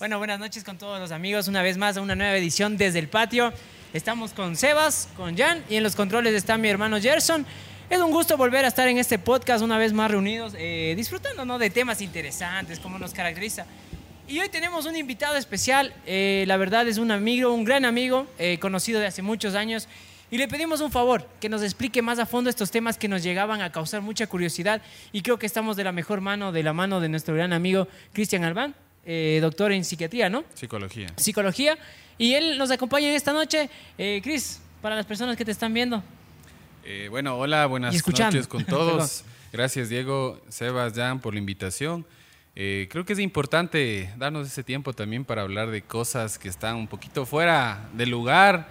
Bueno, buenas noches con todos los amigos. Una vez más una nueva edición desde el patio. Estamos con Sebas, con Jan y en los controles está mi hermano Gerson. Es un gusto volver a estar en este podcast una vez más reunidos, eh, disfrutando ¿no? de temas interesantes, como nos caracteriza. Y hoy tenemos un invitado especial, eh, la verdad es un amigo, un gran amigo, eh, conocido de hace muchos años. Y le pedimos un favor, que nos explique más a fondo estos temas que nos llegaban a causar mucha curiosidad. Y creo que estamos de la mejor mano, de la mano de nuestro gran amigo Cristian Albán, eh, doctor en psiquiatría, ¿no? Psicología. Psicología. Y él nos acompaña en esta noche. Eh, Cris, para las personas que te están viendo. Eh, bueno, hola, buenas noches con todos. Gracias, Diego, Sebas, Jan, por la invitación. Eh, creo que es importante darnos ese tiempo también para hablar de cosas que están un poquito fuera del lugar,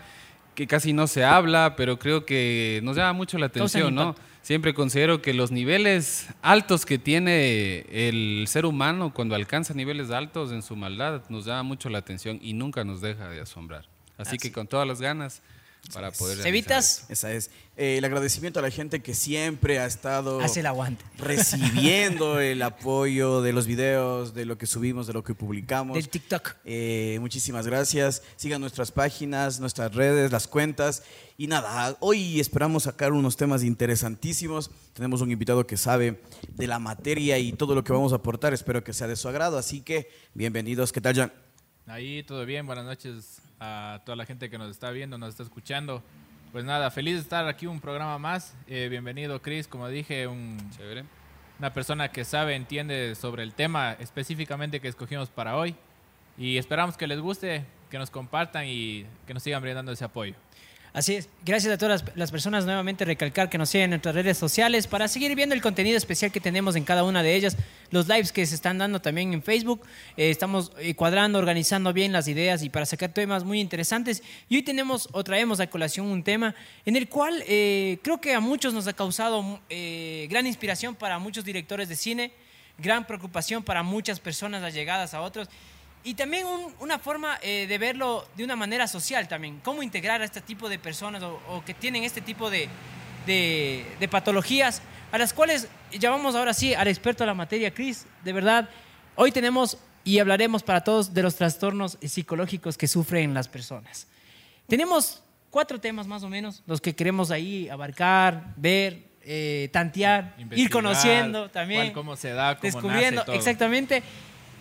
que casi no se habla, pero creo que nos llama mucho la atención, ¿no? Siempre considero que los niveles altos que tiene el ser humano cuando alcanza niveles altos en su maldad nos llama mucho la atención y nunca nos deja de asombrar. Así que con todas las ganas para poder... Cevitas, Esa es. Eh, el agradecimiento a la gente que siempre ha estado hace el aguante. recibiendo el apoyo de los videos, de lo que subimos, de lo que publicamos. Del TikTok. Eh, muchísimas gracias. Sigan nuestras páginas, nuestras redes, las cuentas. Y nada, hoy esperamos sacar unos temas interesantísimos. Tenemos un invitado que sabe de la materia y todo lo que vamos a aportar. Espero que sea de su agrado. Así que, bienvenidos. ¿Qué tal, Jan? Ahí todo bien, buenas noches a toda la gente que nos está viendo, nos está escuchando. Pues nada, feliz de estar aquí un programa más. Eh, bienvenido Chris, como dije, un- Chévere. una persona que sabe, entiende sobre el tema específicamente que escogimos para hoy. Y esperamos que les guste, que nos compartan y que nos sigan brindando ese apoyo. Así es. Gracias a todas las, las personas nuevamente recalcar que nos siguen en nuestras redes sociales para seguir viendo el contenido especial que tenemos en cada una de ellas. Los lives que se están dando también en Facebook. Eh, estamos eh, cuadrando, organizando bien las ideas y para sacar temas muy interesantes. Y hoy tenemos o traemos a colación un tema en el cual eh, creo que a muchos nos ha causado eh, gran inspiración para muchos directores de cine, gran preocupación para muchas personas allegadas a otros. Y también un- una forma eh, de verlo de una manera social también. Cómo integrar a este tipo de personas o, o que tienen este tipo de, de- de patologías, a las cuales llamamos ahora sí al experto de la materia, Chris. De verdad, hoy tenemos y hablaremos para todos de los trastornos psicológicos que sufren las personas. Tenemos cuatro temas más o menos, los que queremos ahí abarcar, ver, eh, tantear, ir conociendo también cuál, cómo se da, cómo descubriendo, nace todo. exactamente.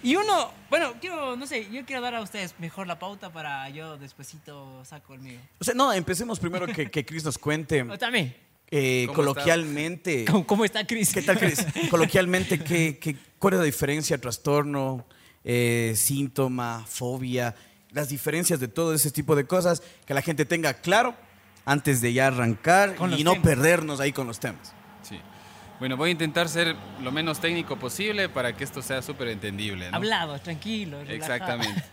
Y uno, bueno, quiero, no sé, yo quiero dar a ustedes mejor la pauta para yo despuesito saco el mío. O sea, no, empecemos primero que, que Chris nos cuente O también, eh, ¿Cómo coloquialmente. ¿cómo, cómo está Chris? ¿Qué tal, Chris? Coloquialmente, ¿qué, qué, cuál es la diferencia? Trastorno, eh, síntoma, fobia, las diferencias de todo ese tipo de cosas, que la gente tenga claro antes de ya arrancar y no temas. perdernos ahí con los temas. Sí. Bueno, voy a intentar ser lo menos técnico posible para que esto sea súper entendible. ¿no? Hablado, tranquilo. relajado. Exactamente.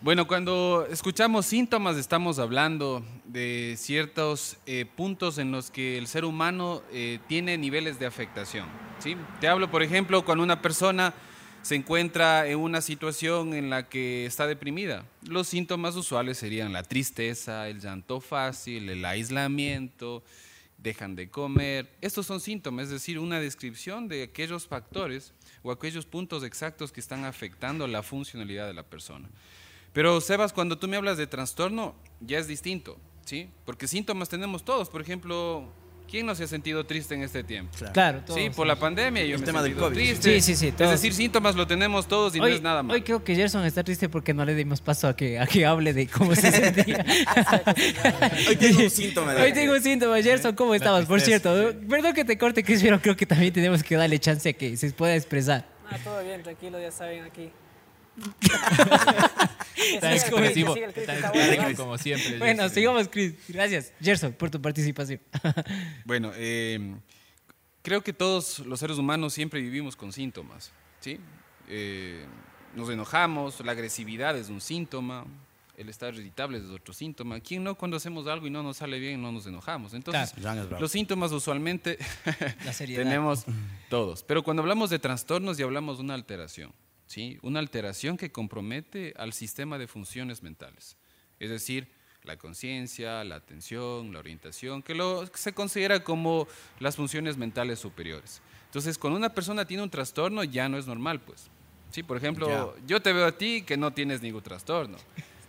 Bueno, cuando escuchamos síntomas estamos hablando de ciertos eh, puntos en los que el ser humano eh, tiene niveles de afectación. ¿sí? Te hablo, por ejemplo, cuando una persona se encuentra en una situación en la que está deprimida. Los síntomas usuales serían la tristeza, el llanto fácil, el aislamiento, dejan de comer. Estos son síntomas, es decir, una descripción de aquellos factores o aquellos puntos exactos que están afectando la funcionalidad de la persona. Pero Sebas, cuando tú me hablas de trastorno, ya es distinto, ¿sí? Porque síntomas tenemos todos. Por ejemplo, ¿quién no se ha sentido triste en este tiempo? Claro, todos. Sí, por la pandemia yo El me he tema del sentido COVID. triste. Sí, sí, sí, Es todos. decir, síntomas lo tenemos todos y hoy, no es nada malo. hoy creo que Gerson está triste porque no le dimos paso a que, a que hable de cómo se sentía. Hoy tengo un síntoma de- Hoy tengo un síntoma, Gerson, ¿cómo estabas? Por cierto, perdón que te corte, Chris, pero creo que también tenemos que darle chance a que se pueda expresar. Ah, todo bien, tranquilo, ya saben aquí. Tan expresivo, como siempre. Bueno, sigamos, Chris. Gracias, Gerson, por tu participación. Bueno, eh, creo que todos los seres humanos siempre vivimos con síntomas, ¿sí? Eh, nos enojamos, la agresividad es un síntoma, el estar irritable es otro síntoma. ¿Quién no cuando hacemos algo y no nos sale bien no nos enojamos? Entonces, Claro. Los síntomas usualmente tenemos todos. Pero cuando hablamos de trastornos ya hablamos de una alteración, ¿sí? Una alteración que compromete al sistema de funciones mentales. Es decir, la conciencia, la atención, la orientación, que lo se considera como las funciones mentales superiores. Entonces, cuando una persona tiene un trastorno ya no es normal, pues. Sí, por ejemplo, yo te veo a ti que no tienes ningún trastorno.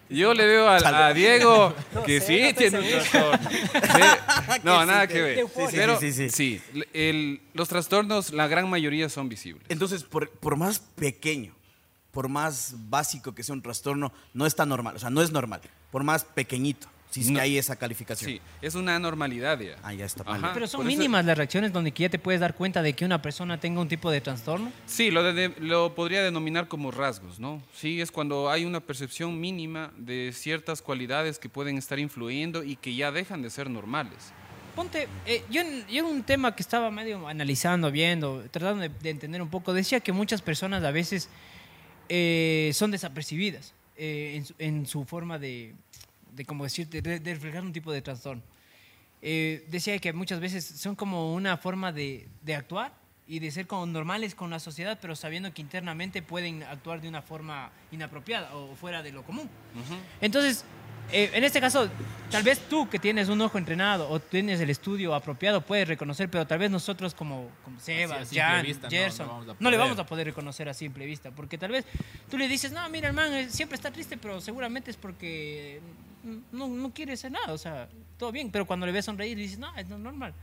Yo le veo a, a Diego que sé, sí tiene un trastorno. Sí. No, nada que ver. Sí, sí, sí, Pero sí, sí, sí, el- los trastornos, la gran mayoría son visibles. Entonces, por, por más pequeño, por más básico que sea un trastorno, no está normal. O sea, no es normal. Por más pequeñito, si es No. que hay esa calificación. Sí, es una anormalidad ya. Ah, ya está. Ajá. Pero son por eso- mínimas las reacciones donde ya te puedes dar cuenta de que una persona tenga un tipo de trastorno. Sí, lo, de- lo podría denominar como rasgos, ¿no? Sí, es cuando hay una percepción mínima de ciertas cualidades que pueden estar influyendo y que ya dejan de ser normales. Ponte, eh, yo, en- yo un tema que estaba medio analizando, viendo, tratando de, de entender un poco, decía que muchas personas a veces eh, son desapercibidas eh, en su forma de, de como decirte, de, de reflejar un tipo de trastorno. Eh, decía que muchas veces son como una forma de, de actuar y de ser como normales con la sociedad, pero sabiendo que internamente pueden actuar de una forma inapropiada o fuera de lo común. Entonces, eh, en este caso, tal vez tú que tienes un ojo entrenado o tienes el estudio apropiado puedes reconocer, pero tal vez nosotros como, como Sebas, Jan, no- Gerson, no no, a le vamos a poder reconocer a simple vista, porque tal vez tú le dices, no, mira, el man eh, siempre está triste, pero seguramente es porque no, no quiere hacer nada, o sea, todo bien, pero cuando le ves sonreír dices, no, es normal.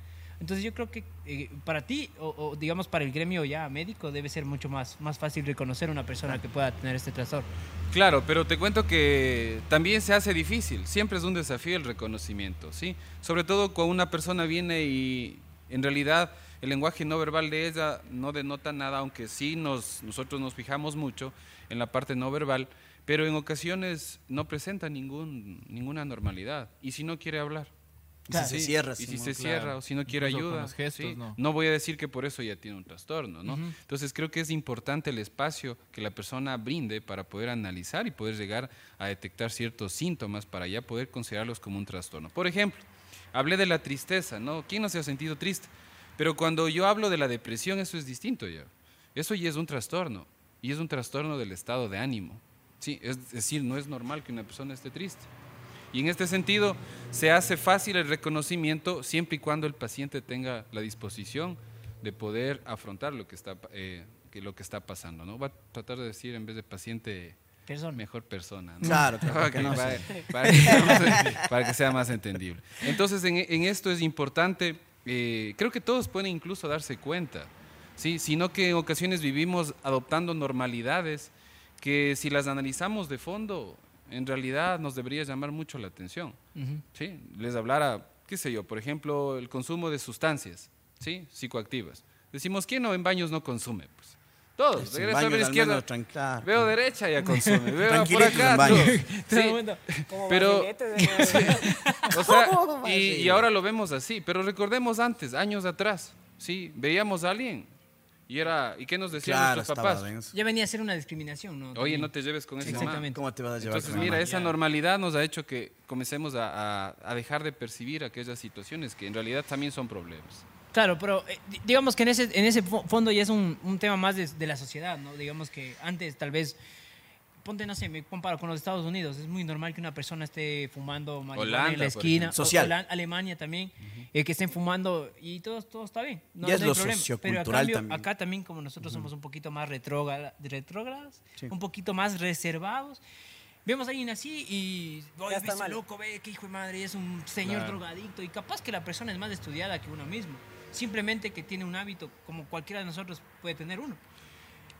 Entonces yo creo que eh, para ti, o, o digamos para el gremio ya médico, debe ser mucho más, más fácil reconocer a una persona que pueda tener este trastorno. Claro, pero te cuento que también se hace difícil. Siempre es un desafío el reconocimiento, ¿sí? Sobre todo cuando una persona viene y en realidad el lenguaje no verbal de ella no denota nada, aunque sí nos, nosotros nos fijamos mucho en la parte no verbal, pero en ocasiones no presenta ningún, ninguna normalidad. Y si no quiere hablar. Y si se cierra, Y si se claro. cierra o si no quiere Incluso con ayuda. los gestos, ¿sí? no. voy a decir que por eso ya tiene un trastorno, ¿no? Entonces creo que es importante el espacio que la persona brinde para poder analizar y poder llegar a detectar ciertos síntomas para ya poder considerarlos como un trastorno. Por ejemplo, hablé de la tristeza, ¿no? ¿Quién no se ha sentido triste? Pero cuando yo hablo de la depresión, eso es distinto ya. Eso ya es un trastorno y es un trastorno del estado de ánimo. Sí, es decir, no es normal que una persona esté triste. Y en este sentido, se hace fácil el reconocimiento siempre y cuando el paciente tenga la disposición de poder afrontar lo que está, eh, que lo que está pasando. ¿no? Va a tratar de decir en vez de paciente, Persona. mejor persona. ¿no? Claro, claro, Ok, que no, para, sí. para que sea más, para que sea más entendible. Entonces, en, en esto es importante, eh, creo que todos pueden incluso darse cuenta, ¿sí? sino que en ocasiones vivimos adoptando normalidades que si las analizamos de fondo, en realidad nos debería llamar mucho la atención. ¿sí? Les hablara, qué sé yo, por ejemplo, el consumo de sustancias ¿sí? psicoactivas. Decimos, ¿quién no en baños no consume? Pues todos. Sin Regreso a al izquierda. menos, tranquila. Veo derecha ya consume. Veo por acá. Sí, como pero- barriletes de- o sea, ¿Cómo va a y, y ahora lo vemos así, pero recordemos antes, años atrás, sí, veíamos a alguien y era, ¿y qué nos decían Claro, nuestros papás? denso. Ya venía a ser una discriminación, ¿no? Oye, no te lleves con ese man. Exactamente. ¿Cómo te vas a llevar Entonces, con mira, mamá? esa normalidad nos ha hecho que comencemos a, a- a dejar de percibir aquellas situaciones que en realidad también son problemas. Claro, pero eh, di- digamos que en ese, en ese fo- fondo ya es un, un tema más de, de la sociedad, ¿no? Digamos que antes tal vez, ponte, no sé, me comparo con los Estados Unidos, es muy normal que una persona esté fumando marihuana Holanda, en la esquina. Social. o- Holan- Alemania también, eh, que estén fumando y todo, todo está bien. No, Ya es no hay lo problema. Pero a cambio, también. acá también como nosotros somos un poquito más retrógra- retrógrados, Sí. un poquito más reservados, Vemos a alguien así y oye, está mal. loco, ve qué hijo de madre, es un señor Claro. drogadicto y capaz que la persona es más estudiada que uno mismo. Simplemente que tiene un hábito como cualquiera de nosotros puede tener uno.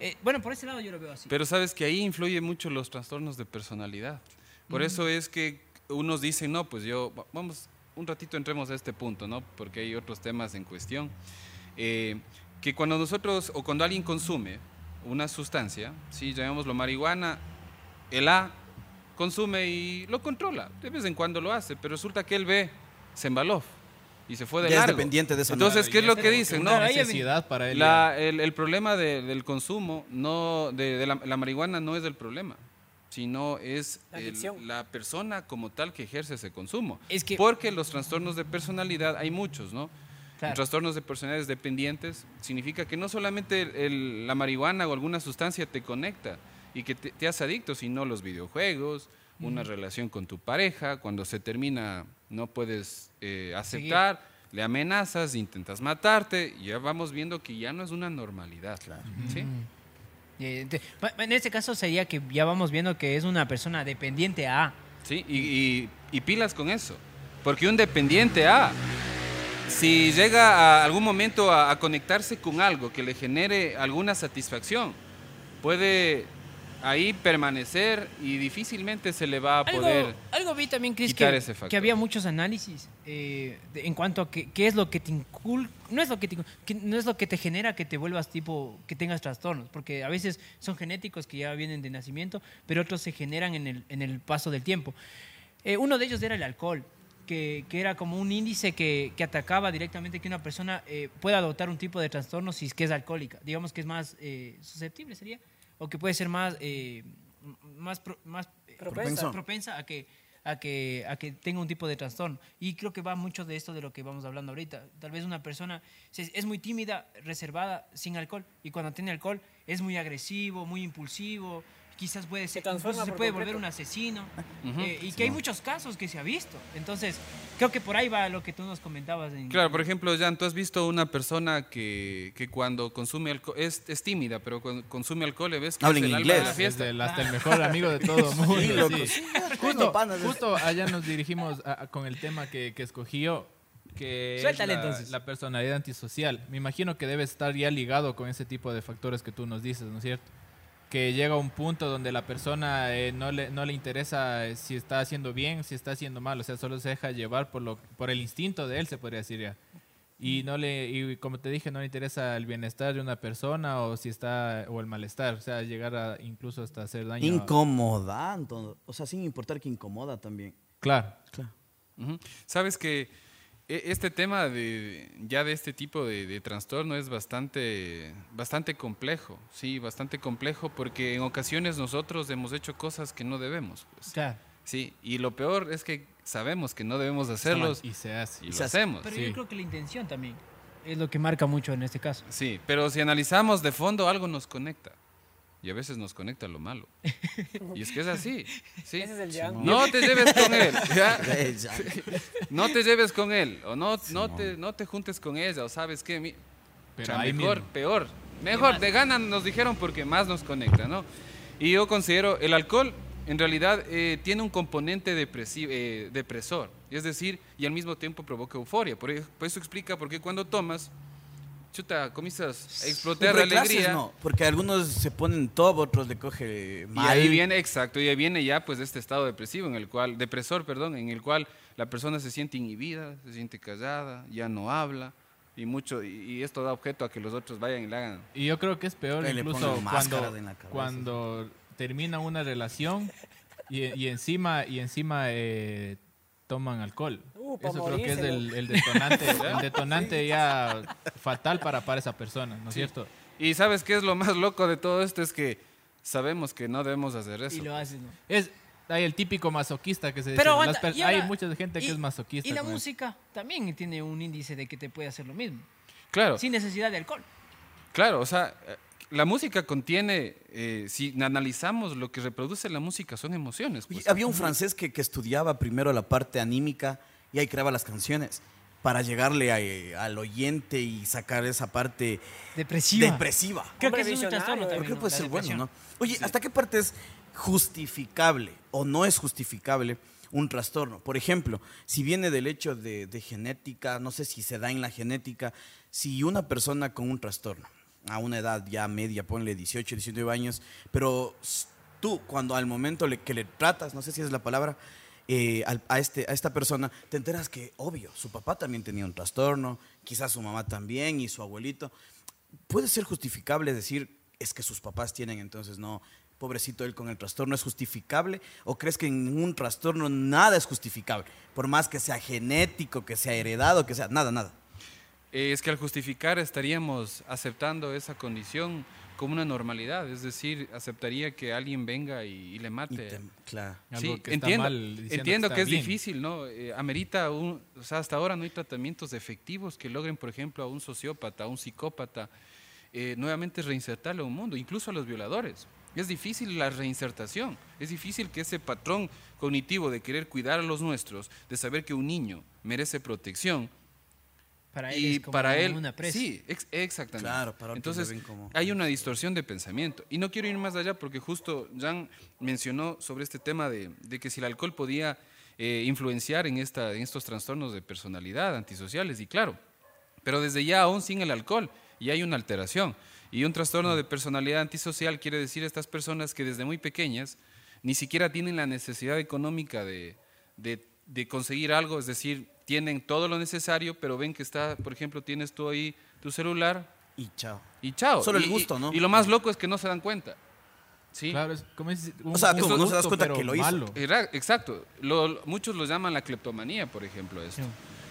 Eh, bueno, por ese lado yo lo veo así. Pero sabes que ahí influye mucho los trastornos de personalidad. Por eso es que unos dicen, no, pues yo, va- vamos, un ratito entremos a este punto, ¿no? Porque hay otros temas en cuestión. Eh, que cuando nosotros, o cuando alguien consume una sustancia, sí, llamémoslo marihuana, el A consume y lo controla. De vez en cuando lo hace, pero resulta que él ve, se embaló y se fue de Ya es largo. dependiente de esa Entonces, ¿qué es lo es que dicen? No, necesidad para él. la- el, el problema de- del consumo no, de, de la, la marihuana no es el problema, sino es La el- adicción. la persona como tal que ejerce ese consumo. Es que- Porque los trastornos de personalidad hay muchos, ¿no? Claro. Trastornos de personalidades dependientes significa que no solamente el- el- la marihuana o alguna sustancia te conecta y que te, te hace adicto, sino los videojuegos, una relación con tu pareja, cuando se termina no puedes eh, aceptar, le amenazas, intentas matarte, y ya vamos viendo que ya no es una normalidad. ¿sí? Eh, En este caso sería que ya vamos viendo que es una persona dependiente a. ¿sí? Y, y- y pilas con eso. Porque un dependiente A, si llega a algún momento a, a conectarse con algo que le genere alguna satisfacción, puede ahí permanecer y difícilmente se le va a poder... algo vi también, Chris, que, ese que había muchos análisis eh, de- en cuanto a qué es lo que te incul no es lo que te, que no es lo que te genera que te vuelvas tipo, que tengas trastornos, porque a veces son genéticos que ya vienen de nacimiento, pero otros se generan en el, en el paso del tiempo. Eh, uno de ellos era el alcohol, que, que era como un índice que, que atacaba directamente que una persona eh, pueda adoptar un tipo de trastorno si es que es alcohólica. Digamos que es más eh, susceptible, sería, o que puede ser más, eh, más, pro- más eh, Propensa. propensa a que, a, que, a que tenga un tipo de trastorno. Y creo que va mucho de esto de lo que vamos hablando ahorita. Tal vez una persona es muy tímida, reservada, sin alcohol, y cuando tiene alcohol es muy agresivo, muy impulsivo, quizás puede ser, transforma se por puede completo. volver un asesino, Ujú. eh, y que hay muchos casos que se ha visto. Entonces, creo que por ahí va lo que tú nos comentabas. En, Claro, por ejemplo, Jan, tú has visto una persona que, que cuando consume alcohol, es, es tímida, pero cuando consume alcohol le ves que Habla es en el alma de inglés. la Es hasta el mejor amigo de todo el mundo. Sí, sí. loco, sí, Justo, justo allá nos dirigimos a- a- con el tema que, que escogí yo, que Suéltale, es la, entonces. la personalidad antisocial. Me imagino que debe estar ya ligado con ese tipo de factores que tú nos dices, ¿no es cierto? Que llega a un punto donde la persona eh, no, le, no le interesa eh, si está haciendo bien, si está haciendo mal, o sea, solo se deja llevar por, lo, por el instinto de él, se podría decir ya. Y no le y como te dije, no le interesa el bienestar de una persona o si está o el malestar, o sea, llegar a incluso hasta hacer daño. a- Incomodando. O sea, sin importar que incomoda también. Claro. Claro. Ujú. Sabes que este tema de ya de este tipo de, de trastorno es bastante bastante complejo, sí, bastante complejo porque en ocasiones nosotros hemos hecho cosas que no debemos, pues. Claro. Sí, y lo peor es que sabemos que no debemos hacerlos Y se hace. y lo se hace. hacemos. Pero Sí. yo creo que la intención también es lo que marca mucho en este caso. Sí, pero si analizamos de fondo algo nos conecta. Y a veces nos conecta lo malo. Y es que es así. ¿sí? Ese es el. No te lleves con él. ¿ya? No te lleves con él. O no, no, te, no te juntes con ella. O sabes qué. Mi- Pero o sea, ahí mejor, mismo. peor. Mejor, de gana nos dijeron porque más nos conecta, ¿no? Y yo considero el alcohol en realidad eh, tiene un componente eh, depresor. Es decir, y al mismo tiempo provoca euforia. Por eso explica por qué cuando tomas, chuta, comienzas a explotar Reclases alegría. no, porque algunos se ponen top, otros le coge Y mal. ahí viene, exacto, y ahí viene ya pues este estado depresivo en el cual, depresor, perdón, en el cual la persona se siente inhibida, se siente callada, ya no habla, y mucho, y, y esto da objeto a que los otros vayan y le hagan. Y yo creo que es peor incluso cuando, la termina una relación y, y encima, y encima eh, toman alcohol. Uh, Eso creo que es el, el detonante, el detonante ya fatal para, para esa persona, ¿no es cierto? Y sabes qué es lo más loco de todo esto, es que sabemos que no debemos hacer Y eso. lo haces, ¿no? Es, hay el típico masoquista que se dice. Pero las aguanta, y hay mucha gente que y- es masoquista. Y la eso. música también tiene un índice de que te puede hacer lo mismo, Claro, sin necesidad de alcohol. claro, o sea, la música contiene, eh, si analizamos lo que reproduce la música son emociones. Oye, pues. había un francés que, que estudiaba primero la parte anímica y ahí creaba las canciones para llegarle a- eh, al oyente y sacar esa parte Depresiva. depresiva. Creo Hombre que es un trastorno también. Porque ¿no? puede ser bueno. ¿no? Oye, ¿hasta qué parte es justificable o no es justificable un trastorno? Por ejemplo, si viene del hecho de, de genética, no sé si se da en la genética, si una persona con un trastorno, a una edad ya media, ponle 18, 19 años, pero tú cuando al momento le- que le tratas, no sé si es la palabra, eh, a, este, a esta persona, te enteras que, obvio, su papá también tenía un trastorno, quizás su mamá también y su abuelito. ¿Puede ser justificable decir es que sus papás tienen, entonces no, pobrecito él con el trastorno, es justificable? ¿O crees que en un trastorno nada es justificable? Por más que sea genético, que sea heredado, que sea, nada, nada. Eh, es que al justificar estaríamos aceptando esa condición como una normalidad, es decir, aceptaría que alguien venga y, y le Y mate. te- claro. Algo Sí, que está entiendo, mal diciendo entiendo que que, está es bien. difícil, ¿no? Eh, amerita un, o sea, hasta ahora no hay tratamientos efectivos que logren, por ejemplo, a un sociópata, a un psicópata, eh, nuevamente reinsertarle a un mundo, incluso a los violadores. Es difícil la reinsertación, es difícil que ese patrón cognitivo de querer cuidar a los nuestros, de saber que un niño merece protección, Para él y es como para él, una presa. sí, ex- exactamente. Claro, para Entonces, como- hay una distorsión de pensamiento. Y no quiero ir más allá porque justo Jan mencionó sobre este tema de, de que si el alcohol podía eh, influenciar en, esta, en estos trastornos de personalidad antisociales. Y claro, pero desde ya, aún sin el alcohol, ya hay una alteración. Y un trastorno de personalidad antisocial quiere decir estas personas que desde muy pequeñas ni siquiera tienen la necesidad económica de, de- de conseguir algo, es decir, tienen todo lo necesario, pero ven que está, por ejemplo, tienes tú ahí tu celular Y chao. y chao. Solo el gusto, ¿no? Y lo más loco es que no se dan cuenta. ¿Sí? Claro, es como es un, O sea, ¿cómo no se das cuenta que lo hizo? malo. Exacto. Lo- muchos lo llaman la cleptomanía, por ejemplo, esto.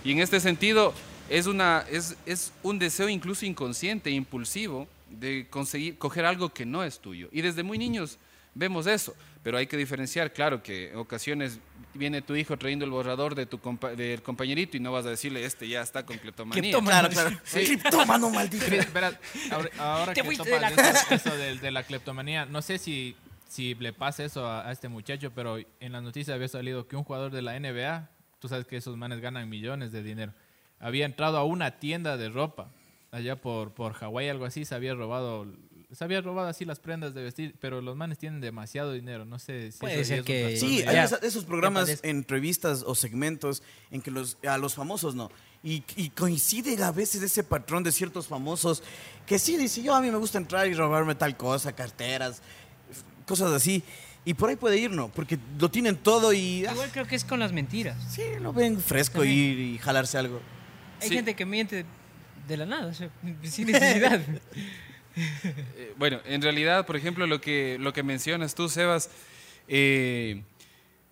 Y en este sentido es, una, es, es un deseo incluso inconsciente, impulsivo, de conseguir coger algo que no es tuyo. Y desde muy niños vemos eso, pero hay que diferenciar, claro, que en ocasiones viene tu hijo trayendo el borrador de tu compa- del compañerito y no vas a decirle, este ya está con cleptomanía. Claro, claro. Criptómano, maldito. Espera, ahora, que topas de la eso, eso de, de la cleptomanía, no sé si, si le pasa eso a, a este muchacho, pero en las noticias había salido que un jugador de la NBA, tú sabes que esos manes ganan millones de dinero, había entrado a una tienda de ropa allá por, por Hawái, algo así, se había robado... Se había robado así las prendas de vestir, pero los manes tienen demasiado dinero. No sé si Puede ser que- Sí, hay Ya. esos programas, padezco. entrevistas o segmentos en que los, a los famosos no. Y, y coincide a veces ese patrón de ciertos famosos que sí dice, yo a mí me gusta entrar y robarme tal cosa, carteras, cosas así. Y por ahí puede ir, ¿no? Porque lo tienen todo y ah, Igual creo que es con las mentiras. sí, lo ven fresco También. ir y jalarse algo. Hay Sí. gente que miente de la nada, o sea, sin necesidad. Eh, bueno, en realidad, por ejemplo, lo que, lo que mencionas tú, Sebas, eh,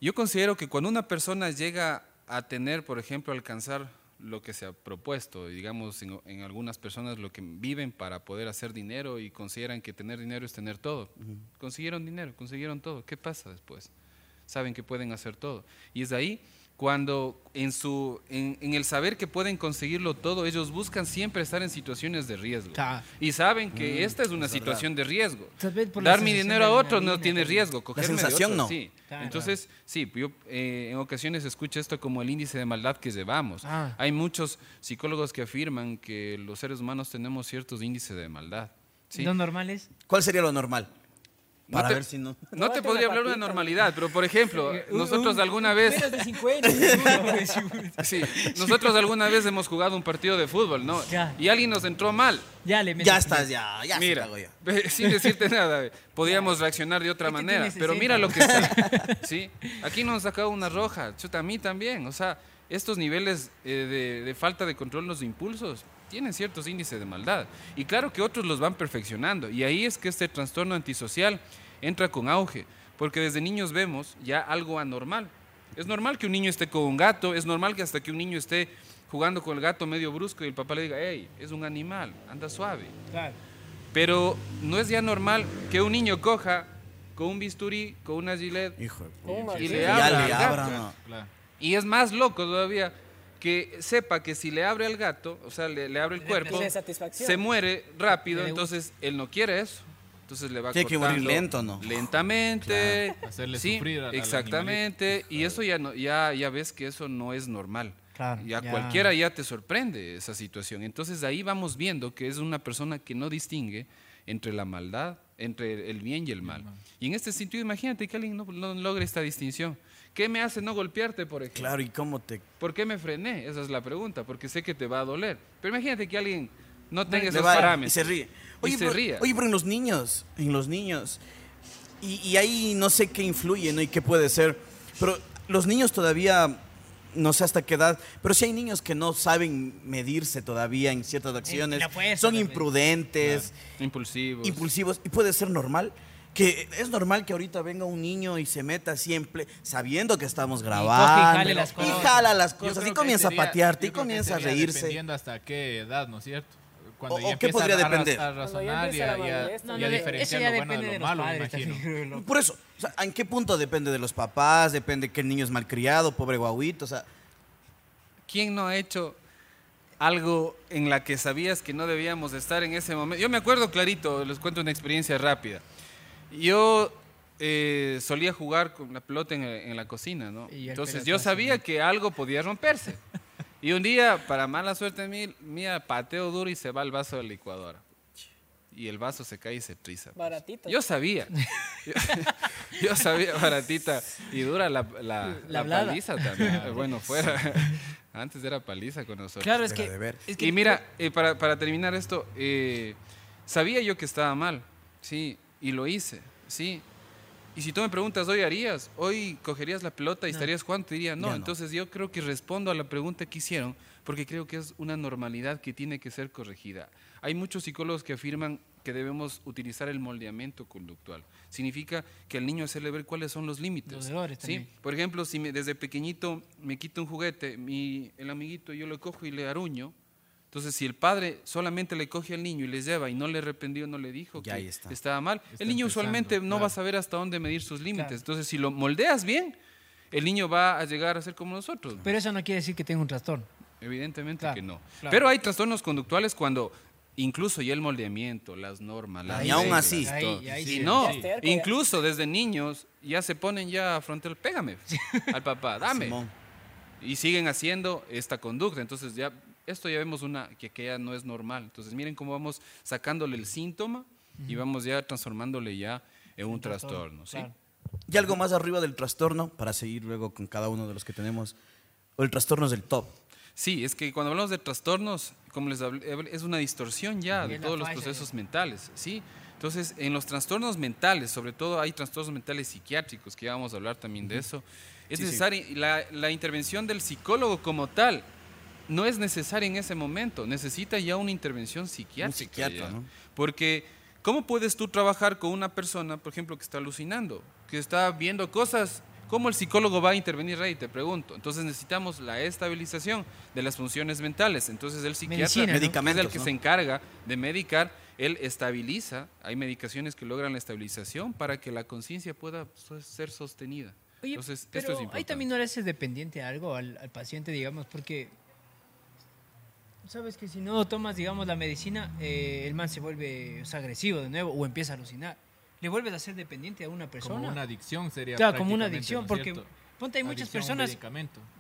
yo considero que cuando una persona llega a tener, por ejemplo, alcanzar lo que se ha propuesto, digamos, en, en algunas personas lo que viven para poder hacer dinero y consideran que tener dinero es tener todo. Consiguieron dinero, consiguieron todo. ¿Qué pasa después? Saben que pueden hacer todo. Y es ahí cuando en, su, en, en el saber que pueden conseguirlo todo, ellos buscan siempre estar en situaciones de riesgo. Claro. Y saben que esta es una es situación de riesgo. La Dar mi dinero a otro no tiene riesgo. cogerme de sensación otro, no. Sí. Claro. Entonces, sí, yo eh, en ocasiones escucho esto como el índice de maldad que llevamos. Ah. Hay muchos psicólogos que afirman que los seres humanos tenemos ciertos índices de maldad. ¿sí? ¿Lo normal es? ¿Cuál sería lo normal? No Para te- ver si no. No te podría una hablar de patita. normalidad, pero por ejemplo, nosotros Un- alguna vez... Menos de 50. Sí, nosotros alguna vez hemos jugado un partido de fútbol, ¿no? Ya. Y alguien nos entró mal. ya le metes- Ya estás, ya, ya se Mira, ya. sin decirte nada, eh, podíamos reaccionar de otra Este manera, pero 60. mira lo que está. ¿sí? Aquí nos han sacado una roja, chuta, a mí también. O sea, estos niveles eh, de, de falta de control en los impulsos tienen ciertos índices de maldad. Y claro que otros los van perfeccionando. Y ahí es que este trastorno antisocial entra con auge, porque desde niños vemos ya algo anormal. Es normal que un niño esté con un gato, es normal que hasta que un niño esté jugando con el gato medio brusco y el papá le diga, hey, es un animal, anda suave. Claro. Pero no es ya normal que un niño coja con un bisturí, con una gilet, Hijo de ¿Cómo puta. y le abra le al abra, gato. no. Claro. Y es más loco todavía que sepa que si le abre al gato, o sea, le, le abre el cuerpo, se muere rápido, entonces él no quiere eso. Entonces le va Tiene que morir lento, ¿no? Lentamente. Claro, hacerle sí, sufrir al- al Exactamente. Y eso ya, no, ya, ya ves que eso no es normal. Claro, ya, ya. cualquiera ya te sorprende esa situación. Entonces ahí vamos viendo que es una persona que no distingue entre la maldad, entre el bien y el mal. Y en este sentido, imagínate que alguien no, no logre esta distinción. ¿Qué me hace no golpearte, por ejemplo? Claro, ¿y cómo te ¿Por qué me frené? Esa es la pregunta, porque sé que te va a doler. Pero imagínate que alguien no tenga Le esos va- parámetros. Y se ríe. Y se pero, ríe. Oye, pero en los niños, en los niños. Y, y ahí no sé qué influye, ¿no? Y qué puede ser. Pero los niños todavía, no sé hasta qué edad, pero sí hay niños que no saben medirse todavía en ciertas acciones. fuerza Son imprudentes, Impulsivos. impulsivos. Y puede ser normal. Que es normal que ahorita venga un niño y se meta siempre sabiendo que estamos grabando. jale las y cosas. jala las cosas. Y comienza sería- a patearte y comienza a reírse. Dependiendo hasta qué edad, ¿no es cierto? Cuando O- ya o qué podría a, depender. a razonar y a, y y diferenciar lo bueno de lo malo, me imagino. Por eso, o sea, ¿en qué punto depende de los papás? Depende que el niño es malcriado, pobre guauito, o sea, ¿Quién no ha hecho algo en la que sabías que no debíamos estar en ese momento? Yo me acuerdo clarito, les cuento una experiencia rápida. Yo eh, solía jugar con la pelota en, en la cocina, ¿no? Entonces yo sabía que algo podía romperse. Y un día, para mala suerte mí- mía, pateo duro y se va el vaso de la licuadora. Y el vaso se cae y se triza. Baratito. Yo sabía. Yo, yo sabía, baratita. Y dura la, la, La la hablada. paliza también. Bueno, fuera. Antes era paliza con nosotros. Claro, es Deja que, de ver. es que- y mira, eh, para, para terminar esto, eh, sabía yo que estaba mal, sí, y lo hice, sí. Y si tú me preguntas, ¿hoy harías? ¿Hoy cogerías la pelota y estarías jugando? Te diría, no. Entonces yo creo que respondo a la pregunta que hicieron, porque creo que es una normalidad que tiene que ser corregida. Hay muchos psicólogos que afirman que debemos utilizar el moldeamiento conductual. Significa que al niño hacerle ver cuáles son los límites. Los ¿sí? también. Por ejemplo, si me- desde pequeñito me quita un juguete, mi, el amiguito yo lo cojo y le aruño, entonces si el padre solamente le coge al niño y le lleva y no le arrepentió, no le dijo Ya que ahí está. estaba mal, Está el niño usualmente no va a saber hasta dónde medir sus límites. Claro. Entonces si lo moldeas bien, el niño va a llegar a ser como nosotros. pero eso no quiere decir que tenga un trastorno. Evidentemente Claro, que no. claro. Pero hay trastornos conductuales cuando incluso ya el moldeamiento, las normas, las Y aún así. ahí Sí, sí. no, ya. incluso desde niños ya se ponen ya a frontal, pégame al papá, dame. Simón. Y siguen haciendo esta conducta. Entonces ya esto ya vemos una que, que ya no es normal. Entonces miren cómo vamos sacándole el síntoma y vamos ya transformándole ya en un trastorno, ¿sí? Claro. Y algo más arriba del trastorno, para seguir luego con cada uno de los que tenemos. O el trastorno es del top. Sí, es que cuando hablamos de trastornos, como les hablé, es una distorsión ya de todos los procesos mentales, ¿sí? Entonces, en los trastornos mentales, sobre todo hay trastornos mentales psiquiátricos, que ya vamos a hablar también de eso, es Sí, sí. necesaria la, la intervención del psicólogo como tal. No es necesaria en ese momento, necesita ya una intervención psiquiátrica. psiquiatra, ya. ¿no? Porque, ¿cómo puedes tú trabajar con una persona, por ejemplo, que está alucinando, que está viendo cosas? ¿Cómo el psicólogo va a intervenir ahí? Te pregunto. Entonces necesitamos la estabilización de las funciones mentales. Entonces el psiquiatra Medicina, ¿no? es el que ¿no? se encarga de medicar, él estabiliza. Hay medicaciones que logran la estabilización para que la conciencia pueda ser sostenida. Oye, Entonces, pero esto es ahí importante. también no le haces dependiente a algo al, al paciente, digamos, porque sabes que si no tomas, digamos, la medicina, eh, el man se vuelve o sea, agresivo de nuevo o empieza a alucinar. Le vuelves a hacer dependiente a una persona. Como una adicción sería. Claro, como una adicción, ¿no porque cierto? ponte, hay muchas Adicción a un personas,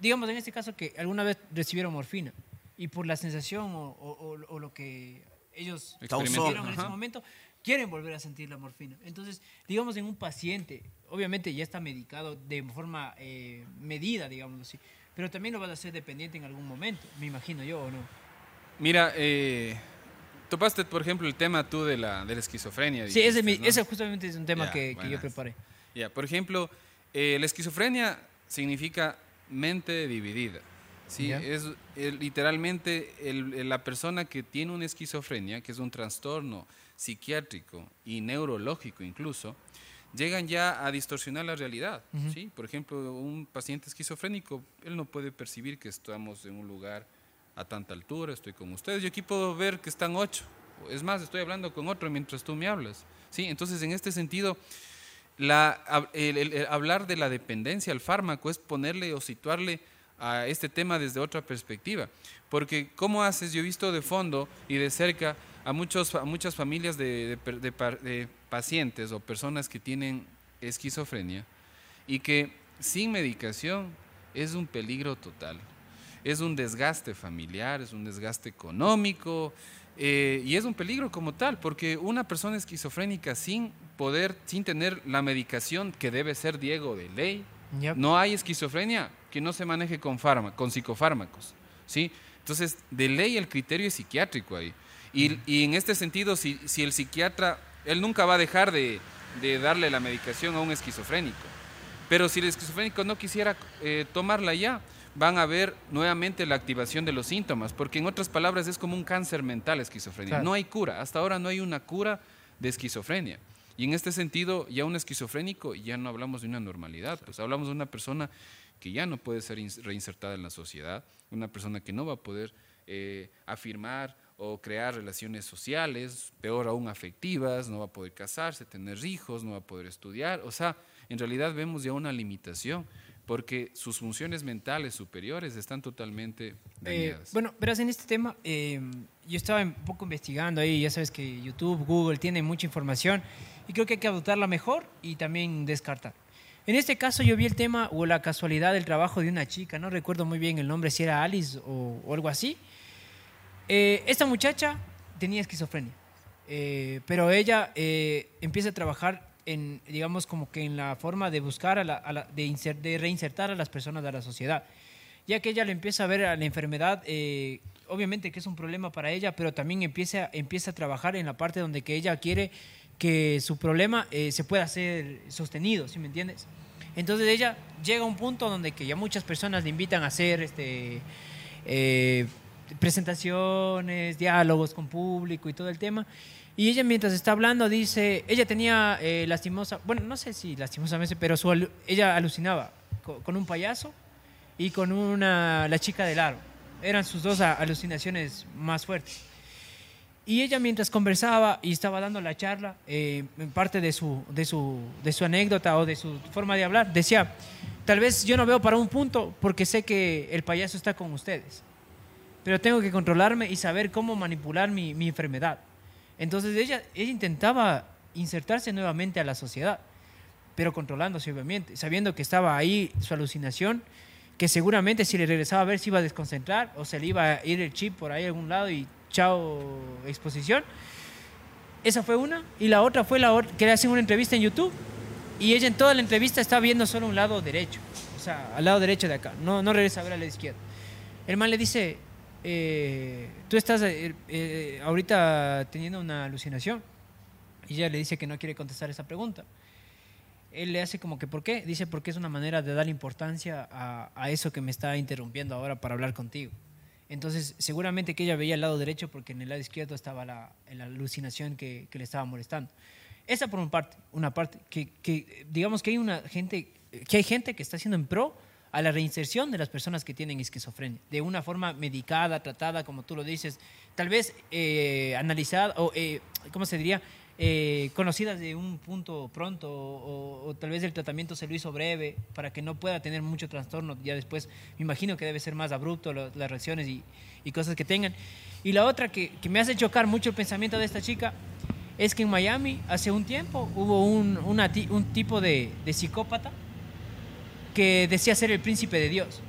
digamos en este caso, que alguna vez recibieron morfina y por la sensación o, o- o- o lo que ellos sintieron en ese momento, quieren volver a sentir la morfina. Entonces, digamos, en un paciente, obviamente ya está medicado de forma eh, medida, digamos así, pero también lo vas a hacer dependiente en algún momento, me imagino yo, ¿o no? Mira, eh, topaste, por ejemplo, el tema tú de la, de la esquizofrenia. Sí, ese, dijiste, mi- ¿no? ese justamente es un tema que, que yo preparé. Ya, por ejemplo, eh, la esquizofrenia significa mente dividida. ¿sí? Es eh, literalmente el- el- la persona que tiene una esquizofrenia, que es un trastorno psiquiátrico y neurológico incluso, llegan ya a distorsionar la realidad. ¿sí? Por ejemplo, un paciente esquizofrénico, él no puede percibir que estamos en un lugar a tanta altura, estoy con ustedes. Yo aquí puedo ver que están ocho. Es más, estoy hablando con otro mientras tú me hablas. ¿sí? Entonces, en este sentido, hablar de la dependencia al fármaco es ponerle o situarle a este tema desde otra perspectiva. Porque, ¿cómo haces? Yo he visto de fondo y de cerca a, muchos, a muchas familias de pacientes o personas que tienen esquizofrenia y que sin medicación es un peligro total. Es un desgaste familiar, es un desgaste económico eh, y es un peligro como tal, porque una persona esquizofrénica sin poder, sin tener la medicación que debe ser Diego de ley, no hay esquizofrenia que no se maneje con, fárma- con psicofármacos. ¿sí? Entonces, de ley el criterio es psiquiátrico ahí. Y, y en este sentido, si, si el psiquiatra, él nunca va a dejar de, de darle la medicación a un esquizofrénico. Pero si el esquizofrénico no quisiera eh, tomarla ya, van a ver nuevamente la activación de los síntomas, porque en otras palabras es como un cáncer mental esquizofrenia. Claro. No hay cura, hasta ahora no hay una cura de esquizofrenia. Y en este sentido, ya un esquizofrénico ya no hablamos de una normalidad, pues hablamos de una persona que ya no puede ser ins- reinsertada en la sociedad, una persona que no va a poder eh, afirmar o crear relaciones sociales, peor aún afectivas, no va a poder casarse, tener hijos, no va a poder estudiar. O sea, en realidad vemos ya una limitación porque sus funciones mentales superiores están totalmente Eh, dañadas. bueno, verás, en este tema, eh, yo estaba un poco investigando ahí, ya sabes que YouTube, Google tienen mucha información y creo que hay que adoptarla mejor y también descartar. En este caso yo vi el tema o la casualidad del trabajo de una chica, no recuerdo muy bien el nombre, si era Alice o, o algo así. Eh, esta muchacha tenía esquizofrenia, eh, pero ella eh, empieza a trabajar en, digamos, como que en la forma de buscar, a la- a la- de, inser- de reinsertar a las personas de la sociedad, ya que ella le empieza a ver a la enfermedad, eh, obviamente que es un problema para ella, pero también empieza, empieza a trabajar en la parte donde que ella quiere que su problema eh, se pueda ser sostenido, ¿sí me entiendes? Entonces ella llega a un punto donde que ya muchas personas le invitan a hacer este, eh, presentaciones, diálogos con público y todo el tema. Y ella mientras está hablando dice, ella tenía eh, lastimosa, bueno, no sé si lastimosamente, pero su ella alucinaba co- con, un payaso y con una, la chica del aro. Eran sus dos alucinaciones más fuertes. Y ella mientras conversaba y estaba dando la charla, eh, parte de su, de, su, de su anécdota o de su forma de hablar, decía, tal vez yo no veo para un punto porque sé que el payaso está con ustedes, pero tengo que controlarme y saber cómo manipular mi, mi enfermedad. Entonces ella, ella intentaba insertarse nuevamente a la sociedad, pero controlándose obviamente, sabiendo que estaba ahí su alucinación, que seguramente si le regresaba a ver se iba a desconcentrar o se le iba a ir el chip por ahí a algún lado y chao exposición. Esa fue una. Y la otra fue la que le hacen una entrevista en YouTube y ella en toda la entrevista está viendo solo un lado derecho, o sea, al lado derecho de acá, no, no regresa a ver al lado izquierdo. El man le dice, eh, tú estás eh, eh, ahorita teniendo una alucinación. Y ella le dice que no quiere contestar esa pregunta. Él le hace como que, ¿por qué? Dice, porque es una manera de dar importancia a, eso que me está interrumpiendo ahora para hablar contigo. Entonces, seguramente que ella veía el lado derecho porque en el lado izquierdo estaba la, alucinación que, que le estaba molestando. Esa por una parte, una parte, que, que digamos que hay una gente, que hay gente que está haciendo en pro a la reinserción de las personas que tienen esquizofrenia, de una forma medicada, tratada, como tú lo dices, tal vez eh, analizada, o, eh, ¿cómo se diría? Eh, conocidas de un punto pronto, o, tal vez el tratamiento se lo hizo breve, para que no pueda tener mucho trastorno, ya después me imagino que debe ser más abrupto las reacciones y, cosas que tengan. Y la otra que, que me hace chocar mucho el pensamiento de esta chica, es que en Miami hace un tiempo hubo un, un tipo de psicópata que decía ser el príncipe de Dios.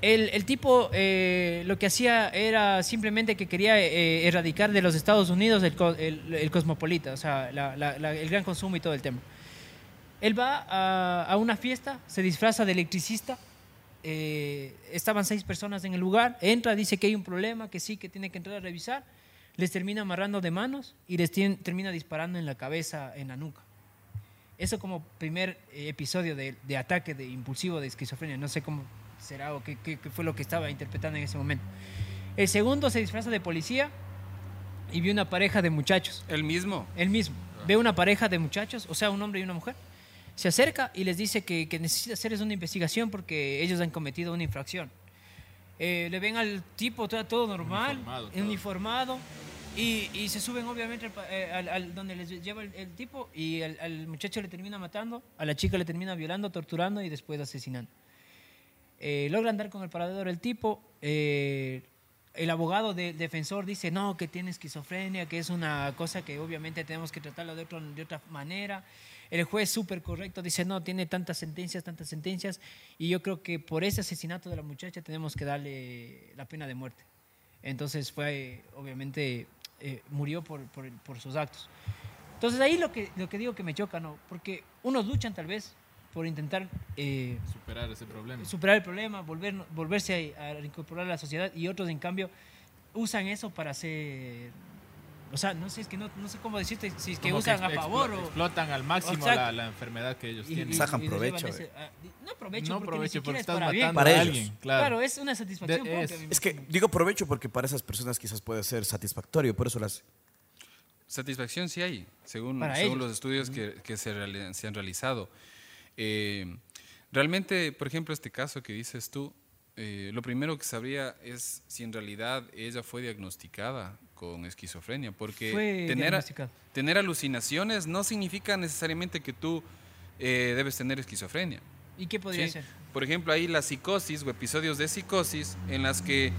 El, tipo eh, lo que hacía era simplemente que quería eh, erradicar de los Estados Unidos el, co- el- el cosmopolita, o sea, el gran consumo y todo el tema. Él va a, una fiesta, se disfraza de electricista, eh, estaban seis personas en el lugar, entra, dice que hay un problema, que sí, que tiene que entrar a revisar, les termina amarrando de manos y les termina disparando en la cabeza, en la nuca. Eso como primer eh, episodio de, de ataque de impulsivo de esquizofrenia. No sé cómo será o qué, qué- qué fue lo que estaba interpretando en ese momento. El segundo se disfraza de policía y vio una pareja de muchachos. El mismo. Él mismo. Ve una pareja de muchachos, o sea, un hombre y una mujer. Se acerca y les dice que, que necesita hacerles una investigación porque ellos han cometido una infracción. Eh, le ven al tipo todo, todo normal, Uniformado, todo. uniformado, y, se suben obviamente eh, al, donde les lleva el, tipo y al muchacho le termina matando, a la chica le termina violando, torturando y después asesinando. Eh, logran dar con el paradero el tipo. eh, el abogado del defensor dice, no, que tiene esquizofrenia, que es una cosa que obviamente tenemos que tratarlo de, otro- de otra manera. El juez súper correcto dice, no, tiene tantas sentencias, tantas sentencias, y yo creo que por ese asesinato de la muchacha tenemos que darle la pena de muerte. Entonces fue, obviamente, eh, murió por, por- por sus actos. Entonces ahí lo que, lo que digo que me choca, ¿no? Porque unos luchan tal vez por intentar eh, Superar ese problema. superar el problema, volver, volverse a, a reincorporar a la sociedad y otros en cambio usan eso para hacer, o sea, no sé, es que no, no sé cómo decirte, si es que Como usan a explo- favor o... explotan al máximo la, la enfermedad que ellos y- tienen. y- Sacan y provecho, ese- ah, no provecho, no porque provecho ni porque siquiera es estás para matando Para a ellos. alguien. Claro. Claro. es una satisfacción. De- es- que digo provecho porque para esas personas quizás puede ser satisfactorio, por eso las... Satisfacción sí hay, según, según los estudios que, que se, se han realizado. Eh, realmente, por ejemplo, este caso que dices tú, eh, lo primero que sabría es si en realidad ella fue diagnosticada con esquizofrenia, porque tener, tener alucinaciones no significa necesariamente que tú eh, debes tener esquizofrenia. ¿Y qué podría Sí. ser? Por ejemplo, hay la psicosis o episodios de psicosis en las que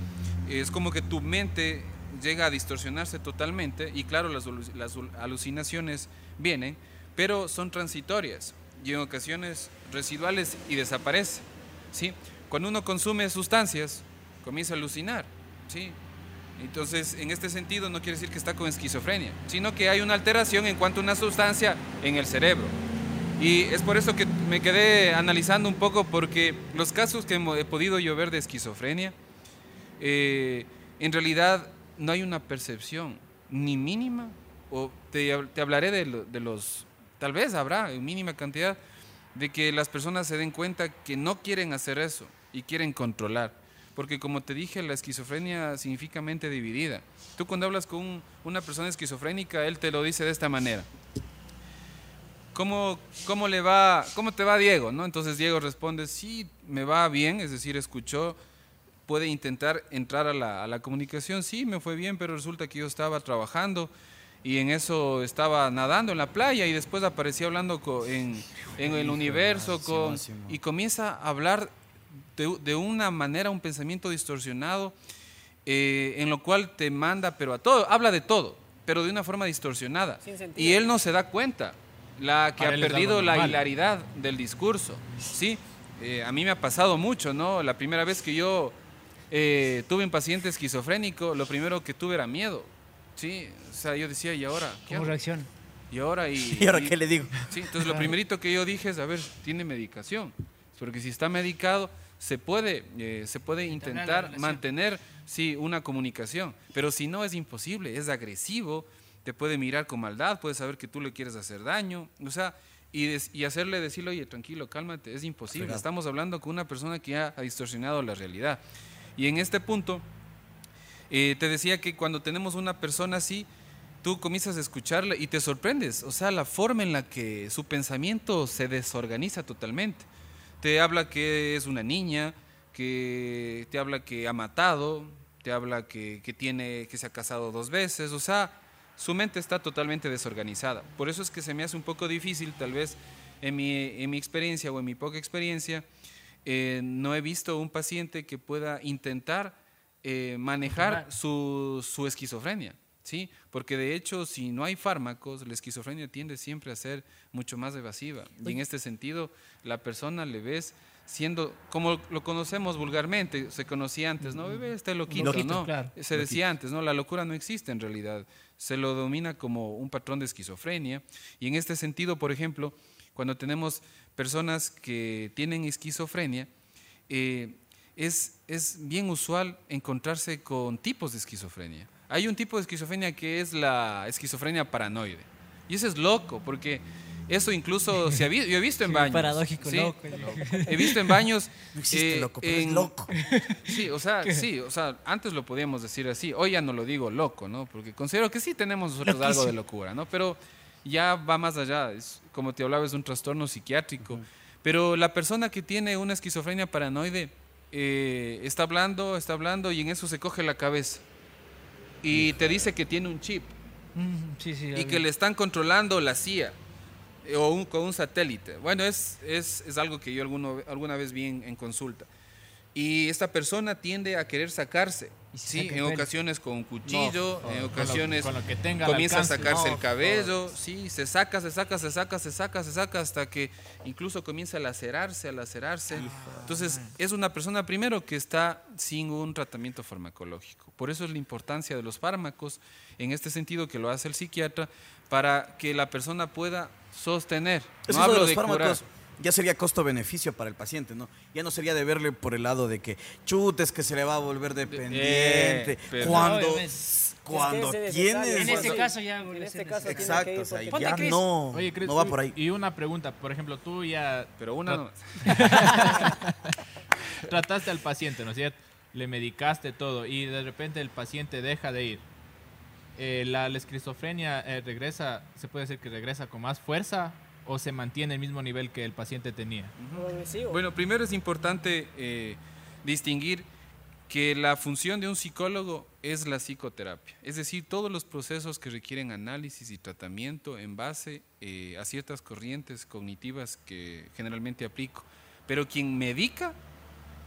es como que tu mente llega a distorsionarse totalmente y claro, las, las alu- alucinaciones vienen, pero son transitorias. y en ocasiones residuales y desaparece. ¿sí? Cuando uno consume sustancias, comienza a alucinar. ¿sí? Entonces, en este sentido, no quiere decir que está con esquizofrenia, sino que hay una alteración en cuanto a una sustancia en el cerebro. Y es por eso que me quedé analizando un poco, porque los casos que he podido yo ver de esquizofrenia, eh, en realidad no hay una percepción ni mínima, o te, te hablaré de los, tal vez habrá en mínima cantidad, de que las personas se den cuenta que no quieren hacer eso y quieren controlar. Porque como te dije, la esquizofrenia significa mente dividida. Tú cuando hablas con un- una persona esquizofrénica, él te lo dice de esta manera. ¿Cómo, cómo le va, cómo te va Diego? ¿no? Entonces Diego responde, sí, me va bien, es decir, escuchó, puede intentar entrar a la, a la comunicación, sí, me fue bien, pero resulta que yo estaba trabajando y en eso estaba nadando en la playa y después aparecía hablando en, en el universo con, y comienza a hablar de, de una manera, un pensamiento distorsionado, eh, en lo cual te manda, pero a todo, habla de todo, pero de una forma distorsionada. Y él no se da cuenta, la que Para ha perdido la normal. hilaridad del discurso. ¿sí? Eh, a mí me ha pasado mucho, ¿no? La primera vez que yo eh, tuve un paciente esquizofrénico, lo primero que tuve era miedo. ¿sí? O sea, yo decía, ¿y ahora? ¿Qué ¿Cómo hago? reacciona? ¿Y ahora? ¿Y, ¿Y ahora y- qué le digo? Sí, entonces lo primerito que yo dije es, a ver, tiene medicación. Porque si está medicado, se puede, eh, se puede intentar mantener, sí, una comunicación. Pero si no, es imposible, es agresivo, te puede mirar con maldad, puede saber que tú le quieres hacer daño. O sea, y, des- y hacerle decirle, oye, tranquilo, cálmate, es imposible. Estamos hablando con una persona que ya ha distorsionado la realidad. Y en este punto, eh, te decía que cuando tenemos una persona así, tú comienzas a escucharla y te sorprendes. O sea, la forma en la que su pensamiento se desorganiza totalmente. Te habla que es una niña, que te habla que ha matado, te habla que, que tiene, que se ha casado dos veces. O sea, su mente está totalmente desorganizada. Por eso es que se me hace un poco difícil, tal vez en mi, en mi experiencia o en mi poca experiencia, eh, no he visto un paciente que pueda intentar eh, manejar su, su esquizofrenia, ¿sí? Porque de hecho, si no hay fármacos, la esquizofrenia tiende siempre a ser mucho más evasiva. Y en este sentido, la persona le ves siendo, como lo conocemos vulgarmente, se conocía antes, ¿no? Bebé, está loquito, Loquito, ¿no? claro. Se decía antes, ¿no? La locura no existe en realidad. Se lo domina como un patrón de esquizofrenia. Y en este sentido, por ejemplo, cuando tenemos personas que tienen esquizofrenia, eh, es, es bien usual encontrarse con tipos de esquizofrenia. Hay un tipo de esquizofrenia que es la esquizofrenia paranoide. Y eso es loco, porque eso incluso se ha vi- yo he visto en baños. Paradójico, ¿sí? loco. He visto en baños. No existe eh, loco, pero es loco. Sí, o sea, sí, o sea, antes lo podíamos decir así, hoy ya no lo digo loco, ¿no? Porque considero que sí tenemos nosotros algo de locura, ¿no? Pero ya va más allá, es, como te hablaba, es un trastorno psiquiátrico. Pero la persona que tiene una esquizofrenia paranoide eh, está hablando, está hablando y en eso se coge la cabeza y te dice que tiene un chip sí, sí. y que le están controlando la CIA eh, o un- con un satélite. Bueno, es, es, es algo que yo alguno, alguna vez vi en, en consulta. Y esta persona tiende a querer sacarse, Y se ¿sí? en pelo. ocasiones con un cuchillo, en con lo- ocasiones con lo que tenga al comienza a sacarse No, el cabello, sí, se saca, se saca, se saca, se saca, se saca, hasta que incluso comienza a lacerarse, a lacerarse. Entonces, es una persona primero que está sin un tratamiento farmacológico. Por eso es la importancia de los fármacos, en este sentido que lo hace el psiquiatra, para que la persona pueda sostener. Eso No de hablo los de curar. Ya sería costo-beneficio para el paciente, ¿no? Ya no sería de verle por el lado de que chutes que se le va a volver dependiente. Eh, pero- cuando Obviamente. cuando Es es tienes... En este caso ya En este caso tiene que Exacto, o sea, Ponte, ya Chris. no, Oye, Chris, no va y- por ahí. Y una pregunta, por ejemplo, tú ya Pero una no. trataste al paciente, ¿no es cierto? Le medicaste todo y de repente el paciente deja de ir. Eh, la, la esquizofrenia eh, regresa, se puede decir que regresa con más fuerza o se mantiene el mismo nivel que el paciente tenía. Bueno, primero es importante eh, distinguir que la función de un psicólogo es la psicoterapia, es decir, todos los procesos que requieren análisis y tratamiento en base eh, a ciertas corrientes cognitivas que generalmente aplico. Pero quien medica,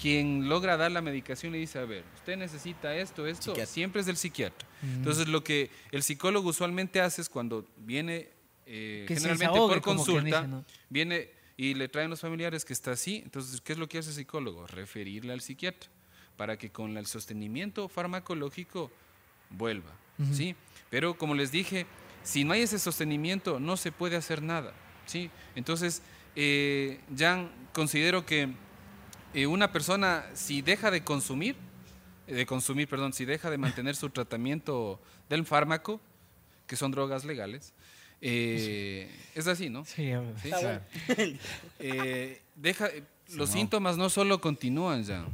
quien logra dar la medicación le dice, a ver, usted necesita esto, esto, Psiquiatra. siempre es del psiquiatra. Entonces lo que el psicólogo usualmente hace es cuando viene, eh, generalmente por consulta, dice, ¿no? viene y le traen los familiares que está así. Entonces, ¿qué es lo que hace el psicólogo? Referirle al psiquiatra para que con el sostenimiento farmacológico vuelva. ¿sí? Pero como les dije, si no hay ese sostenimiento, no se puede hacer nada. ¿sí? Entonces, eh, Jan, considero que eh, una persona, si deja de consumir, eh, de consumir, perdón, si deja de mantener su tratamiento del fármaco, que son drogas legales, eh, es así, ¿no? Sí, claro. Eh, deja, eh, los síntomas no solo continúan ya,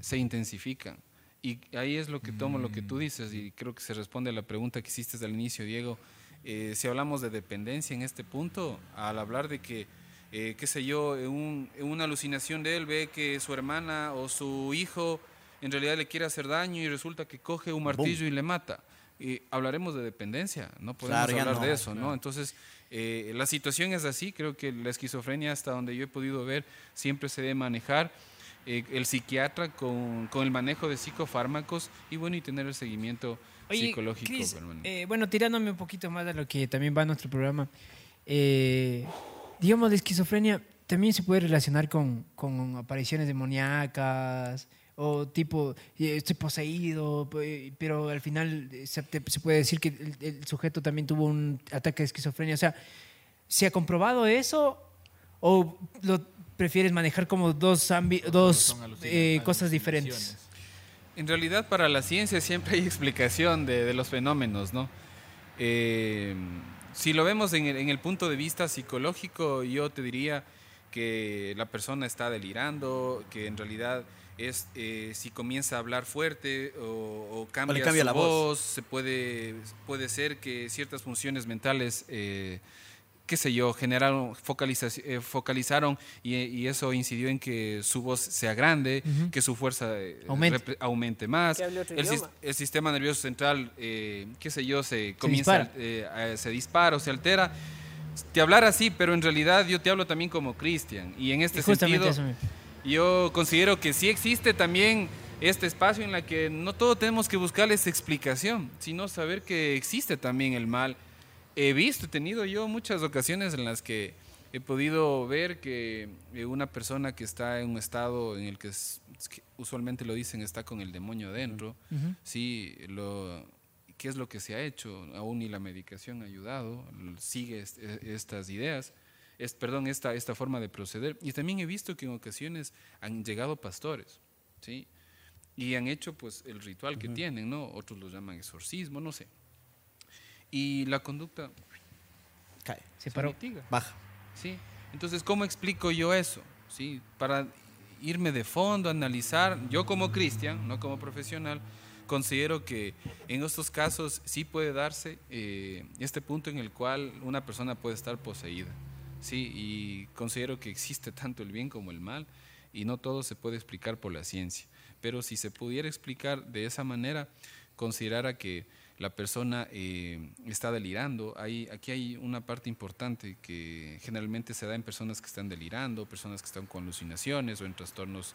se intensifican. Y ahí es lo que tomo lo que tú dices, y creo que se responde a la pregunta que hiciste al inicio, Diego. Eh, si hablamos de dependencia en este punto, al hablar de que, eh, qué sé yo, en, un- en una alucinación de él ve que su hermana o su hijo en realidad le quiere hacer daño y resulta que coge un martillo y le mata. Y hablaremos de dependencia, no podemos Claro, hablar no, de eso, ¿no? Entonces, eh, la situación es así, creo que la esquizofrenia, hasta donde yo he podido ver, siempre se debe manejar eh, el psiquiatra con, con el manejo de psicofármacos y bueno, y tener el seguimiento Oye, psicológico Chris, permanente. eh, bueno, tirándome un poquito más de lo que también va a nuestro programa, eh, digamos, la esquizofrenia también se puede relacionar con, con apariciones demoníacas o tipo, eh, estoy poseído, pe- pero al final eh, se, puede decir que el, el sujeto también tuvo un ataque de esquizofrenia. O sea, ¿se ha comprobado eso o lo prefieres manejar como dos, ambi- dos eh, cosas diferentes? En realidad, para la ciencia siempre hay explicación de, de los fenómenos, ¿no? Eh, si lo vemos en el, en el punto de vista psicológico, yo te diría que la persona está delirando, que en realidad es eh, si comienza a hablar fuerte o, o cambia, cambia su la voz. se puede, puede ser que ciertas funciones mentales eh, qué sé yo, generaron, focaliza- eh, focalizaron y, y eso incidió en que su voz sea grande, que su fuerza eh, Aumente. repre- aumente más. El, sistema nervioso central, eh, qué sé yo, se comienza, dispara. eh, a- se dispara o se altera. Te hablar así, pero en realidad yo te hablo también como Cristian. Y en este Y sentido, eso yo considero que sí existe también este espacio en la que no todo tenemos que buscarles explicación, sino saber que existe también el mal. He visto, he tenido yo muchas ocasiones en las que he podido ver que eh, una persona que está en un estado en el que, es- que usualmente lo dicen está con el demonio adentro, sí, lo, ¿qué es lo que se ha hecho? Aún ni la medicación ha ayudado, sigue est- e- estas ideas, es, perdón, esta, esta forma de proceder. Y también he visto que en ocasiones han llegado pastores, ¿sí? Y han hecho pues el ritual que tienen, ¿no? Otros lo llaman exorcismo, no sé. Y la conducta Cae. se paró. mitiga. Baja. Sí. Entonces, ¿cómo explico yo eso? Sí, para irme de fondo, analizar, yo como cristian, no como profesional, considero que en estos casos sí puede darse eh, este punto en el cual una persona puede estar poseída. Sí, y considero que existe tanto el bien como el mal y no todo se puede explicar por la ciencia. Pero si se pudiera explicar de esa manera, considerara que la persona eh, está delirando. Hay, aquí hay una parte importante que generalmente se da en personas que están delirando, personas que están con alucinaciones o en trastornos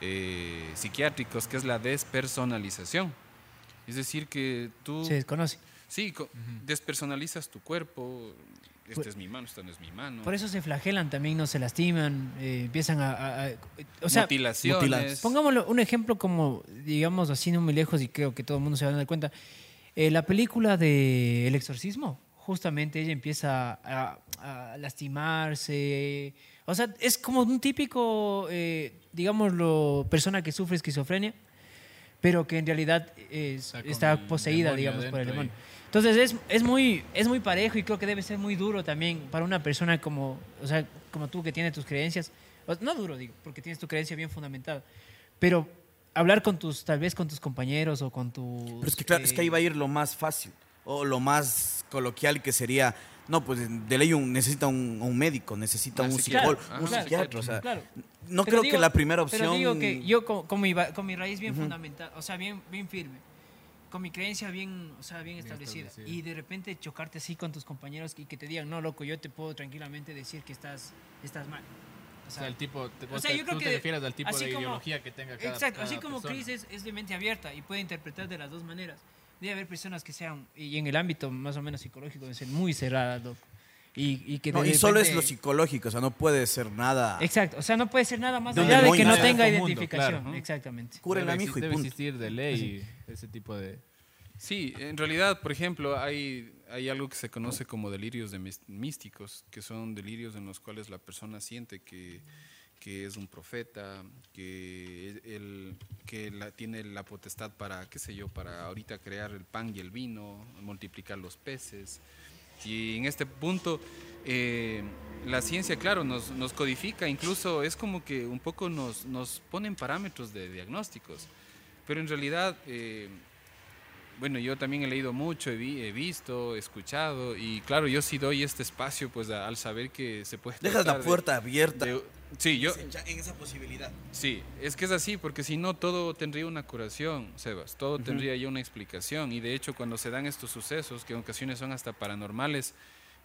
eh, psiquiátricos, que es la despersonalización. Es decir, que tú Se desconoce. sí, despersonalizas tu cuerpo. Esta es mi mano, esta no es mi mano. Por eso se flagelan también, no se lastiman, eh, empiezan a, a- a- O sea, Mutilaciones. pongámoslo un ejemplo como, digamos así, no muy lejos y creo que todo el mundo se va a dar cuenta. Eh, la película de El Exorcismo, justamente ella empieza a, a lastimarse. O sea, es como un típico, eh, digámoslo, persona que sufre esquizofrenia, pero que en realidad es- Está poseída, digamos, por el demonio. Entonces es, es, muy, es muy parejo y creo que debe ser muy duro también para una persona como, o sea, como tú que tiene tus creencias. No duro, digo, porque tienes tu creencia bien fundamentada. Pero hablar con tus, tal vez con tus compañeros o con tus... Pero es que claro, es que ahí va a ir lo más fácil o lo más coloquial que sería, no, pues de ley un, necesita un, un médico, necesita Ah, un psicólogo, un claro, psiquiatra, o sea, Claro. no Pero creo digo- que la primera opción Pero digo que yo con, con mi, con mi raíz bien fundamental, o sea, bien, bien firme, con mi creencia bien, o sea, bien, establecida, establecida. y de repente chocarte así con tus compañeros y que te digan, no, loco, yo te puedo tranquilamente decir que estás, estás mal. O sea, el tipo, te, O sea, te- yo creo tú que te refieres al tipo de como- ideología que tenga cada Exacto, así como persona. Chris es, es de mente abierta y puede interpretar de las dos maneras. Debe haber personas que sean, y en el ámbito más o menos psicológico, deben ser muy cerradas, loco. Y, y que No, de y solo es lo psicológico, o sea, no puede ser nada. Exacto, o sea, no puede ser nada más De allá de que demonio. no tenga de mundo, identificación. claro. Exactamente. Cúrenla, debe, mijo, y exi- debe punto. existir de ley ese tipo de... Sí, en realidad, por ejemplo, hay, hay algo que se conoce como delirios de místicos, que son delirios en los cuales la persona siente que, que es un profeta, que, él, que la, tiene la potestad para, qué sé yo, para ahorita crear el pan y el vino, multiplicar los peces. Y en este punto, eh, la ciencia, claro, nos, codifica, incluso es como que un poco nos, nos ponen parámetros de diagnósticos, pero en realidad... eh, bueno, yo también he leído mucho, he, vi- he visto, he escuchado y claro, yo sí doy este espacio pues a- al saber que se puede... Dejas la de- puerta abierta de- sí, yo, en esa posibilidad. sí, es que es así, porque si no todo tendría una curación, Sebas, todo tendría ya una explicación y de hecho cuando se dan estos sucesos, que en ocasiones son hasta paranormales,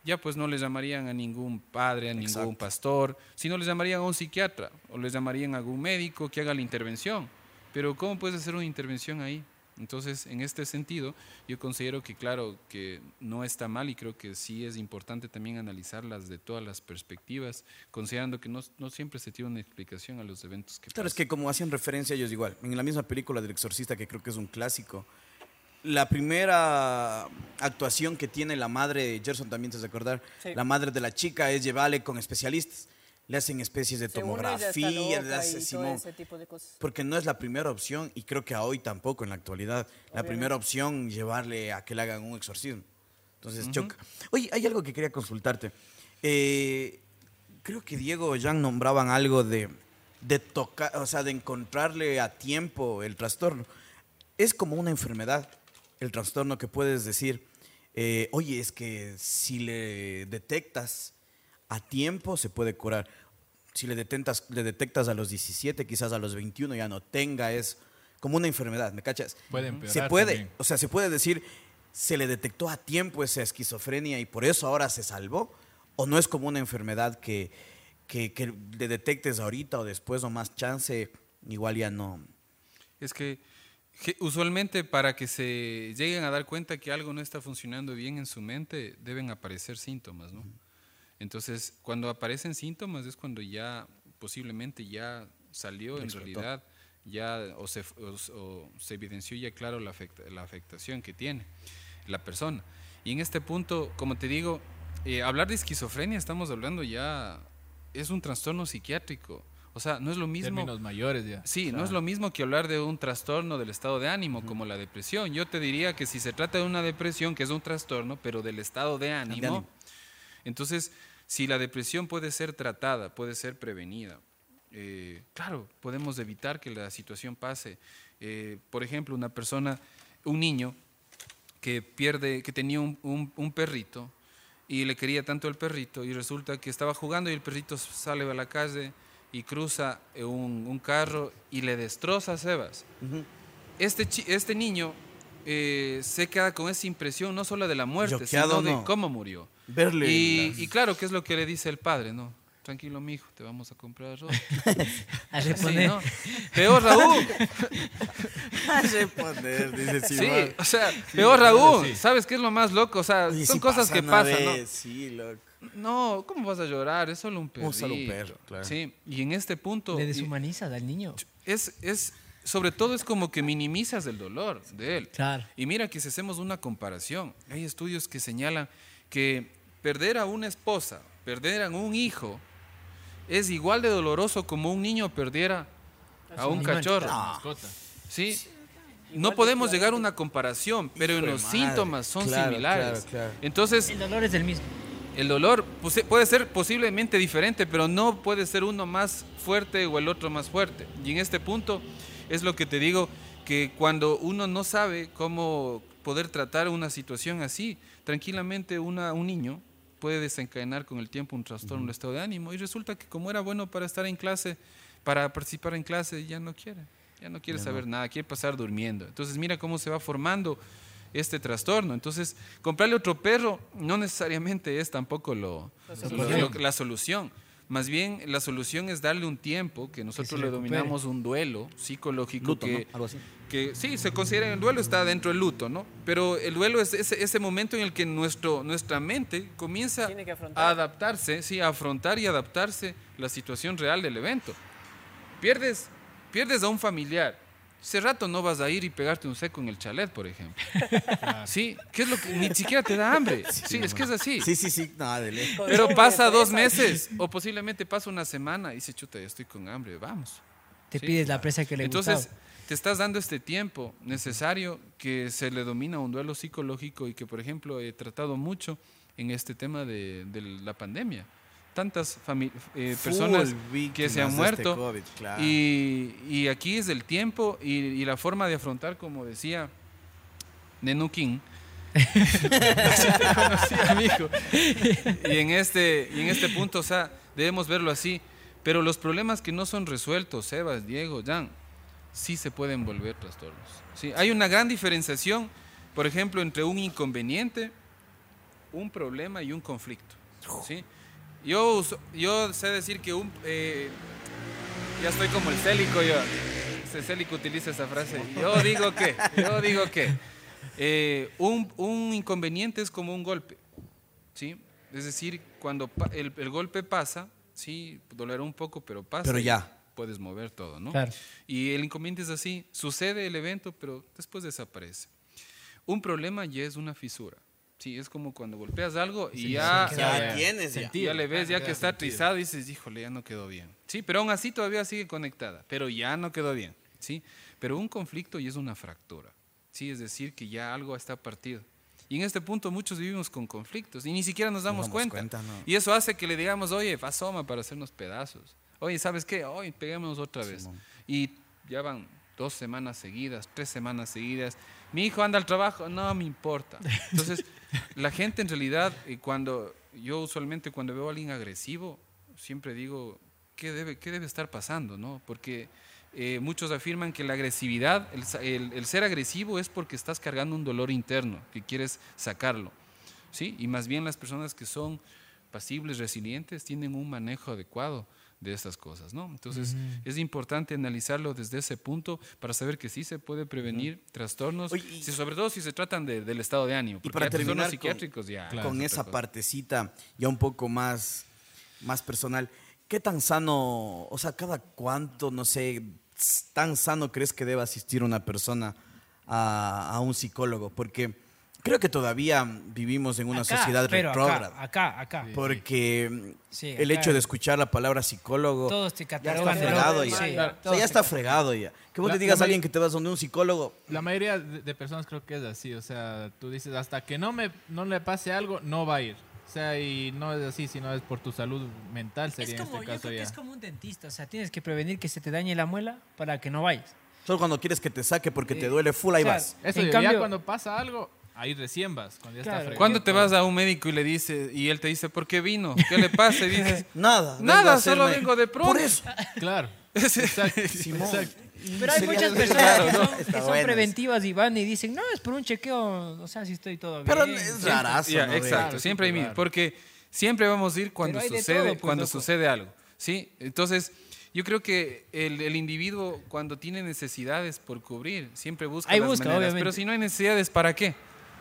ya pues no les llamarían a ningún padre, a ningún Exacto. pastor, sino les llamarían a un psiquiatra o les llamarían a algún médico que haga la intervención. Pero ¿cómo puedes hacer una intervención ahí? Entonces, en este sentido, yo considero que, claro, que no está mal y creo que sí es importante también analizarlas de todas las perspectivas, considerando que no, no siempre se tiene una explicación a los eventos que Claro, es que como hacían referencia ellos igual, en la misma película del exorcista, que creo que es un clásico, la primera actuación que tiene la madre de Gerson, también te has de acordar, Sí. la madre de la chica es llevarle con especialistas, le hacen especies de Según tomografía, le loca hace y todo Simón. ese tipo de cosas. Porque no es la primera opción y creo que a hoy tampoco en la actualidad. La Obviamente. primera opción llevarle a que le hagan un exorcismo. Entonces choca. Oye, hay algo que quería consultarte. Eh, creo que Diego o Jan nombraban algo de, de tocar, o sea, de encontrarle a tiempo el trastorno. Es como una enfermedad, el trastorno que puedes decir, eh, oye, es que si le detectas a tiempo se puede curar. Si le detectas, le detectas a los 17, quizás a los 21 ya no tenga, es como una enfermedad, ¿me cachas? Puede empeorar Se puede, también. o sea, se puede decir, se le detectó a tiempo esa esquizofrenia y por eso ahora se salvó, o no es como una enfermedad que, que, que le detectes ahorita o después o más chance, igual ya no. Es que usualmente para que se lleguen a dar cuenta que algo no está funcionando bien en su mente, deben aparecer síntomas, ¿no? Entonces, cuando aparecen síntomas es cuando ya posiblemente ya salió en realidad, ya o se, o, o se evidenció ya claro la, afecta- la afectación que tiene la persona. Y en este punto, como te digo, eh, hablar de esquizofrenia, estamos hablando ya, es un trastorno psiquiátrico. O sea, no es lo mismo... Términos mayores ya. Sí, no es lo mismo que hablar de un trastorno del estado de ánimo como la depresión. Yo te diría que si se trata de una depresión, que es un trastorno, pero del estado de ánimo, ánimo. Entonces si la depresión puede ser tratada, puede ser prevenida, eh, claro, podemos evitar que la situación pase. Eh, por ejemplo, una persona, un niño que pierde, que tenía un, un- un perrito y le quería tanto el perrito y resulta que estaba jugando y el perrito sale a la calle y cruza eh, un, un carro y le destroza a Sebas. Este, este niño eh, se queda con esa impresión no solo de la muerte, sino de cómo murió. Verle Y, las- y claro, ¿qué es lo que le dice el padre? No, tranquilo, mijo, te vamos a comprar arroz. A Sí, reponer. ¿no? Peor Raúl. responder, dice Sí, o sea, peor Raúl. sí. ¿Sabes qué es lo más loco? O sea, son sí cosas pasa que una pasan, ¿no? Sí, loco. No, ¿cómo vas a llorar? Es solo un perro. Un solo perro, claro. Sí, y en este punto Le y- deshumanizas al niño. es, es, sobre todo es como que minimizas el dolor de él. Claro. Y mira que si hacemos una comparación, hay estudios que señalan que perder a una esposa, perder a un hijo, es igual de doloroso como un niño perdiera a un cachorro. Mascota. Sí. No de podemos llegar a una comparación, pero en los síntomas son Claro, similares. claro. Entonces, El dolor es el mismo. el dolor puse- puede ser posiblemente diferente, pero no puede ser uno más fuerte o el otro más fuerte. Y en este punto es lo que te digo, que cuando uno no sabe cómo poder tratar una situación así, tranquilamente una, un niño puede desencadenar con el tiempo un trastorno del estado de ánimo y resulta que como era bueno para estar en clase, para participar en clase, ya no quiere, ya no quiere saber nada, quiere pasar durmiendo. Entonces mira cómo se va formando este trastorno. Entonces, comprarle otro perro no necesariamente es tampoco lo, La lo- solución. lo- la solución. Más bien, la solución es darle un tiempo, que nosotros le dominamos un duelo psicológico Luto, que, ¿no? Algo así. que sí, se considera el duelo está dentro del luto, ¿no? Pero el duelo es ese, ese momento en el que nuestro, nuestra mente comienza a adaptarse, sí, a afrontar y adaptarse la situación real del evento. Pierdes, pierdes a un familiar. Hace rato no vas a ir y pegarte un seco en el chalet, por ejemplo. Sí, ¿qué es lo que ni siquiera te da hambre? Sí, es que es así. Sí, sí, sí, no, Pero pasa dos meses o posiblemente pasa una semana y dice, chuta, ya estoy con hambre, vamos. Te Sí. pides la presa que le Entonces, gustaba. te estás dando este tiempo necesario que se le domina un duelo psicológico y que, por ejemplo, he tratado mucho en este tema de, de la pandemia. Tantas eh, personas que se han de muerto este COVID, claro. y, y aquí es el tiempo y, y la forma de afrontar, como decía Nenu King. Así te conocí, amigo. Y en este, y en este punto, o sea, debemos verlo así. Pero los problemas que no son resueltos, Sebas, Diego, Jan, sí se pueden volver trastornos. Sí, hay una gran diferenciación, por ejemplo, entre un inconveniente, un problema y un conflicto. ¿sí? Yo, uso- yo sé decir que un... eh, ya estoy como el célico yo. Ese célico utiliza esa frase. Yo digo que, yo digo que eh, un, un inconveniente es como un golpe. ¿sí? Es decir, cuando el, el golpe pasa, sí, dolerá un poco, pero pasa. Pero ya. Puedes mover todo, ¿no? Claro. Y el inconveniente es así, sucede el evento, pero después desaparece. Un problema ya es una fisura. Sí, es como cuando golpeas algo y ya, Ya ya, tienes, ya. y ya le ves ya Queda que está sentido. trizado y dices, híjole, ya no quedó bien. Sí, pero aún así todavía sigue conectada, pero ya no quedó bien. Sí, pero un conflicto ya es una fractura. Sí, es decir, que ya algo está partido. Y en este punto muchos vivimos con conflictos y ni siquiera nos damos damos cuenta. cuenta, no. Y eso hace que le digamos, oye, asoma para hacernos pedazos. Oye, ¿sabes qué? Hoy peguémonos otra vez. Simón. Y ya van dos semanas seguidas, tres semanas seguidas. Mi hijo anda al trabajo, no me importa. Entonces, la gente en realidad, cuando yo usualmente cuando veo a alguien agresivo, siempre digo, ¿qué debe, qué debe estar pasando? ¿no? Porque eh, muchos afirman que la agresividad, el, el- el ser agresivo es porque estás cargando un dolor interno, que quieres sacarlo. ¿sí? Y más bien las personas que son pasibles, resilientes, tienen un manejo adecuado de estas cosas, ¿no? Entonces, es importante analizarlo desde ese punto para saber que sí se puede prevenir trastornos, Oye, y- si- sobre todo si se tratan de- del estado de ánimo. porque para terminar con- psiquiátricos ya. Claro. con es esa cosa. partecita ya un poco más, más personal, ¿qué tan sano, o sea, cada cuánto, no sé, tan sano crees que debe asistir una persona a, a un psicólogo? Porque creo que todavía vivimos en una Acá, sociedad retrógrada. Acá, acá, acá. Porque mm, Sí, el acá- hecho de escuchar la palabra psicólogo Todos te ya está catalogan de fregado ya. sí, O sea, ya te está fregado ya. Que vos La- le digas a alguien que te vas donde un psicólogo, La mayoría de, de personas creo que es así, o sea, tú dices, hasta que no me no le pase algo, no va a ir. O sea, y no es así, sino es por tu salud mental, sería Es en como, este yo caso creo que ya. es como un dentista, o sea, tienes que prevenir que se te dañe la muela para que no vayas. solo cuando quieres que te saque porque te duele full, ahí vas. Eso, En ya cambio- cuando pasa algo, ahí recién vas, cuando ya Claro. está fregado. ¿Cuándo te vas a un médico y le dice y él te dice por qué vino? ¿Qué le pasa? Y dices Nada. Nada, a solo hacerme- vengo de pronto. Por eso. Claro. Exacto. Simón. exacto. Pero hay muchas personas que son, que preventivas y van y dicen, no, es por un chequeo, o sea, si estoy todo bien. Pero es rarazo. Exacto, Claro, siempre hay raro. porque siempre vamos a ir cuando sucede, todo, pues, cuando loco. sucede algo, ¿sí? Entonces, yo creo que el, el individuo cuando tiene necesidades por cubrir, siempre busca Ahí las busca, maneras, obviamente. pero si no hay necesidades, ¿para qué?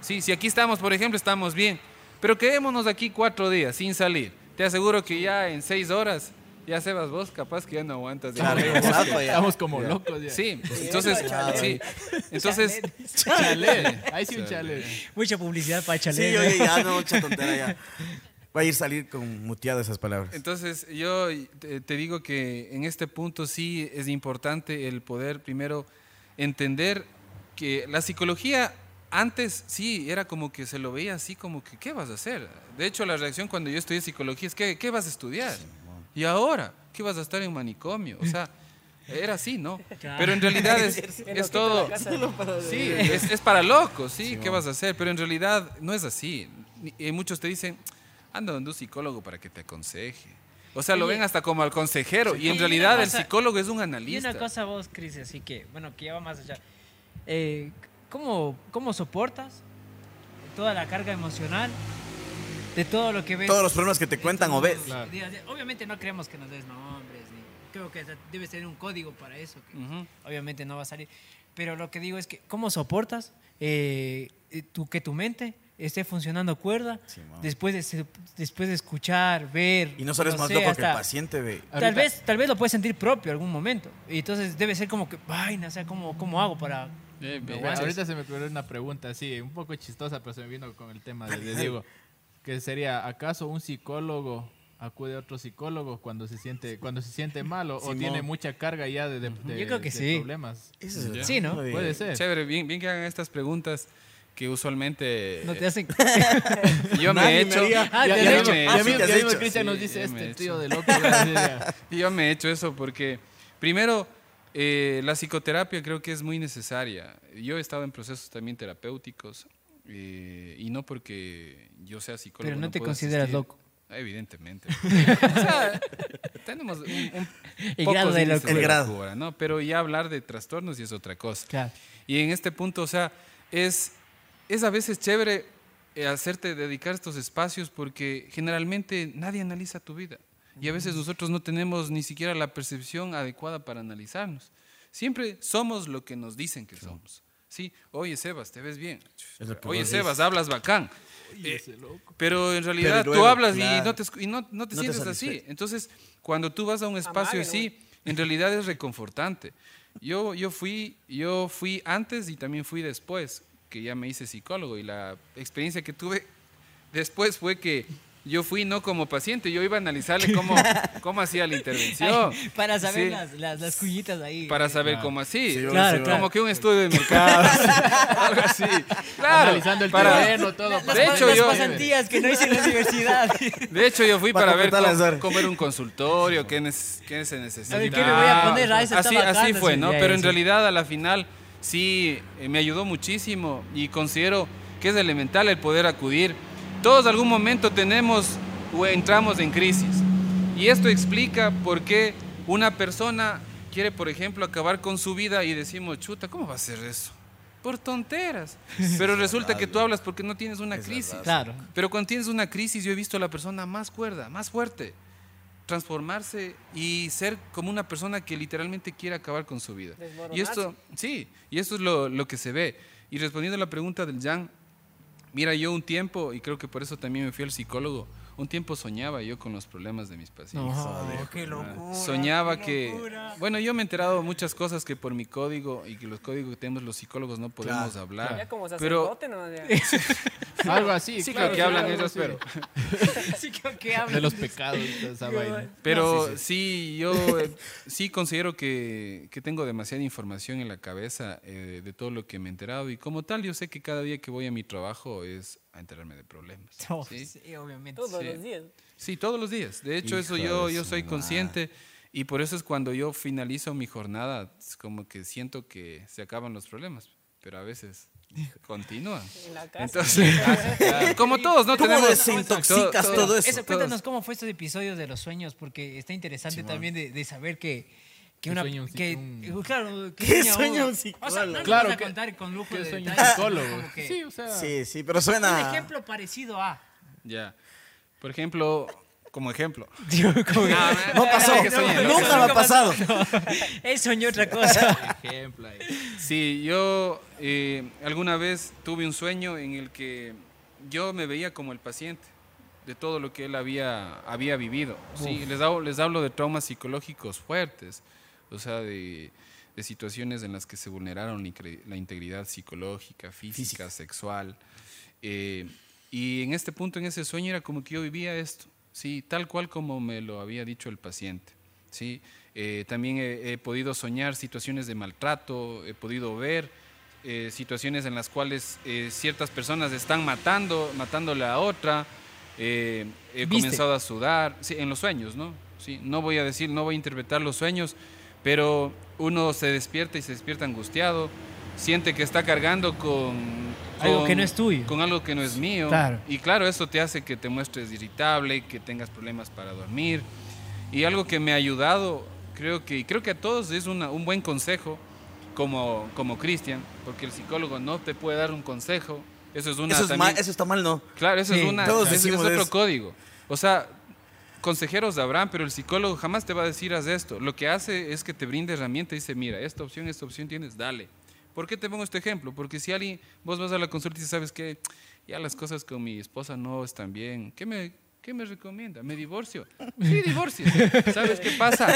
Sí, si aquí estamos, por ejemplo, estamos bien, pero quedémonos aquí cuatro días sin salir. Te aseguro que ya en seis horas, ya Sebas, vos capaz que ya no aguantas. de Claro, ya. Estamos como locos ya. Sí, entonces, sí. Entonces, Chalet. Ahí sí un chalet. Mucha publicidad para Sí, chalet. oye, ya no, mucha tontera ya. Va a ir salir con muteadas esas palabras. Entonces, yo te, te digo que en este punto sí es importante el poder primero entender que la psicología antes sí era como que se lo veía así como que, ¿qué vas a hacer? De hecho, la reacción cuando yo estudié psicología es, ¿qué, qué vas a estudiar? Y ahora, ¿qué vas a estar en manicomio? O sea, era así, ¿no? Pero en realidad es, En es lo todo... Sí, es, es para locos, sí, ¿qué vas a hacer? Pero en realidad no es así. Ni- eh, muchos te dicen, anda donde un psicólogo para que te aconseje. O sea, lo ven hasta como al consejero. Y en Y realidad el psicólogo es un Y analista. una cosa vos, Cris, así que, bueno, que ya va más allá. Eh, ¿cómo, ¿Cómo soportas toda la carga emocional de todo lo que ves. Todos los problemas que te cuentan o ves. Claro. Obviamente no creemos que nos des nombres, ni- creo que debes tener un código para eso, que Ujú. obviamente no va a salir. Pero lo que digo es que, ¿cómo soportas eh, eh, tu, que tu mente esté funcionando cuerda después, de, después de escuchar, ver? Y no solo es más sé, loco que el hasta- paciente, ve. Tal Ahorita- vez, tal vez lo puedes sentir propio algún momento. Y entonces debe ser como que, vaina, o sea, ¿cómo, cómo hago para...? Eh? Ahorita se me ocurrió una pregunta así, un poco chistosa, pero se me vino con el tema de, de Diego. Que sería, ¿acaso un psicólogo acude a otro psicólogo cuando se siente cuando se siente mal o, tiene mucha carga ya de, de- de- Yo creo que de sí. problemas? Es Sí, ¿no? Puede ser. Chévere, bien, bien que hagan estas preguntas que usualmente No te hacen... yo me he me hecho. haría- Ah, Ya, mismo- hecho. ya Ah, mismo-. Cristian nos dice me este hecho. tío de loco. Y yo me he hecho eso porque, primero, eh, la psicoterapia creo que es muy necesaria. Yo he estado en procesos también terapéuticos eh, y no porque yo sea psicólogo. Pero no te consideras asistir. loco. Evidentemente. o sea, tenemos un, un El pocos grado de locura. El grado. locura, ¿no? Pero ya hablar de trastornos y es otra cosa. Claro. Y en este punto, o sea, es, es a veces chévere eh, hacerte dedicar estos espacios porque generalmente nadie analiza tu vida. Y a veces nosotros no tenemos ni siquiera la percepción adecuada para analizarnos. Siempre somos lo que nos dicen que somos. Sí, oye Sebas, te ves bien. Oye Sebas, hablas bacán. Eh, ese loco. pero en realidad luego, tú hablas claro. y no te, y no, no te No te sientes así. Entonces, cuando tú vas a un espacio Amague, así, en realidad es reconfortante. Yo, yo, fui, yo fui antes y también fui después, que ya me hice psicólogo. Y la experiencia que tuve después fue que yo fui no como paciente, yo iba a analizarle cómo, cómo hacía la intervención. Ay, para saber Sí, las, las, las cuñitas ahí. Para saber Claro. cómo así. Sí, Claro, sí, claro. Como que un estudio de mercado. algo así. Claro. Analizando el para- terreno, todo. Las, para- De las hecho, yo- pasantías que no hice en la universidad. De hecho, yo fui Para para, ver las cómo, cómo era un consultorio, qué, nes- qué se necesita. A ver, ¿qué me voy a poner? Ah, así, bacana, así fue, ¿no? Pero en sí. realidad, a la final, sí eh, me ayudó muchísimo y considero que es elemental el poder acudir. Todos algún momento tenemos o entramos en crisis. Y esto explica por qué una persona quiere, por ejemplo, acabar con su vida y decimos, chuta, ¿cómo va a ser eso? Por tonteras. Pero resulta que tú hablas porque no tienes una crisis. verdad. Claro. Pero cuando tienes una crisis, yo he visto a la persona más cuerda, más fuerte, transformarse y ser como una persona que literalmente quiere acabar con su vida. Y esto, sí, y esto es lo, lo que se ve. Y respondiendo a la pregunta del Jan, mira, yo un tiempo, y creo que por eso también me fui al psicólogo, un tiempo soñaba yo con los problemas de mis pacientes. No, qué Ah, Soñaba que, bueno, yo me he enterado de muchas cosas que por mi código y que los códigos que tenemos los psicólogos no podemos Claro, hablar. Ya como Pero ¿no? Algo así. sí, claro, creo que hablan ellos, pero Sí, creo que hablan. De los pecados, toda esa vaina. Pero sí, yo eh, sí considero que, que tengo demasiada información en la cabeza eh, de todo lo que me he enterado y como tal yo sé que cada día que voy a mi trabajo es a enterarme de problemas. No, ¿sí? sí, obviamente. Todos Sí. los días. Sí, todos los días. De hecho, eso yo, yo soy consciente y por eso es cuando yo finalizo mi jornada, es como que siento que se acaban los problemas, pero a veces continúan. En la casa. Entonces, como todos, ¿no? ¿Cómo Tenemos desintoxicas todo- todo eso? Eso, todo- cuéntanos cómo fue estos episodios de los sueños, porque está interesante Simón. también de, de saber que, que ¿Qué una... sueña un que, claro, que ¿Qué sueña un O sea, psicólogo? no Claro, a que- contar con lujo ¿Qué de sueña un psicólogo? que Sí, o sea. Sí, sí, pero Un suena. ejemplo parecido a... Ya. Por ejemplo, como ejemplo. No pasó. que sueñe, ¿no? Nunca me ha pasado. Él soñó otra cosa. Ejemplo ahí. Sí, yo eh, alguna vez tuve un sueño en el que yo me veía como el paciente de todo lo que él había, había vivido. Sí, les, hablo, les hablo de traumas psicológicos fuertes, o sea, de, de situaciones en las que se vulneraron la integridad psicológica, física, Física. sexual. eh, y en este punto, en ese sueño, era como que yo vivía esto, sí, tal cual como me lo había dicho el paciente. ¿sí? Eh, también he, he podido soñar situaciones de maltrato, he podido ver eh, situaciones en las cuales ciertas personas están matando, matándole a otra. he ¿Viste? comenzado a sudar, sí, en los sueños, ¿no? Sí, no voy a decir, no voy a interpretar los sueños, pero uno se despierta y se despierta angustiado, siente que está cargando con... Algo con- que no es tuyo. Con algo que no es mío. Claro. Y claro, eso te hace que te muestres irritable, que tengas problemas para dormir. Y algo que me ha ayudado, creo que, y creo que a todos es una- un buen consejo como, como Cristian, porque el psicólogo no te puede dar un consejo, Eso es una Eso, es también- mal- eso está mal, ¿no? Claro, eso Sí, es una, todos es decimos otro eso. código. O sea, consejeros habrán, pero el psicólogo jamás te va a decir haz esto. Lo que hace es que te brinde herramientas y dice, mira, esta opción, esta opción tienes, dale. ¿Por qué te pongo este ejemplo? Porque si alguien, vos vas a la consulta y sabes que ya las cosas con mi esposa no están bien, ¿qué me, qué me recomienda? ¿Me divorcio? Sí, divorcio. ¿Sabes qué pasa?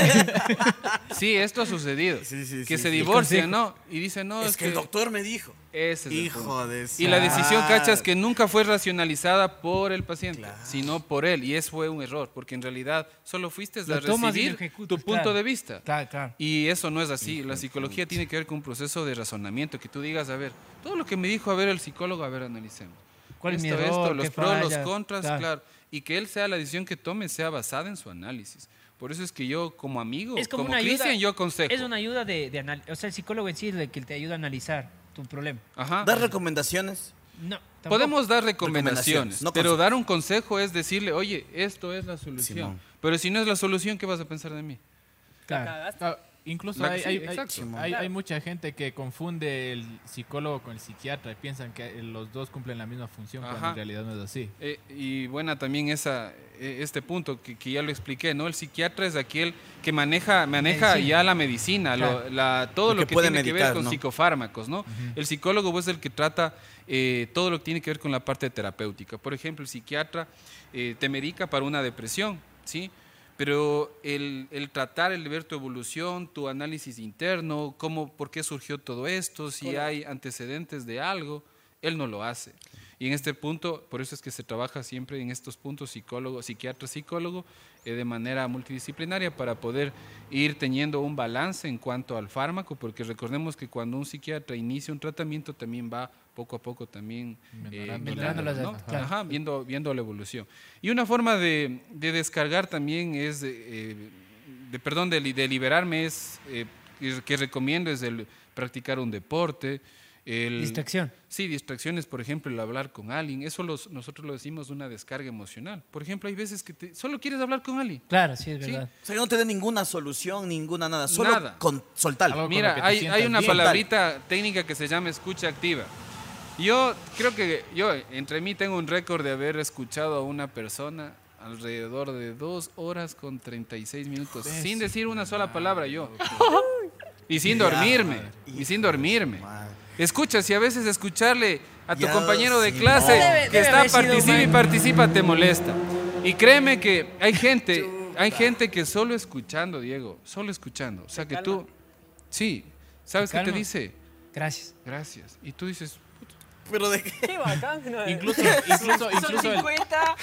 Sí, esto ha sucedido. Sí, sí, que sí, se sí. divorcian, ¿no? Y dicen, no, es que el doctor me dijo. ese es el Hijo de Y la decisión, cachas, que nunca fue racionalizada por el paciente, Claro. sino por él. Y eso fue un error, porque en realidad solo fuiste a recibir ejecutas, tu punto claro. de vista. Claro, claro. Y eso no es así. La psicología tiene que ver con un proceso de razonamiento, que tú digas, a ver, todo lo que me dijo, a ver, el psicólogo, a ver, analicemos. ¿Cuál es mi esto, error? esto, los ¿Qué pros, los contras, Claro. Y que él sea la decisión que tome, sea basada en su análisis. Por eso es que yo, como amigo, Es como como, una ayuda. Cristian, yo aconsejo. Es una ayuda de, de O sea, el psicólogo en sí es el que te ayuda a analizar tu problema. Ajá. Dar recomendaciones. No. tampoco. Podemos dar Recomendaciones, recomendaciones, no pero dar un consejo es decirle, oye, esto es la solución. Simón. pero si no es la solución, ¿qué vas a pensar de mí? Claro. Incluso hay, sí, hay- exacto. hay- hay- hay mucha gente que confunde el psicólogo con el psiquiatra y piensan que los dos cumplen la misma función cuando Ajá. en realidad no es así. Eh, y buena también esa, eh, este punto que, que ya lo expliqué, ¿no? El psiquiatra es aquel que maneja, maneja Medicina. ya la medicina, lo- la- todo Lo lo, que tiene que ver con ¿no? psicofármacos, ¿no? El psicólogo es el que trata eh, todo lo que tiene que ver con la parte terapéutica. Por ejemplo, el psiquiatra eh, te medica para una depresión, ¿sí? Pero el, el tratar, el ver tu evolución, tu análisis interno, cómo, por qué surgió todo esto, si hay antecedentes de algo, él no lo hace. Y en este punto, por eso es que se trabaja siempre en estos puntos psicólogo, psiquiatra, psicólogo, eh, de manera multidisciplinaria para poder ir teniendo un balance en cuanto al fármaco, porque recordemos que cuando un psiquiatra inicia un tratamiento también va poco a poco también eh, Mejorando la- ¿no? Ajá. claro. Ajá, viendo, viendo la evolución. Y una forma de, de descargar también es, de, eh, de perdón, de, de liberarme es, eh, que- recomiendo es el practicar un deporte. El, Distracción. Sí, distracciones, por ejemplo, el hablar con alguien. Eso los- nosotros lo decimos una descarga emocional. Por ejemplo, hay veces que te- solo quieres hablar con alguien. Claro, sí, es Sí. verdad. O sea, que no te dé ninguna solución, ninguna nada. Solo Nada. con con lo Mira, te hay, hay una bien. palabrita técnica que se llama escucha activa. Yo creo que yo entre mí tengo un récord de haber escuchado a una persona alrededor de dos horas con 36 minutos sin decir una sola palabra yo. Y sin dormirme, y sin dormirme. Madre. Escucha, si a veces escucharle a tu Ya, compañero de sí. clase Debe- que debe está participa y participa te molesta. Y créeme que hay gente, hay gente que solo escuchando, Diego, solo escuchando. O sea que tú, sí, ¿sabes qué te dice? Gracias. Gracias. Y tú dices, Pero de qué. Qué bacán. ¿no? Incluso, incluso, Son incluso el, 50.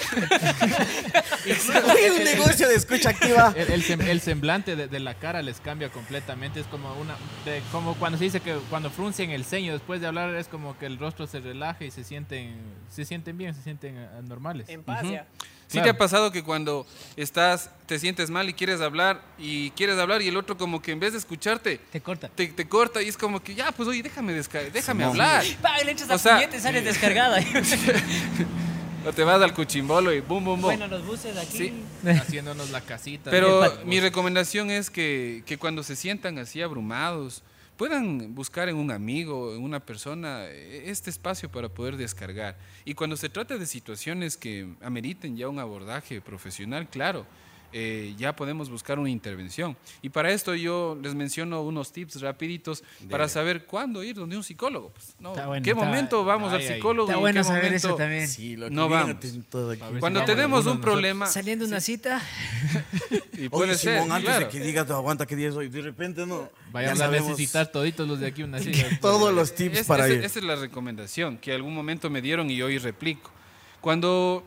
Hay un negocio de escucha activa. el, el sem- el semblante de, de la cara les cambia completamente. Es como una, de- como cuando se dice que cuando fruncen el ceño después de hablar es como que el rostro se relaja y se sienten, se sienten bien, se sienten eh, normales. En paz, ya. ¿Sí Claro. te ha pasado que cuando estás, te sientes mal y quieres hablar y quieres hablar y el otro como que en vez de escucharte Te corta. te, te corta y es como que ya, pues oye, déjame desca- déjame hablar. Pa, le echas O a sea- puñete y sales descargada. O te vas al cuchimbolo y bum, bum, bum. bueno, los buses aquí. Sí. Haciéndonos la casita. Pero mi recomendación es que, que cuando se sientan así abrumados, puedan buscar en un amigo, en una persona, eh, este espacio para poder descargar. Y cuando se trata de situaciones que ameriten ya un abordaje profesional, claro, eh, ya podemos buscar una intervención. Y para esto yo les menciono unos tips rapiditos para saber cuándo ir donde un psicólogo. Pues, ¿no? Bueno, ¿Qué está- momento vamos Ay, al ay. psicólogo? Está bueno qué saber eso momento- también. Sí, lo que No vamos. todo aquí. Cuando si tenemos un problema, Saliendo una cita. y Oye, puede ser, Simón, antes claro. de que digas, "No, aguanta, ¿qué día es hoy? De repente, no. Vayamos Ya a necesitar toditos los de aquí una silla. Todos los tips Es- para ese- ir. Esa es la recomendación que algún momento me dieron y hoy replico. Cuando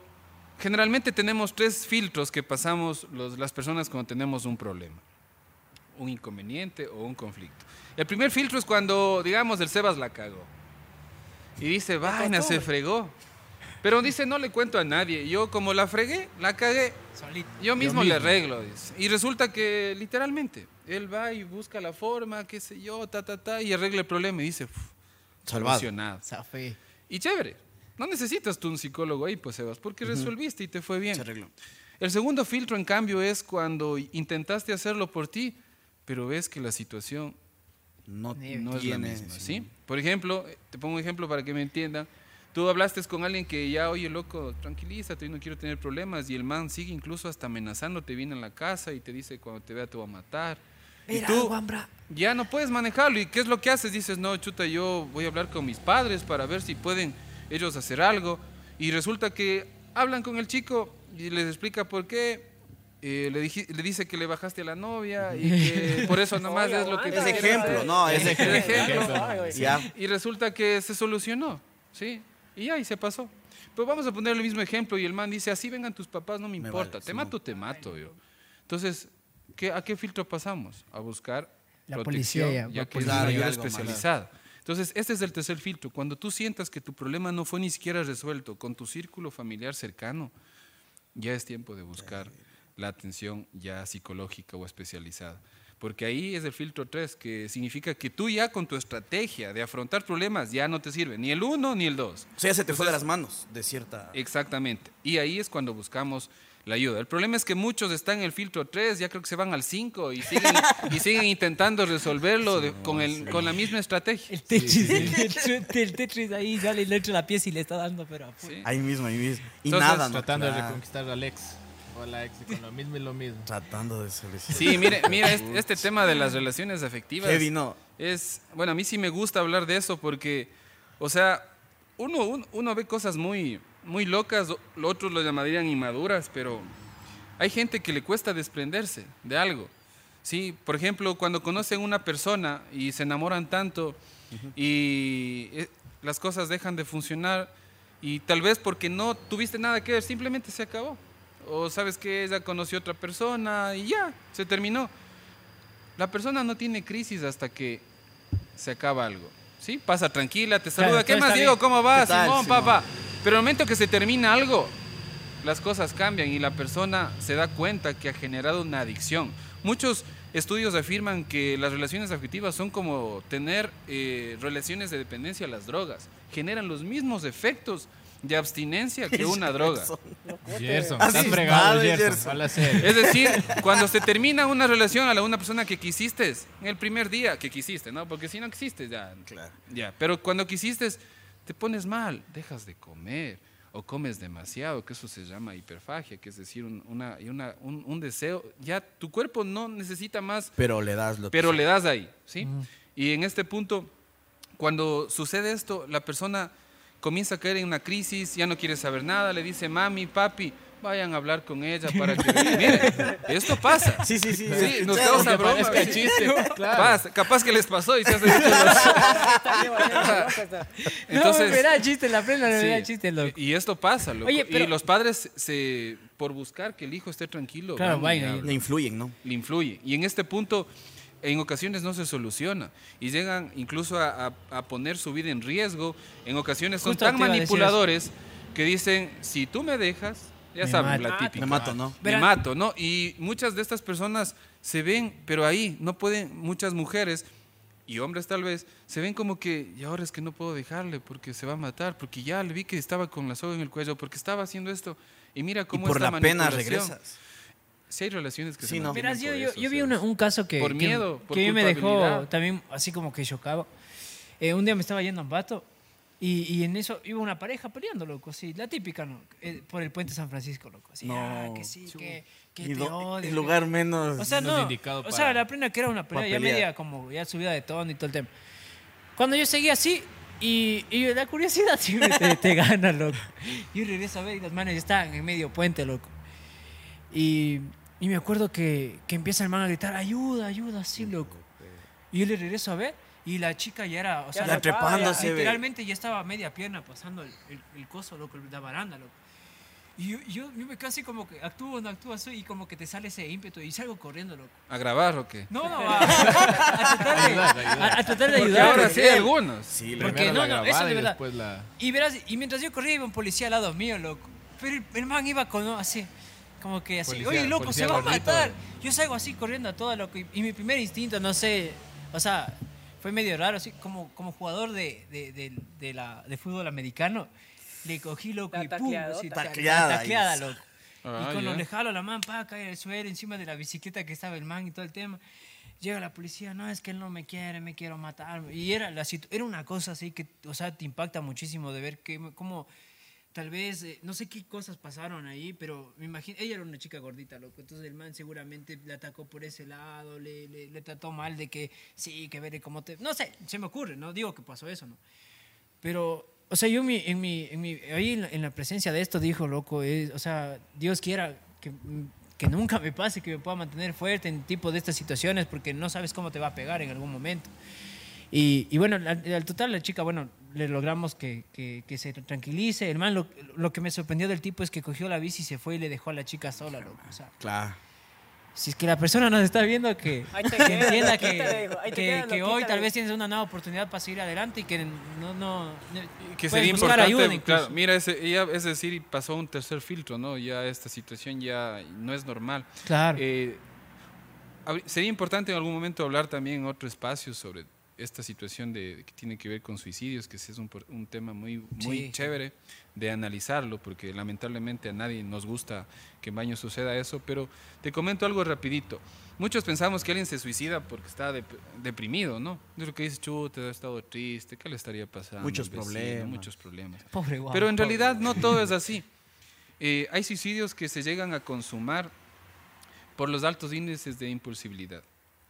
generalmente tenemos tres filtros que pasamos los- las personas cuando tenemos un problema, un inconveniente o un conflicto. El primer filtro es cuando, digamos, el Sebas la cagó y dice, vaina, se fregó. Pero dice, no le cuento a nadie. Yo como la fregué, la cagué, Solito. yo mismo, le mismo. arreglo. dice. Y resulta que literalmente, él va y busca la forma, qué sé yo, ta, ta, ta, y arregla el problema y dice, "Uf, Salvado. solucionado. Zafé. Y chévere. No necesitas tú un psicólogo ahí, pues, Sebas, porque resolviste y te fue bien. Se arregló. El segundo filtro, en cambio, es cuando intentaste hacerlo por ti, pero ves que la situación No, es la misma, sí. Por ejemplo, te pongo un ejemplo para que me entiendan. Tú hablaste con alguien que ya, oye, loco, tranquilízate, yo no quiero tener problemas. Y el man sigue incluso hasta amenazándote, viene a la casa y te dice, cuando te vea te voy a matar. Y Mira, tú guambra. ya no puedes manejarlo. ¿Y qué es lo que haces? Dices, no, chuta, yo voy a hablar con mis padres para ver si pueden ellos hacer algo. Y resulta que hablan con el chico y les explica por qué. eh, le, dice que le bajaste a la novia y que por eso nomás Oye, es lo que Es ejemplo, no, es Es ejemplo. Y resulta que se solucionó, ¿sí? Y ahí se pasó. Pero vamos a poner el mismo ejemplo y el man dice, así vengan tus papás, no me Me importa, vale, te sí, mato, te mato yo. Entonces, ¿qué, ¿a qué filtro pasamos? A buscar La protección, policía ya, que es una ayuda especializada. Entonces, este es el tercer filtro. Cuando tú sientas que tu problema no fue ni siquiera resuelto con tu círculo familiar cercano, ya es tiempo de buscar la atención ya psicológica o especializada. Porque ahí es el filtro 3, que significa que tú ya con tu estrategia de afrontar problemas ya no te sirve, ni el 1 ni el 2. O sea, ya se te fue de las manos, de cierta... Exactamente. Y ahí es cuando buscamos la ayuda. El problema es que muchos están en el filtro 3, ya creo que se van al 5 y siguen, y siguen intentando resolverlo de- con, el, con la misma estrategia. El Tetris, el, el Tetris ahí sale y le echa la pieza y le está dando, pero. Sí. Ahí mismo, ahí mismo. Y Entonces, nada, ¿no? Tratando de reconquistar al ex o a la ex y con lo mismo y lo mismo. Tratando de solucionar. Sí, mire, mira, este, este tema de las relaciones afectivas Heavy, no. es, bueno, a mí sí me gusta hablar de eso porque, o sea, uno, uno, uno ve cosas muy, muy locas, otros lo llamarían inmaduras, pero hay gente que le cuesta desprenderse de algo. Sí, por ejemplo, cuando conocen una persona y se enamoran tanto y eh, las cosas dejan de funcionar y tal vez porque no tuviste nada que ver, simplemente se acabó. O sabes que ella conoció otra persona y ya, se terminó. La persona no tiene crisis hasta que se acaba algo. ¿Sí? Pasa tranquila, te Claro, saluda. ¿Qué todo más, Diego? ¿Cómo va? ¿Qué tal, Simón, Simón? papá. Pero el momento que se termina algo, las cosas cambian y la persona se da cuenta que ha generado una adicción. Muchos estudios afirman que las relaciones afectivas son como tener eh, relaciones de dependencia a las drogas. Generan los mismos efectos de abstinencia que una droga. Gerson, estás es, fregado, Gerson. Es decir, cuando se termina una relación a la una persona que quisiste, en el primer día que quisiste, ¿no? Porque si no quisiste, ya. Claro. Ya, pero cuando quisiste, te pones mal, dejas de comer o comes demasiado, que eso se llama hiperfagia, que es decir, un, una, y una- un, un deseo. Ya tu cuerpo no necesita más, Pero le das lo que pero sea. le das ahí, ¿sí? Y en este punto, cuando sucede esto, la persona comienza a caer en una crisis, ya no quiere saber nada, le dice, mami, papi, vayan a hablar con ella para que... Mire, esto pasa. Sí, sí, sí. Sí, nos Claro, causa broma. parezca chiste, claro. Pasa, capaz que les pasó y se hace no, Entonces, me verá chiste, la plena me sí, verá chiste, loco. Y esto pasa, loco. Oye, pero- Y los padres, se, por buscar que el hijo esté tranquilo, Claro, Le influyen, ¿no? le influye. Y en este punto, en ocasiones no se soluciona. Y llegan incluso a, a- a poner su vida en riesgo. En ocasiones son Justo tan manipuladores que dicen, si tú me dejas, ya Me saben, mato. la típica. Me mato, ¿no? Me Verán- mato, ¿no? Y muchas de estas personas se ven, pero ahí no pueden, muchas mujeres y hombres tal vez, se ven como que, y ahora es que no puedo dejarle porque se va a matar, porque ya le vi que estaba con la soga en el cuello, porque estaba haciendo esto. Y mira Y cómo por esta la pena regresas. Sí hay relaciones que Sí, se no. Verás, yo, por yo, eso, yo vi una- un caso que, Por que- miedo, por que a mí me dejó también así como que chocado. Eh, un día me estaba yendo a Ambato y, y en eso iba una pareja peleando, loco, así, la típica, ¿no? Eh, por el puente San Francisco, loco, así, No. ah, que sí, que, que Y te odio, el que- lugar menos... O sea, menos no, indicado o para- sea, la plena que era una pelea ya media como ya subida de tono y todo el tema. Cuando yo seguía así y, y la curiosidad siempre te, te gana, loco. Yo regreso a ver y las manos ya estaban en medio puente, loco. Y, y me acuerdo que, que empieza el man a gritar, ayuda, ayuda, así, loco. Y yo le regreso a ver y la chica ya era, o sea, Ya la- trepándose, ve. literalmente ya estaba media pierna pasando el, el, el coso, loco, la baranda, loco. Y yo, yo, yo me quedo así como que actúo, no actúo, así, y como que te sale ese ímpetu y salgo corriendo, loco. ¿A grabar o qué? No, no, a, a tratar de, a- a tratar de Porque ayudar. ahora sí hay algunos. Sí, Porque Primero no, la no, eso grabada de y verdad. después la... Y verás, y mientras yo corría iba un policía al lado mío, loco. Pero el, el man iba con así, como que así, Policía- oye, loco, se va a matar. Yo salgo así corriendo a todo, loco. Y, y mi primer instinto, no sé, o sea, fue medio raro, así como, como jugador de, de, de, de la, de fútbol americano. Le cogí, loco, La y pum, así, ta- Tacleada, tacleada, y- loco. Ah, y cuando ya. le jalo la man, pa, cae el suelo encima de la bicicleta que estaba el man y todo el tema. llega la policía, no, es que él no me quiere, me quiero matar. Y era, la situ- era una cosa así que, o sea, te impacta muchísimo de ver que, cómo tal vez, eh, no sé qué cosas pasaron ahí, pero me imagino, ella era una chica gordita, loco, entonces el man seguramente la atacó por ese lado, le, le, le trató mal de que, sí, que veré cómo te... No sé, se me ocurre, no digo que pasó eso, ¿no? Pero, o sea, yo mi, en mi, en mi, ahí en la, en la presencia de esto dijo, loco, es, o sea, Dios quiera que, que nunca me pase, que me pueda mantener fuerte en tipo de estas situaciones, porque no sabes cómo te va a pegar en algún momento. Y, y bueno, al, al total la chica, bueno, le logramos que, que, que se tranquilice. El man, lo, lo que me sorprendió del tipo es que cogió la bici y se fue y le dejó a la chica sola, loco. O sea, Claro. si es que la persona nos está viendo, que, que entienda que, hoy tal vez tienes una nueva oportunidad para seguir adelante y que no, no, no que sería buscar importante, ayuda claro, mira, ese, ella, es decir, pasó un tercer filtro, ¿no? Ya esta situación ya no es normal. Claro. Eh, sería importante en algún momento hablar también en otro espacio sobre esta situación de, que tiene que ver con suicidios, que es un, un tema muy, muy Sí. chévere de analizarlo, porque lamentablemente a nadie nos gusta que en baño suceda eso, pero te comento algo rapidito. Muchos pensamos que alguien se suicida porque está dep- deprimido, ¿no? Es lo que dice, chuta, ha estado triste, ¿qué le estaría pasando? Muchos vecino? problemas. Muchos problemas. Pobre guau. Pero en realidad no todo es así. Eh, hay suicidios que se llegan a consumar por los altos índices de impulsibilidad.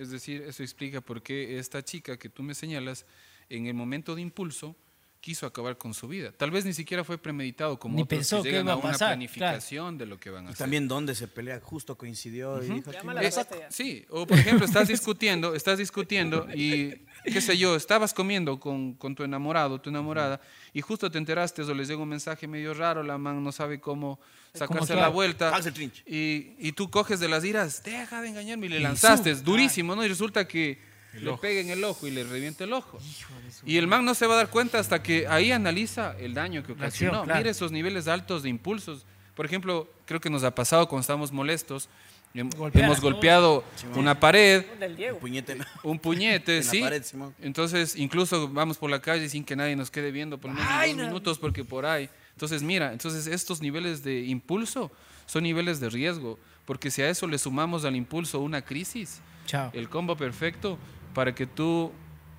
Es decir, eso explica por qué esta chica que tú me señalas, en el momento de impulso, quiso acabar con su vida. Tal vez ni siquiera fue premeditado como Ni otros pensó que que llegan iba a a una pasar, planificación de lo que van a Y hacer. también donde se pelea, justo coincidió y dijo, "Aquí Llama me la Es- sí, o por ejemplo, estás discutiendo, estás discutiendo y, qué sé yo, estabas comiendo con, con tu enamorado, tu enamorada, y justo te enteraste o les llega un mensaje medio raro, la man no sabe cómo sacarse la claro, vuelta, y, y tú coges de las iras, deja de engañarme, y le lanzaste, es durísimo, ¿no? Y resulta que le pega en el ojo y le revienta el ojo. Y el man no se va a dar cuenta hasta que ahí analiza el daño que La acción, ocasionó. claro. Mira esos niveles altos de impulsos. Por ejemplo, creo que nos ha pasado cuando estamos molestos, Golpear hemos a golpeado una pared, Un puñete un puñete, En la sí. pared, Simón. Entonces, incluso vamos por la calle sin que nadie nos quede viendo por menos de dos minutos porque por ahí. Entonces, mira, entonces estos niveles de impulso son niveles de riesgo, porque si a eso le sumamos al impulso una crisis, Chao. el combo perfecto para que tú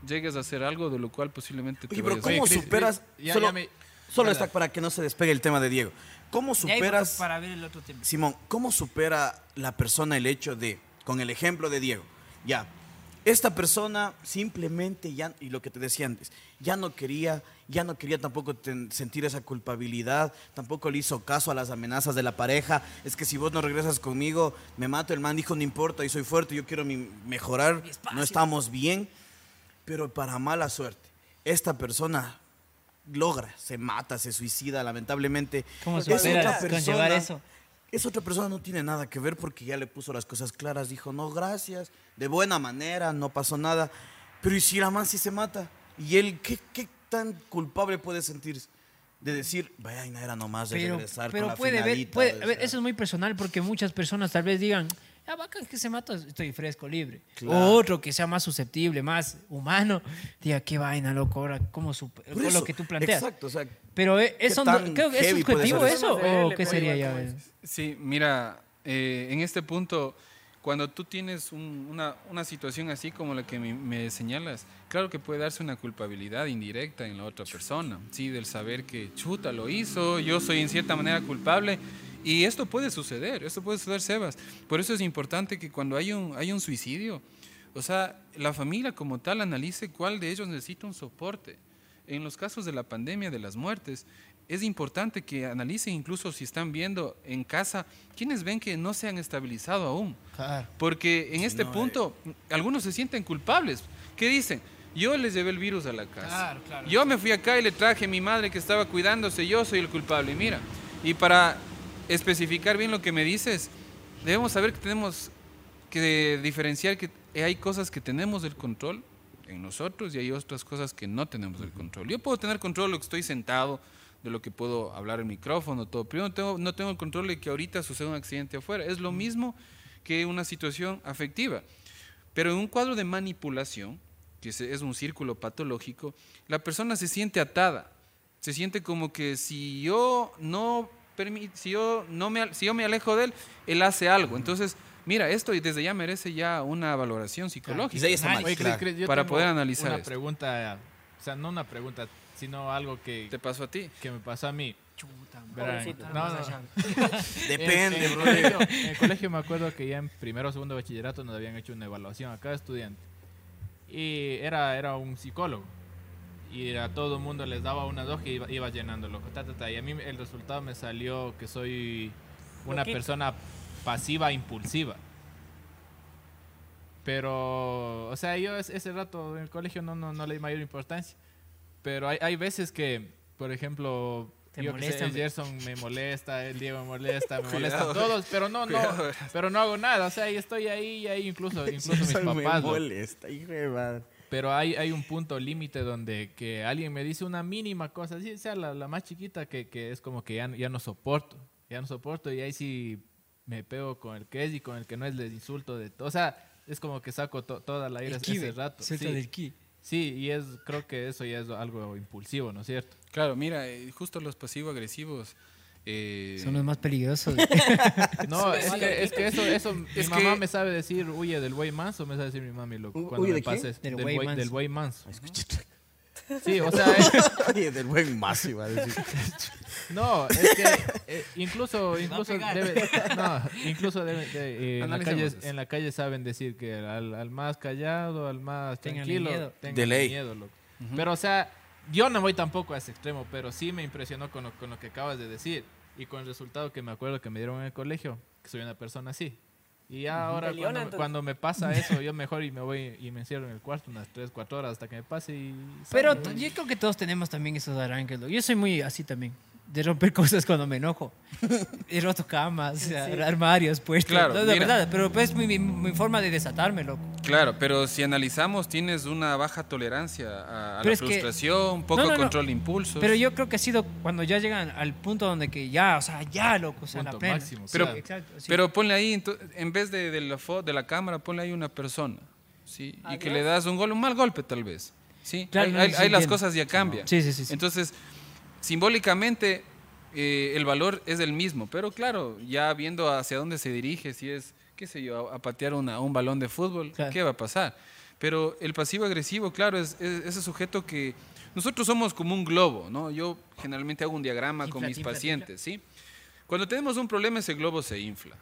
llegues a hacer algo de lo cual posiblemente te Oye, pero vayas ¿cómo a... Cris, superas? ya- solo ya me- solo Dale. está para que no se despegue el tema de Diego. ¿Cómo superas, para ver el otro tema. Simón, cómo supera la persona el hecho de, con el ejemplo de Diego, ya, esta persona simplemente ya, y lo que te decía antes, ya no quería, ya no quería tampoco ten- sentir esa culpabilidad, tampoco le hizo caso a las amenazas de la pareja, es que si vos no regresas conmigo, me mato, el man dijo, no importa, y soy fuerte, yo quiero mi- mejorar, no estamos bien, pero para mala suerte, esta persona logra, se mata, se suicida, lamentablemente. ¿Cómo Es otra persona- eso? esa otra persona no tiene nada que ver porque ya le puso las cosas claras, dijo, no, gracias, de buena manera, no pasó nada. Pero ¿y si la man sí se mata? ¿Y él qué, qué tan culpable puede sentirse? De decir, vaya, no era nomás de Pero, regresar pero con la puede ver, finalita", puede, o a ver, sea. eso es muy personal porque muchas personas tal vez digan, ya bacán que se mata, estoy fresco, libre. Claro. O otro que sea más susceptible, más humano, diga, qué vaina, loco, ahora, ¿cómo con eso, lo que tú planteas? Exacto, o sea, Pero eh, ¿Qué eso, tan no- creo que ¿es subjetivo eso eso? o qué sería ya? Sí, mira, eh, en este punto, cuando tú tienes un- una, una situación así como la que me, me señalas, claro que puede darse una culpabilidad indirecta en la otra persona, sí, del saber que chuta lo hizo, yo soy en cierta manera culpable. Y esto puede suceder, esto puede suceder, Sebas. Por eso es importante que cuando hay un, hay un suicidio, o sea, la familia como tal analice cuál de ellos necesita un soporte. En los casos de la pandemia, de las muertes, es importante que analicen incluso si están viendo en casa quienes ven que no se han estabilizado aún. Claro. Porque en este no, eh. punto algunos se sienten culpables. ¿Qué dicen? Yo les llevé el virus a la casa. Claro, claro. Yo me fui acá y le traje a mi madre que estaba cuidándose, yo soy el culpable. Y mira, y para especificar bien lo que me dices, debemos saber que tenemos que diferenciar que hay cosas que tenemos el control en nosotros y hay otras cosas que no tenemos el control. Yo puedo tener control de lo que estoy sentado, de lo que puedo hablar en micrófono, todo, pero yo no tengo, no tengo el control de que ahorita suceda un accidente afuera. Es lo mismo que una situación afectiva. Pero en un cuadro de manipulación, que es un círculo patológico, la persona se siente atada, se siente como que si yo no si yo no me si yo me alejo de él, él hace algo. Entonces, mira, esto y desde ya merece ya una valoración Y psicológica. de ahí está Nice. Oye, yo Para poder analizar Una esto. pregunta, o sea, no una pregunta, sino algo que, ¿Te pasó a ti? que me pasó a mí. Chuta, no, no. Depende, en, en el bro. colegio, en el colegio me acuerdo que ya en primero o segundo bachillerato nos habían hecho una evaluación a cada estudiante. Y era, era un psicólogo. Y a todo el mundo les daba una hoja y iba, iba llenándolo. ta, ta, ta. Y a mí el resultado me salió que soy una persona pasiva impulsiva. Pero, o sea, yo es- ese rato en el colegio no, no, no le di mayor importancia. Pero hay, hay veces que, por ejemplo, Te yo que sé, molestan, el. Gerson me molesta, el Diego me molesta, me Cuidado, molestan todos, pero no, no, Cuidado. pero no hago nada. O sea, yo estoy ahí y ahí incluso, incluso mis me papás. lo- molesta, hijo de madre. pero hay, hay un punto límite donde que alguien me dice una mínima cosa, así sea la, la más chiquita, que, que es como que ya, no- ya no soporto. Ya no soporto y ahí sí me pego con el que es y con el que no es, les insulto de todo. O sea, es como que saco to- toda la ira ese rato. Suelta Sí, del ki. Sí, y es, creo que eso ya es algo impulsivo, ¿no es cierto? Claro, mira, eh, justo los pasivo-agresivos. eh, Son los más peligrosos. No, es que, es que eso, eso mi mamá que- me sabe decir huye del buey manso, me sabe decir mi mami loco. ¿Huye Cuando me de qué? pase Del del, buey buey, manso. del buey manso. Sí, o sea, es- Oye, del buen más iba a decir. no, es que eh, incluso, incluso debe, no, incluso debe- de- eh, en, la calle, en la calle saben decir que al, al más callado, al más tranquilo, miedo. tengan De ley. miedo, loco. Pero o sea, yo no voy tampoco a ese extremo, pero sí me impresionó con lo, con lo que acabas de decir y con el resultado que me acuerdo que me dieron en el colegio, que soy una persona así. Y ya ahora cuando, entonces. cuando me pasa eso, yo mejor y me voy y me encierro en el cuarto unas 3, 4 horas hasta que me pase y... Pero salgo. yo creo que todos tenemos también esos arranques. Yo soy muy así también. De romper cosas cuando me enojo. He roto camas, armarios, puestos. Claro, No, de mira. verdad, pero pues mi, mi- mi forma de desatarme, loco. Claro, pero si analizamos, tienes una baja tolerancia a, la es que- frustración, poco No, no, no. control de impulsos. Pero yo creo que ha sido cuando ya llegan al punto donde que ya, o sea, ya, loco, o sea, la Punto plena. máximo, Pero- claro. exacto, sí. Pero ponle ahí, en vez de, de la de la cámara, ponle ahí una persona. ¿sí? Y que le das un gol, un mal golpe tal vez. ¿sí? Claro, ahí no, ahí- sí ahí las cosas ya cambian. Sí, sí, sí, sí. Entonces, simbólicamente, eh, el valor es el mismo. Pero claro, ya viendo hacia dónde se dirige, si es, qué sé yo, a, a patear una- un balón de fútbol, Claro. ¿qué va a pasar? Pero el pasivo agresivo, claro, es, es ese sujeto que nosotros somos como un globo, ¿no? Yo generalmente hago un diagrama con Infla, mis infla, pacientes, ¿sí? Cuando tenemos un problema, ese globo se infla.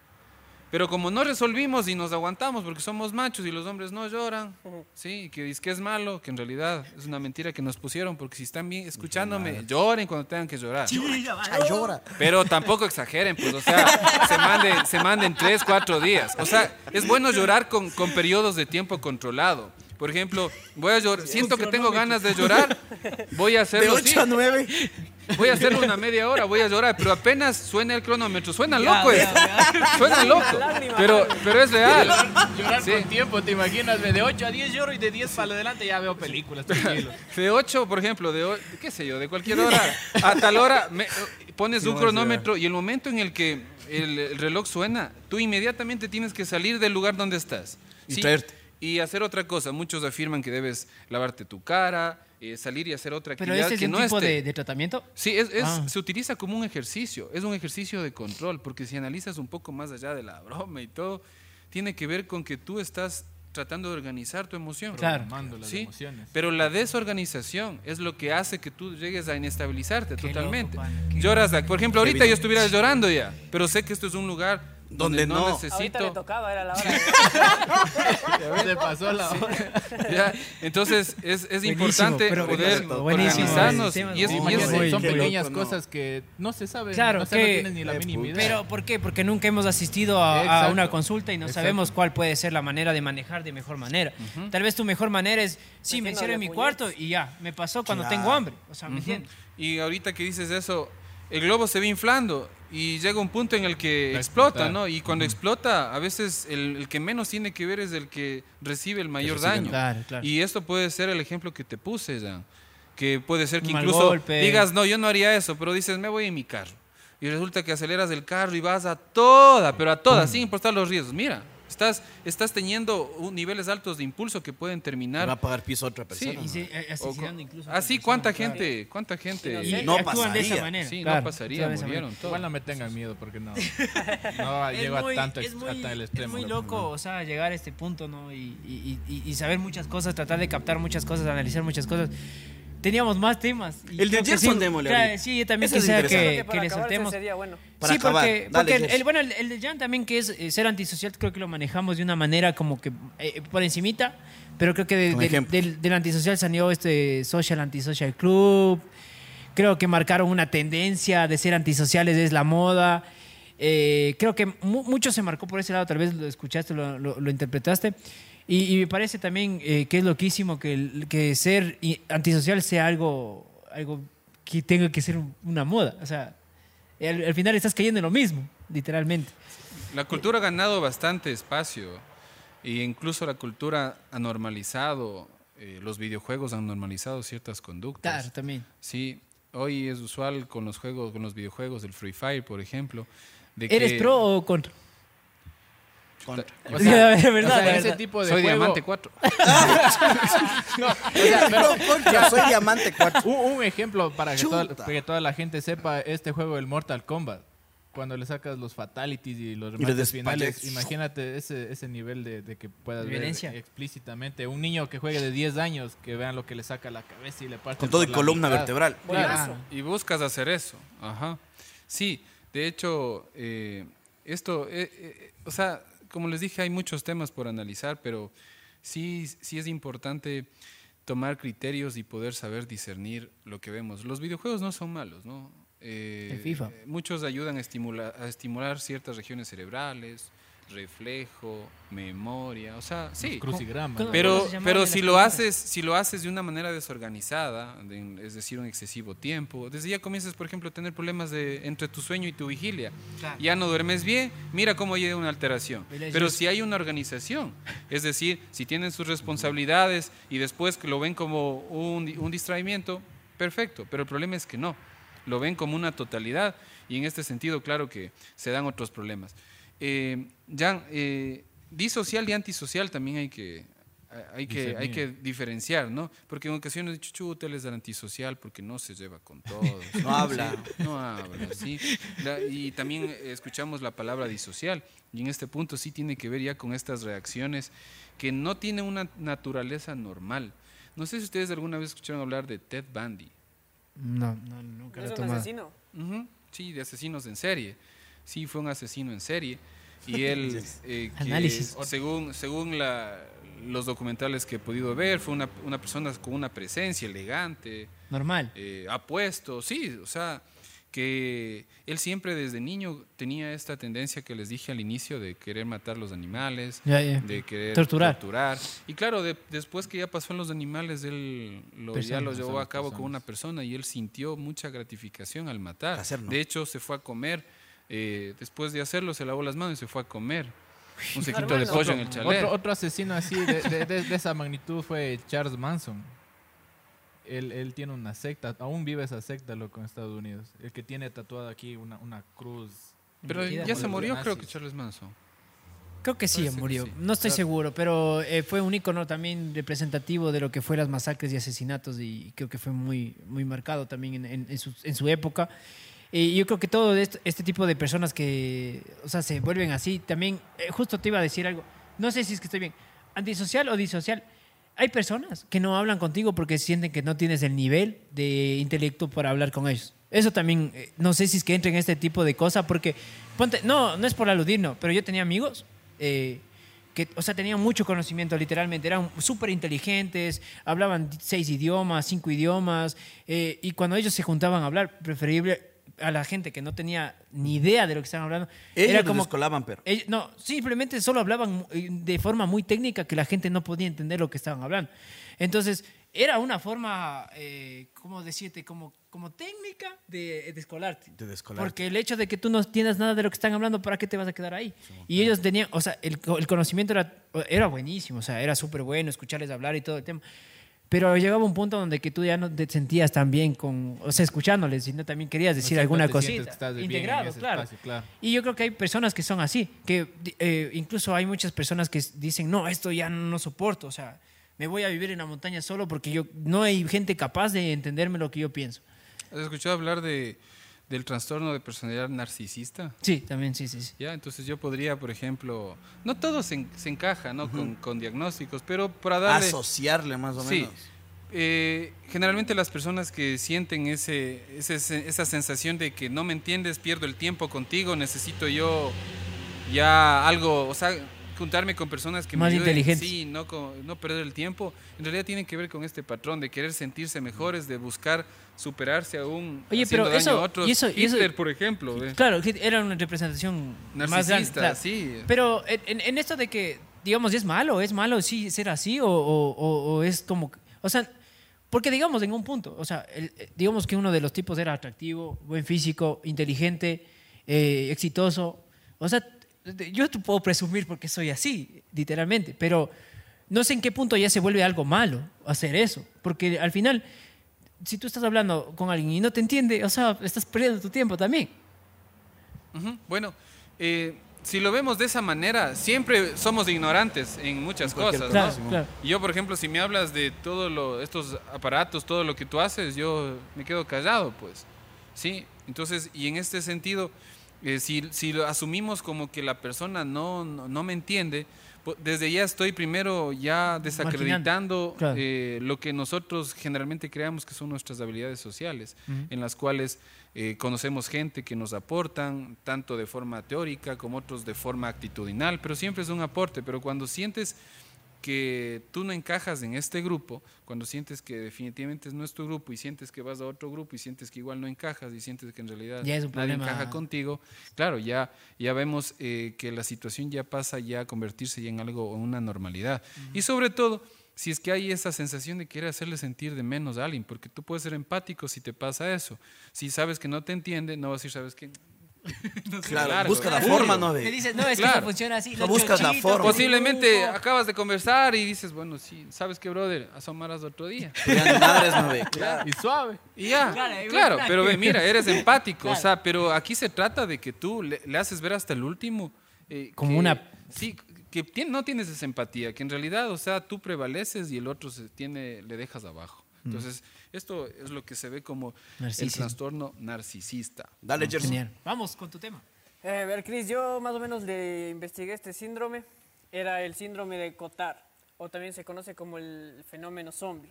Pero como no resolvimos y nos aguantamos porque somos machos y los hombres no lloran, sí, y que dice que es malo, que en realidad es una mentira que nos pusieron porque si están bien escuchándome, lloren cuando tengan que llorar. llora. Pero tampoco exageren, pues, o sea, se manden, se manden tres, cuatro días. O sea, es bueno llorar con, con periodos de tiempo controlado. Por ejemplo, voy a llorar, siento que tengo ganas de llorar, voy a De hacerlo 8 sí, a 9. voy a hacerlo una media hora, voy a llorar, pero apenas suena el cronómetro, suena Ya, loco ya, esto, suena loco, pero, pero es real. Llorar Sí. con tiempo, ¿te imaginas? De 8 a 10 lloro y de 10 para adelante ya veo películas, tranquilo. De 8, por ejemplo, de o- qué sé yo, de cualquier hora a tal hora me- pones un cronómetro y el momento en el que el, el reloj suena, tú inmediatamente tienes que salir del lugar donde estás. Y traerte. Y hacer otra cosa. Muchos afirman que debes lavarte tu cara, eh, salir y hacer otra Pero actividad ese es que un no tipo esté. de, de tratamiento. Sí, es, es- Ah. se utiliza como un ejercicio, es un ejercicio de control, porque si analizas un poco más allá de la broma y todo, tiene que ver con que tú estás tratando de organizar tu emoción. Claro. Programando las Sí, emociones. pero la desorganización es lo que hace que tú llegues a inestabilizarte Qué totalmente. loco, Lloras, por ejemplo, ahorita yo estuviera llorando ya, pero sé que esto es un lugar donde, Donde no, no. Ahorita le necesito. tocaba, era la hora. Se pasó la hora. ya. Entonces es, es importante pero poder buenísimo, organizarnos Sí, y es, sí, y es- son pequeñas loco, no. cosas que no se saben, Claro, no, que- no tienes ni la Eh, mínima idea. Pero ¿por qué? Porque nunca hemos asistido a, a una consulta y no Exacto. sabemos cuál puede ser la manera de manejar de mejor manera. Tal vez tu mejor manera es, sí, me Metiéndole encierro en mi cuarto y ya, me pasó cuando Claro. tengo hambre. O sea, ¿me entiendes? Y ahorita que dices eso, el globo se va inflando y llega un punto en el que explota. ¿no? Y cuando explota, a veces el, el que menos tiene que ver es el que recibe el mayor recibe, daño. ¿no? Claro, claro. Y esto puede ser el ejemplo que te puse, ya. Que puede ser que mal incluso golpe. digas, no, yo no haría eso, pero dices, me voy en mi carro. Y resulta que aceleras el carro y vas a toda, pero a toda, sin importar los riesgos. Mira, Estás, estás teniendo un- niveles altos de impulso que pueden terminar. Va a pagar piso a otra persona. Y eh, O asesinando co- incluso a otra Así, persona, ¿cuánta claro. gente? ¿Cuánta gente? Y no actúan de esa pasaría. manera. Sí, claro, no pasaría, actúan de esa murieron todos. Igual no me tengan miedo porque no, no llego a tanto es ex- muy, a tal es extremo. muy loco, o sea, llegar a este punto, ¿no? Y, y- y- y saber muchas cosas, tratar de captar muchas cosas, analizar muchas cosas. Teníamos más temas. y El de Gerson sí, démosle claro, ahorita. Sí, yo también Ese es quisiera que, le soltemos. sería bueno. Para sí, acabar, porque, dale, porque el, bueno, el, el de Jan también, que es eh, ser antisocial, creo que lo manejamos de una manera como que eh, por encimita, pero creo que de- del- ejemplos. del, del antisocial salió este Social Antisocial Club. Creo que marcaron una tendencia de ser antisociales, es la moda. Eh, creo que mu- mucho se marcó por ese lado, tal vez lo escuchaste, lo, lo- lo interpretaste. Y, y me parece también eh, que es loquísimo que, que ser antisocial sea algo, algo que tenga que ser un- una moda. O sea, al, al final estás cayendo en lo mismo, literalmente. La cultura ha ganado bastante espacio e incluso la cultura ha normalizado, eh, los videojuegos han normalizado ciertas conductas. Claro, también. Sí, hoy es usual con los juegos, con los videojuegos, el Free Fire, por ejemplo. De ¿Eres que- pro o contra? O sea, es verdad, o sea, de ese verdad. tipo de Soy juego- diamante 4. Pro, contra, soy diamante 4. Un, un ejemplo para que toda, Chuta. que toda la gente sepa este juego del Mortal Kombat. Cuando le sacas los fatalities y los remates despachas. finales, imagínate ese, ese nivel de, de que puedas ver Violencia. explícitamente. Un niño que juegue de 10 años, que vean lo que le saca la cabeza y le parte Con todo y columna mitad. vertebral. Buenazo. Y buscas hacer eso. Ajá. Sí, de hecho, eh, esto, eh, eh, o sea, como les dije, hay muchos temas por analizar, pero sí, sí es importante tomar criterios y poder saber discernir lo que vemos. Los videojuegos no son malos, ¿no? Eh, FIFA. Muchos ayudan a estimular, a estimular ciertas regiones cerebrales, reflejo, memoria, o sea, sí. Crucigrama. ¿Cómo- ¿no? Pero, pero si lo haces, si lo haces de una manera desorganizada, de- es decir, un excesivo tiempo, desde ya comienzas, por ejemplo, a tener problemas de, entre tu sueño y tu vigilia. Claro. Ya no duermes bien, mira cómo llega una alteración. Pero si hay una organización, es decir, si tienen sus responsabilidades y después que lo ven como un, un distraimiento, perfecto. Pero el problema es que no, lo ven como una totalidad y en este sentido, claro que se dan otros problemas. Eh, Jan, eh, disocial y antisocial también hay que, hay que, hay que diferenciar, ¿no? Porque en ocasiones he dicho, chuta, él es del antisocial porque no se lleva con todos. No habla. No habla, sí. La- y también escuchamos la palabra disocial. Y en este punto sí tiene que ver ya con estas reacciones que no tienen una naturaleza normal. No sé si ustedes alguna vez escucharon hablar de Ted Bundy. No, no, nunca ¿No lo he es un tomado. asesino? Ujú, Sí, de asesinos en serie. Sí, fue un asesino en serie. Y él, eh, que Análisis. según, según la- los documentales que he podido ver, fue una, una persona con una presencia elegante, Normal. eh, apuesto, sí, o sea, que él siempre desde niño tenía esta tendencia que les dije al inicio de querer matar los animales, Ya, ya. de querer Torturar. torturar. Y claro, de- después que ya pasó en los animales, él lo, ya lo llevó a Personas, cabo con personas. una persona y él sintió mucha gratificación al matar. Placer, ¿no? De hecho, se fue a comer, eh, después de hacerlo, se lavó las manos y se fue a comer un sequito de pollo en el chalet. Otro, otro asesino así de, de- de- de esa magnitud fue Charles Manson. Él, él tiene una secta, aún vive esa secta, loco, en Estados Unidos. El que tiene tatuado aquí una, una cruz. Pero ya se murió, creo que. Charles Manson. Creo que sí, Parece que murió. sí. No estoy Claro. seguro, pero eh, fue un icono también representativo de lo que fue las masacres y asesinatos y creo que fue muy, muy marcado también en, en- en su, en su época. Y yo creo que todo esto- este tipo de personas que, o sea, se vuelven así, también, eh, justo te iba a decir algo, no sé si es que estoy bien, antisocial o disocial. Hay personas que no hablan contigo porque sienten que no tienes el nivel de intelecto para hablar con ellos. Eso también, eh, no sé si es que entra en este tipo de cosas porque, ponte, no, no es por aludir, no, pero yo tenía amigos eh, que, o sea, tenían mucho conocimiento literalmente, eran súper inteligentes, hablaban seis idiomas, cinco idiomas, eh, y cuando ellos se juntaban a hablar, preferible a la gente que no tenía ni idea de lo que estaban hablando, Ellos era como descolaban, pero. ellos- no, simplemente solo hablaban eh, de forma muy técnica que la gente no podía entender lo que estaban hablando. Entonces, era una forma, eh, ¿cómo decirte? Como, como técnica de descolarte. De descolarte. Porque el hecho de que tú no entiendas nada de lo que están hablando, ¿para qué te vas a quedar ahí? Y ellos tenían, o sea, el, el conocimiento era, era buenísimo, o sea, era súper bueno escucharles hablar y todo el tema. Pero llegaba un punto donde que tú ya no te sentías tan bien con, o sea, escuchándoles, sino también querías decir No alguna cosita. que estás bien en Integrado, ese claro. espacio, claro. Y yo creo que hay personas que son así, que eh, incluso hay muchas personas que dicen, no, esto ya no soporto, o sea, me voy a vivir en la montaña solo porque yo no hay gente capaz de entenderme lo que yo pienso. ¿Has escuchado hablar de, del trastorno de personalidad narcisista? Sí, también, sí, sí. sí. Ya, entonces yo podría, por ejemplo, no todo se, en- se encaja ¿no? con, con diagnósticos, pero para darle... Asociarle más o Sí. menos. Eh, generalmente las personas que sienten ese, ese- esa sensación de que no me entiendes, pierdo el tiempo contigo, necesito yo ya algo, o sea, juntarme con personas que Más me inteligentes. sí, no, no perder el tiempo, en realidad tienen que ver con este patrón de querer sentirse mejores, de buscar superarse aún Oye, pero daño eso- a otros. y eso- y eso- Hitler, por ejemplo, ¿ve? Claro, era una representación más narcisista, claro. sí. Pero en, en- esto de que, digamos, ¿es malo? ¿Es malo sí ser así? ¿O, o- o- es como... O sea, porque digamos en un punto, o sea, el- eh, digamos que uno de los tipos era atractivo, buen físico, inteligente, eh, exitoso. O sea, yo te puedo presumir porque soy así, literalmente, pero no sé en qué punto ya se vuelve algo malo hacer eso. Porque al final, si tú estás hablando con alguien y no te entiende, o sea, estás perdiendo tu tiempo también. Ujú. Bueno, eh, si lo vemos de esa manera, siempre somos ignorantes en muchas cualquier cosas. Claro, ¿no? claro. Yo, por ejemplo, si me hablas de todos estos aparatos, todo lo que tú haces, yo me quedo callado, pues. Sí, entonces, y en este sentido, eh, si, si lo asumimos como que la persona no, no, no me entiende, pu- desde ya estoy primero ya desacreditando Claro. eh, lo que nosotros generalmente creamos que son nuestras habilidades sociales, en las cuales eh, conocemos gente que nos aportan, tanto de forma teórica como otros de forma actitudinal, pero siempre es un aporte, pero cuando sientes que tú no encajas en este grupo, cuando sientes que definitivamente no es tu grupo y sientes que vas a otro grupo y sientes que igual no encajas y sientes que en realidad Ya es un nadie encaja contigo, claro, ya, ya vemos eh, que la situación ya pasa ya a convertirse ya en algo, en una normalidad. Y sobre todo, si es que hay esa sensación de querer hacerle sentir de menos a alguien, porque tú puedes ser empático si te pasa eso. Si sabes que no te entiende, no vas a decir, ¿sabes qué? No sé, Claro, largo, busca la forma, ¿no? Me De, dices, no, es que funciona así. No buscas la forma. Posiblemente acabas de conversar y dices, bueno, sí, ¿sabes qué, brother? Asomarás otro día. ya madres, no ve. Claro. Y suave. Y ya, Claro, pero ve, mira, eres empático, Claro. o sea, pero aquí se trata de que tú le, le haces ver hasta el último. eh, Como que- una- Sí, que tien- no tienes esa empatía, que en realidad, o sea, tú prevaleces y el otro se tiene, le dejas abajo. Entonces, esto es lo que se ve como el trastorno narcisista. Dale, Gerson. Genial. Vamos con tu tema. Eh, a ver, Cris, yo más o menos le investigué este síndrome. Era el síndrome de Cotard, o también se conoce como el fenómeno zombie.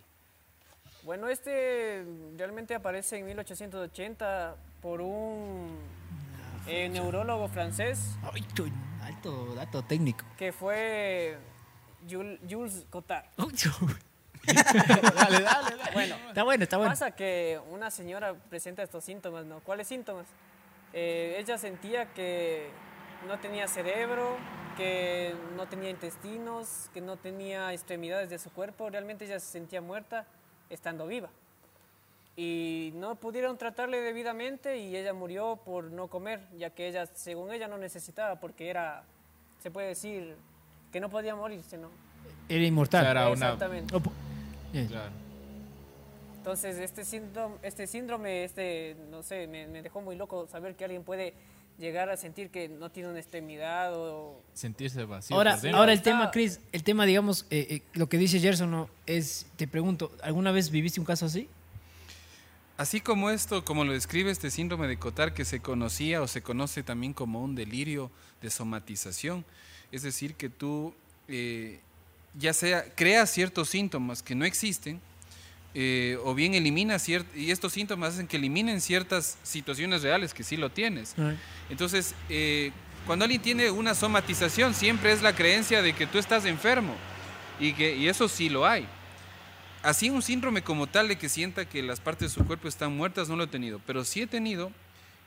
Bueno, este realmente aparece en 1880 por un eh, neurólogo francés Ay, alto dato técnico. que fue Jules, Jules Cotard. Dale, dale, dale. Bueno, Está bueno, está bueno. Pasa que una señora presenta estos síntomas, ¿no? ¿Cuáles síntomas? Eh, ella sentía que no tenía cerebro, que no tenía intestinos, que no tenía extremidades de su cuerpo. Realmente ella se sentía muerta estando viva. Y no pudieron tratarle debidamente y ella murió por no comer, ya que ella, según ella, no necesitaba porque era, se puede decir, que no podía morirse, ¿no? Era inmortal. O sea, era una- Exactamente. Claro. Entonces, este síndrome, este, síndrome, este, no sé, me, me dejó muy loco saber que alguien puede llegar a sentir que no tiene una extremidad o... Sentirse vacío. Ahora, ahora el tema, Chris, el tema, digamos, eh, eh, lo que dice Gerson, ¿no? es, te pregunto, ¿alguna vez viviste un caso así? Así como esto, como lo describe este síndrome de Cotard, que se conocía o se conoce también como un delirio de somatización, es decir, que tú eh, ya sea creas ciertos síntomas que no existen, eh, o bien eliminas ciertos, y estos síntomas hacen que eliminen ciertas situaciones reales que sí lo tienes. Entonces, eh, cuando alguien tiene una somatización, siempre es la creencia de que tú estás enfermo, y, que, y eso sí lo hay. Así un síndrome como tal de que sienta que las partes de su cuerpo están muertas, no lo he tenido, pero sí he tenido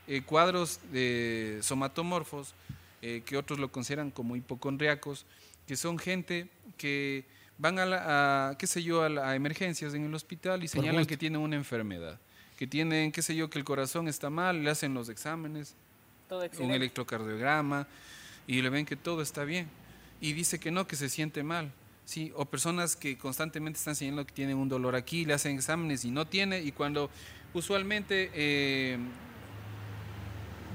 eh, cuadros de somatomorfos, eh, que otros lo consideran como hipocondriacos, que son gente que van a, la- a, qué sé yo, a, la- a emergencias en el hospital y señalan que tienen una enfermedad, que tienen, qué sé yo, que el corazón está mal, le hacen los exámenes, Todo un electrocardiograma y le ven que todo está bien. Y dice que no, que se siente mal. Sí, o personas que constantemente están señalando que tienen un dolor aquí, le hacen exámenes y no tiene, y cuando usualmente eh,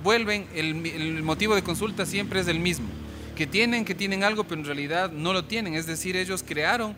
vuelven, el, el motivo de consulta siempre es el mismo, que tienen, que tienen algo, pero en realidad no lo tienen, es decir, ellos crearon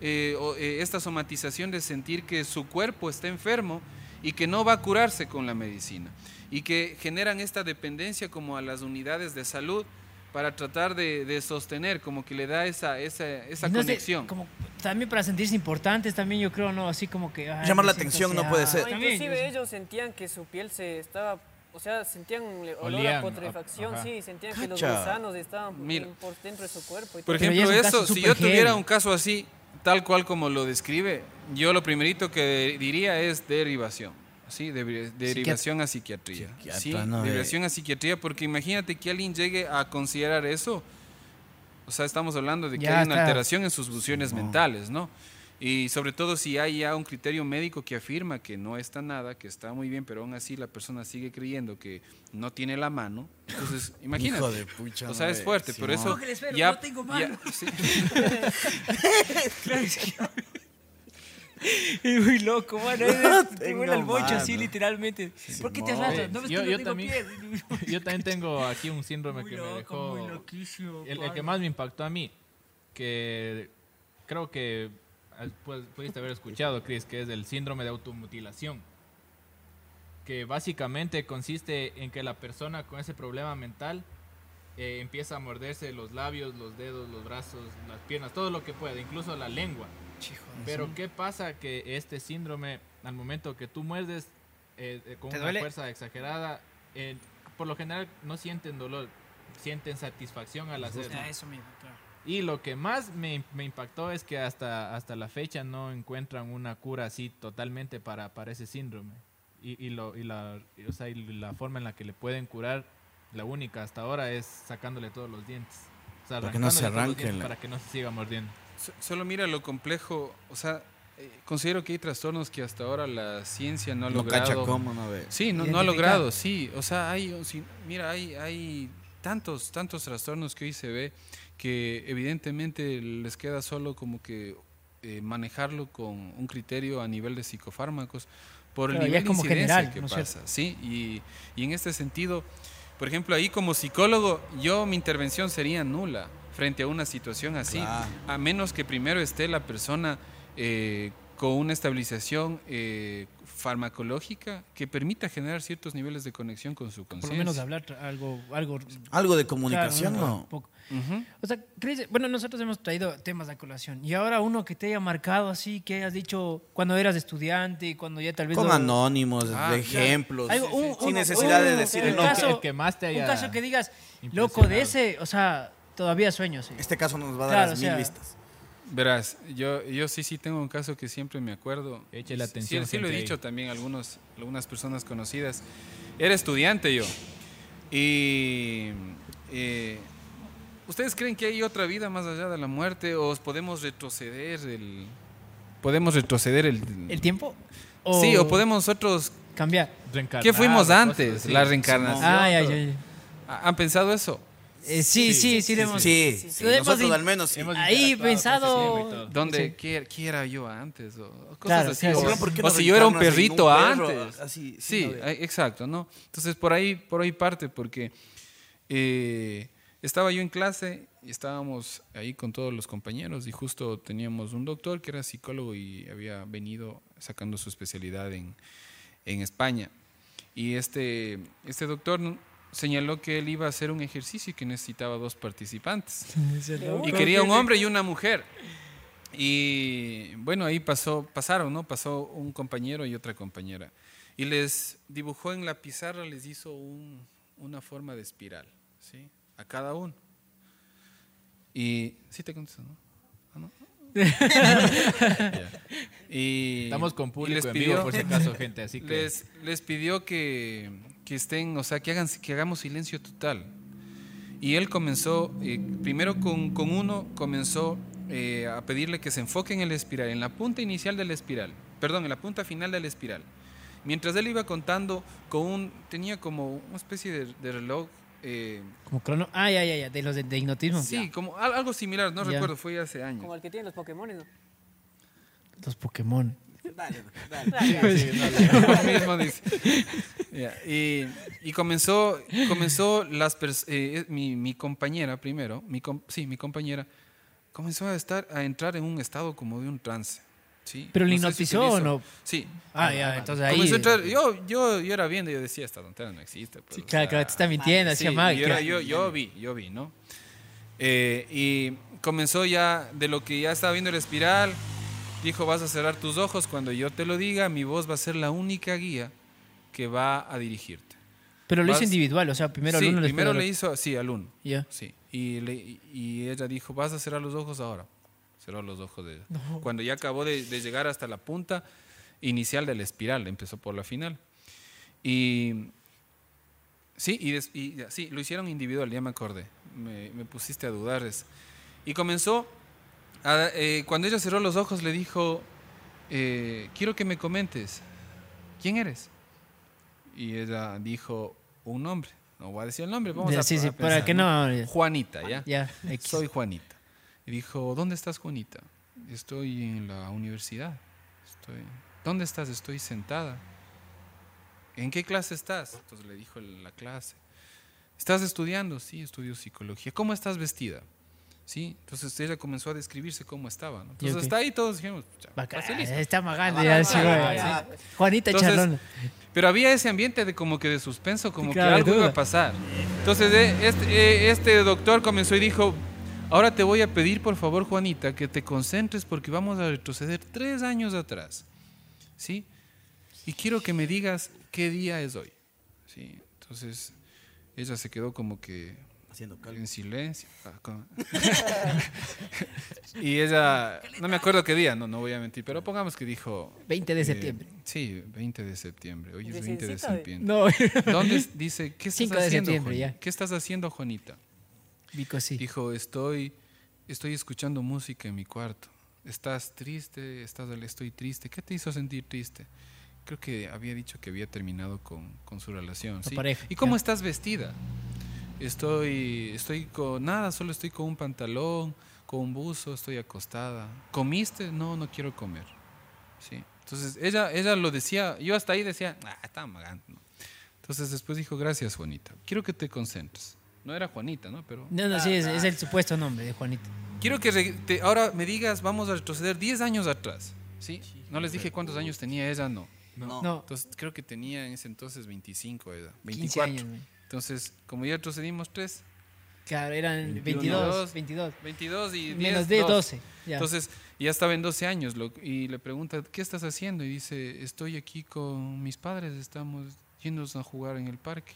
eh, eh, esta somatización de sentir que su cuerpo está enfermo y que no va a curarse con la medicina, y que generan esta dependencia como a las unidades de salud para tratar de, de sostener, como que le da esa, esa, esa No sé, conexión. como también para sentirse importantes, también yo creo, ¿no? Así como que... ay, Llamar la atención no puede ah, ser. No, también, inclusive ellos sentían que su piel se estaba, o sea, sentían olor Olían, a putrefacción, ajá. sí, sentían que los Cacha. gusanos estaban Mira. por- por dentro de su cuerpo. y Por ejemplo, eso, si yo tuviera heavy. un caso así, tal cual como lo describe, yo lo primerito que diría es derivación. Sí, de- derivación a psiquiatría. Psiquiatra, sí, no, derivación a psiquiatría, porque imagínate que alguien llegue a considerar eso. O sea, estamos hablando de que Ya hay una está. alteración en sus funciones mentales, ¿no? Y sobre todo si hay ya un criterio médico que afirma que no está nada, que está muy bien, pero aún así la persona sigue creyendo que no tiene la mano. Entonces, imagínate. Hijo de pucha, o sea, es fuerte, pero eso espero, ya, no tengo ya- mano. sí. Es muy loco, mano. No Te huele al bocho así, literalmente. ¿Por qué te arrastras? ¿No ves yo, no yo también, pies? yo también tengo aquí un síndrome Muy que me dejó... muy loquísimo, El, el que más me impactó a mí, que creo que ah, pu- pudiste haber escuchado, Chris, que es el síndrome de automutilación. Que básicamente consiste en que la persona con ese problema mental eh, empieza a morderse los labios, los dedos, los brazos, las piernas, todo lo que pueda, incluso la lengua. Pero ¿qué pasa? Que este síndrome, al momento que tú muerdes eh, eh, con ¿Te una duele? fuerza exagerada, eh, por lo general no sienten dolor, sienten satisfacción al hacerlo. Ah, eso mismo, claro. Y lo que más me, me impactó es que hasta, hasta la fecha no encuentran una cura así totalmente para, para ese síndrome. Y, y, lo, y, la, y, o sea, y la forma en la que le pueden curar, la única hasta ahora es sacándole todos los dientes. O sea, Para que no se arranquen la- Para que no se siga mordiendo. So- Solo mira lo complejo, o sea, eh, considero que hay trastornos que hasta ahora la ciencia no ha No cacha logrado. cómo, no ve. Sí, no, no ha logrado, sí. O sea, hay, mira, hay, hay tantos, tantos trastornos que hoy se ve que evidentemente les queda solo como que eh, manejarlo con un criterio a nivel de psicofármacos por el nivel es como de incidencia general, que ¿no es pasa, sí. Y, y en este sentido, por ejemplo, ahí como psicólogo, yo mi intervención sería nula frente a una situación así, Claro. a menos que primero esté la persona eh, con una estabilización eh, farmacológica que permita generar ciertos niveles de conexión con su Por conciencia. lo menos hablar algo, algo Algo de claro, comunicación, un ¿no? poco. O sea, Chris, bueno, nosotros hemos traído temas de colación. Y ahora uno que te haya marcado así, que hayas dicho cuando eras estudiante, cuando ya tal vez... Con lo- anónimos, Ah, de claro. ejemplos, Algo- un- sin necesidad de decir el no, nombre. caso- el que más te haya Un caso que digas, loco, de ese, o sea, todavía sueño, sí. Este caso nos va a dar Claro, las o mil sea, vistas. Verás, yo, yo sí, sí tengo un caso que siempre me acuerdo. Échale Sí, atención, Sí, lo he dicho ahí. también a algunos, algunas personas conocidas. Era estudiante yo. Y... eh, ¿Ustedes creen que hay otra vida más allá de la muerte? ¿O podemos retroceder el... Podemos retroceder el... ¿El tiempo? Sí, o podemos nosotros... cambiar. ¿Qué fuimos antes? La reencarnación. Ay, ay, ay. ¿Han pensado eso? Eh, sí, sí, sí, lo hemos- Sí, sí, sí, Lo hemos nosotros al menos sí. Hemos Ahí pensado-. Sí. ¿Qué, qué era yo antes? O, cosas Claro, así. O, sí. ¿por qué o si yo era un perrito perro? antes. Así, sí, sí, no exacto, ¿no? Entonces por ahí, por ahí parte, porque eh, estaba yo en clase y estábamos ahí con todos los compañeros y justo teníamos un doctor que era psicólogo y había venido sacando su especialidad en, en España. Y este, este doctor señaló que él iba a hacer un ejercicio y que necesitaba dos participantes. Y quería un hombre y una mujer. Y bueno, ahí pasó, pasaron, ¿no? Pasó un compañero y otra compañera. Y les dibujó en la pizarra, les hizo un- una forma de espiral, ¿sí? A cada uno. Y sí te contesto, ¿no? Ah, ¿no? y, Estamos con público les en pidió- vivo, por si acaso, gente. Así que les, les pidió que, que estén, o sea, que, hagan, que hagamos silencio total. Y él comenzó, eh, primero con, con uno, comenzó eh, a pedirle que se enfoque en el espiral, en la punta inicial de la espiral, perdón, en la punta final de la espiral. Mientras él iba contando con un, tenía como una especie de, de reloj eh, Como crono. Ah, ya, ya, ya. De los de, de hipnotismo. sí, como al- algo similar, no Ya. recuerdo, fue hace años. Como el que tienen los Pokémon, ¿no? Los Pokémon. Dale, dale. Lo mismo dice. Y, y comenzó, comenzó las pers- eh, mi, mi compañera primero, mi com- sí, mi compañera, comenzó a estar a entrar en un estado como de un trance. ¿sí? ¿Pero le No si hipnotizó o utilizo- no? Sí. Ah, ya, entonces ahí. Comenzó a entrar, yo, yo, yo era viendo y yo decía, esta tontera no existe. pues, Sí, o claro, sea, claro, te está mintiendo, Sí, mal. yo, era- yo, yo vi, yo vi, ¿no? Eh, y comenzó ya de lo que ya estaba viendo el espiral, dijo, vas a cerrar tus ojos, cuando yo te lo diga, mi voz va a ser la única guía que va a dirigirte. Pero lo hizo individual, o sea, primero sí, al uno, primero le hizo, sí, al uno. Ya. Sí, y, le- y ella dijo, vas a cerrar los ojos ahora. Cerró los ojos de ella. Cuando ya acabó de, de llegar hasta la punta inicial de la espiral, empezó por la final. Y sí, y, des- y ya, sí, lo hicieron individual, ya me acordé. Me, me pusiste a dudar. Y comenzó, a- eh, cuando ella cerró los ojos, le dijo, eh, quiero que me comentes, ¿quién eres? Y ella dijo, un nombre. No voy a decir el nombre, vamos Ya, a sí, sí, a para pensar, que no- Juanita, ¿ya? Ya. Soy Juanita. Y dijo, ¿dónde estás, Juanita? Estoy en la universidad. Estoy... ¿Dónde estás? Estoy sentada. ¿En qué clase estás? Entonces le dijo la clase. ¿Estás estudiando? Sí, estudio psicología. ¿Cómo estás vestida? Sí, entonces ella comenzó a describirse cómo estaba. ¿no? Entonces ok. hasta ahí todos dijimos, "Pucha, Bacán, facilista". Está amagando ya, sí. Juanita Entonces, Charlona. Pero había ese ambiente de como que de suspenso, como claro, que algo iba a pasar. Entonces eh, este, eh, este doctor comenzó y dijo, ahora te voy a pedir por favor Juanita que te concentres porque vamos a retroceder tres años atrás. ¿Sí? Y quiero que me digas qué día es hoy. ¿Sí? Entonces ella se quedó como que Haciendo cálculo. en silencio. Ah, y ella, no me acuerdo qué día, no, no voy a mentir, pero pongamos que dijo... 20 de eh, septiembre. sí, 20 de septiembre. Hoy es De 20 de septiembre. No, ¿Dónde dice qué estás 5 de haciendo? ya. ¿Qué estás haciendo, Juanita? Vico sí. Dijo, estoy estoy escuchando música en mi cuarto. ¿Estás triste? ¿Estás estoy triste? ¿Qué te hizo sentir triste? Creo que había dicho que había terminado con, con su relación. ¿sí? pareja, ¿Y cómo ya. estás vestida? Estoy estoy con nada, solo estoy con un pantalón, con un buzo, estoy acostada. ¿Comiste? No, no quiero comer. Sí. Entonces ella, ella lo decía, yo hasta ahí decía, ah, está amagando. ¿no? Entonces después dijo, gracias Juanita, quiero que te concentres. No era Juanita, ¿no? Pero No, no, sí, es, es el supuesto nombre de Juanita. quiero que re- te- ahora me digas, vamos a retroceder 10 años atrás. ¿Sí? No les dije cuántos años tenía ella, no. No. No, Entonces creo que tenía en ese entonces 25 ella, 15 24. años. Entonces, como ya retrocedimos 3, Claro, eran 21, 22, 22. 22 y 10, Menos de 12. 12. Ya. Entonces, ya estaba en 12 años lo- y le pregunta, ¿qué estás haciendo? Y dice, estoy aquí con mis padres, estamos yéndonos a jugar en el parque.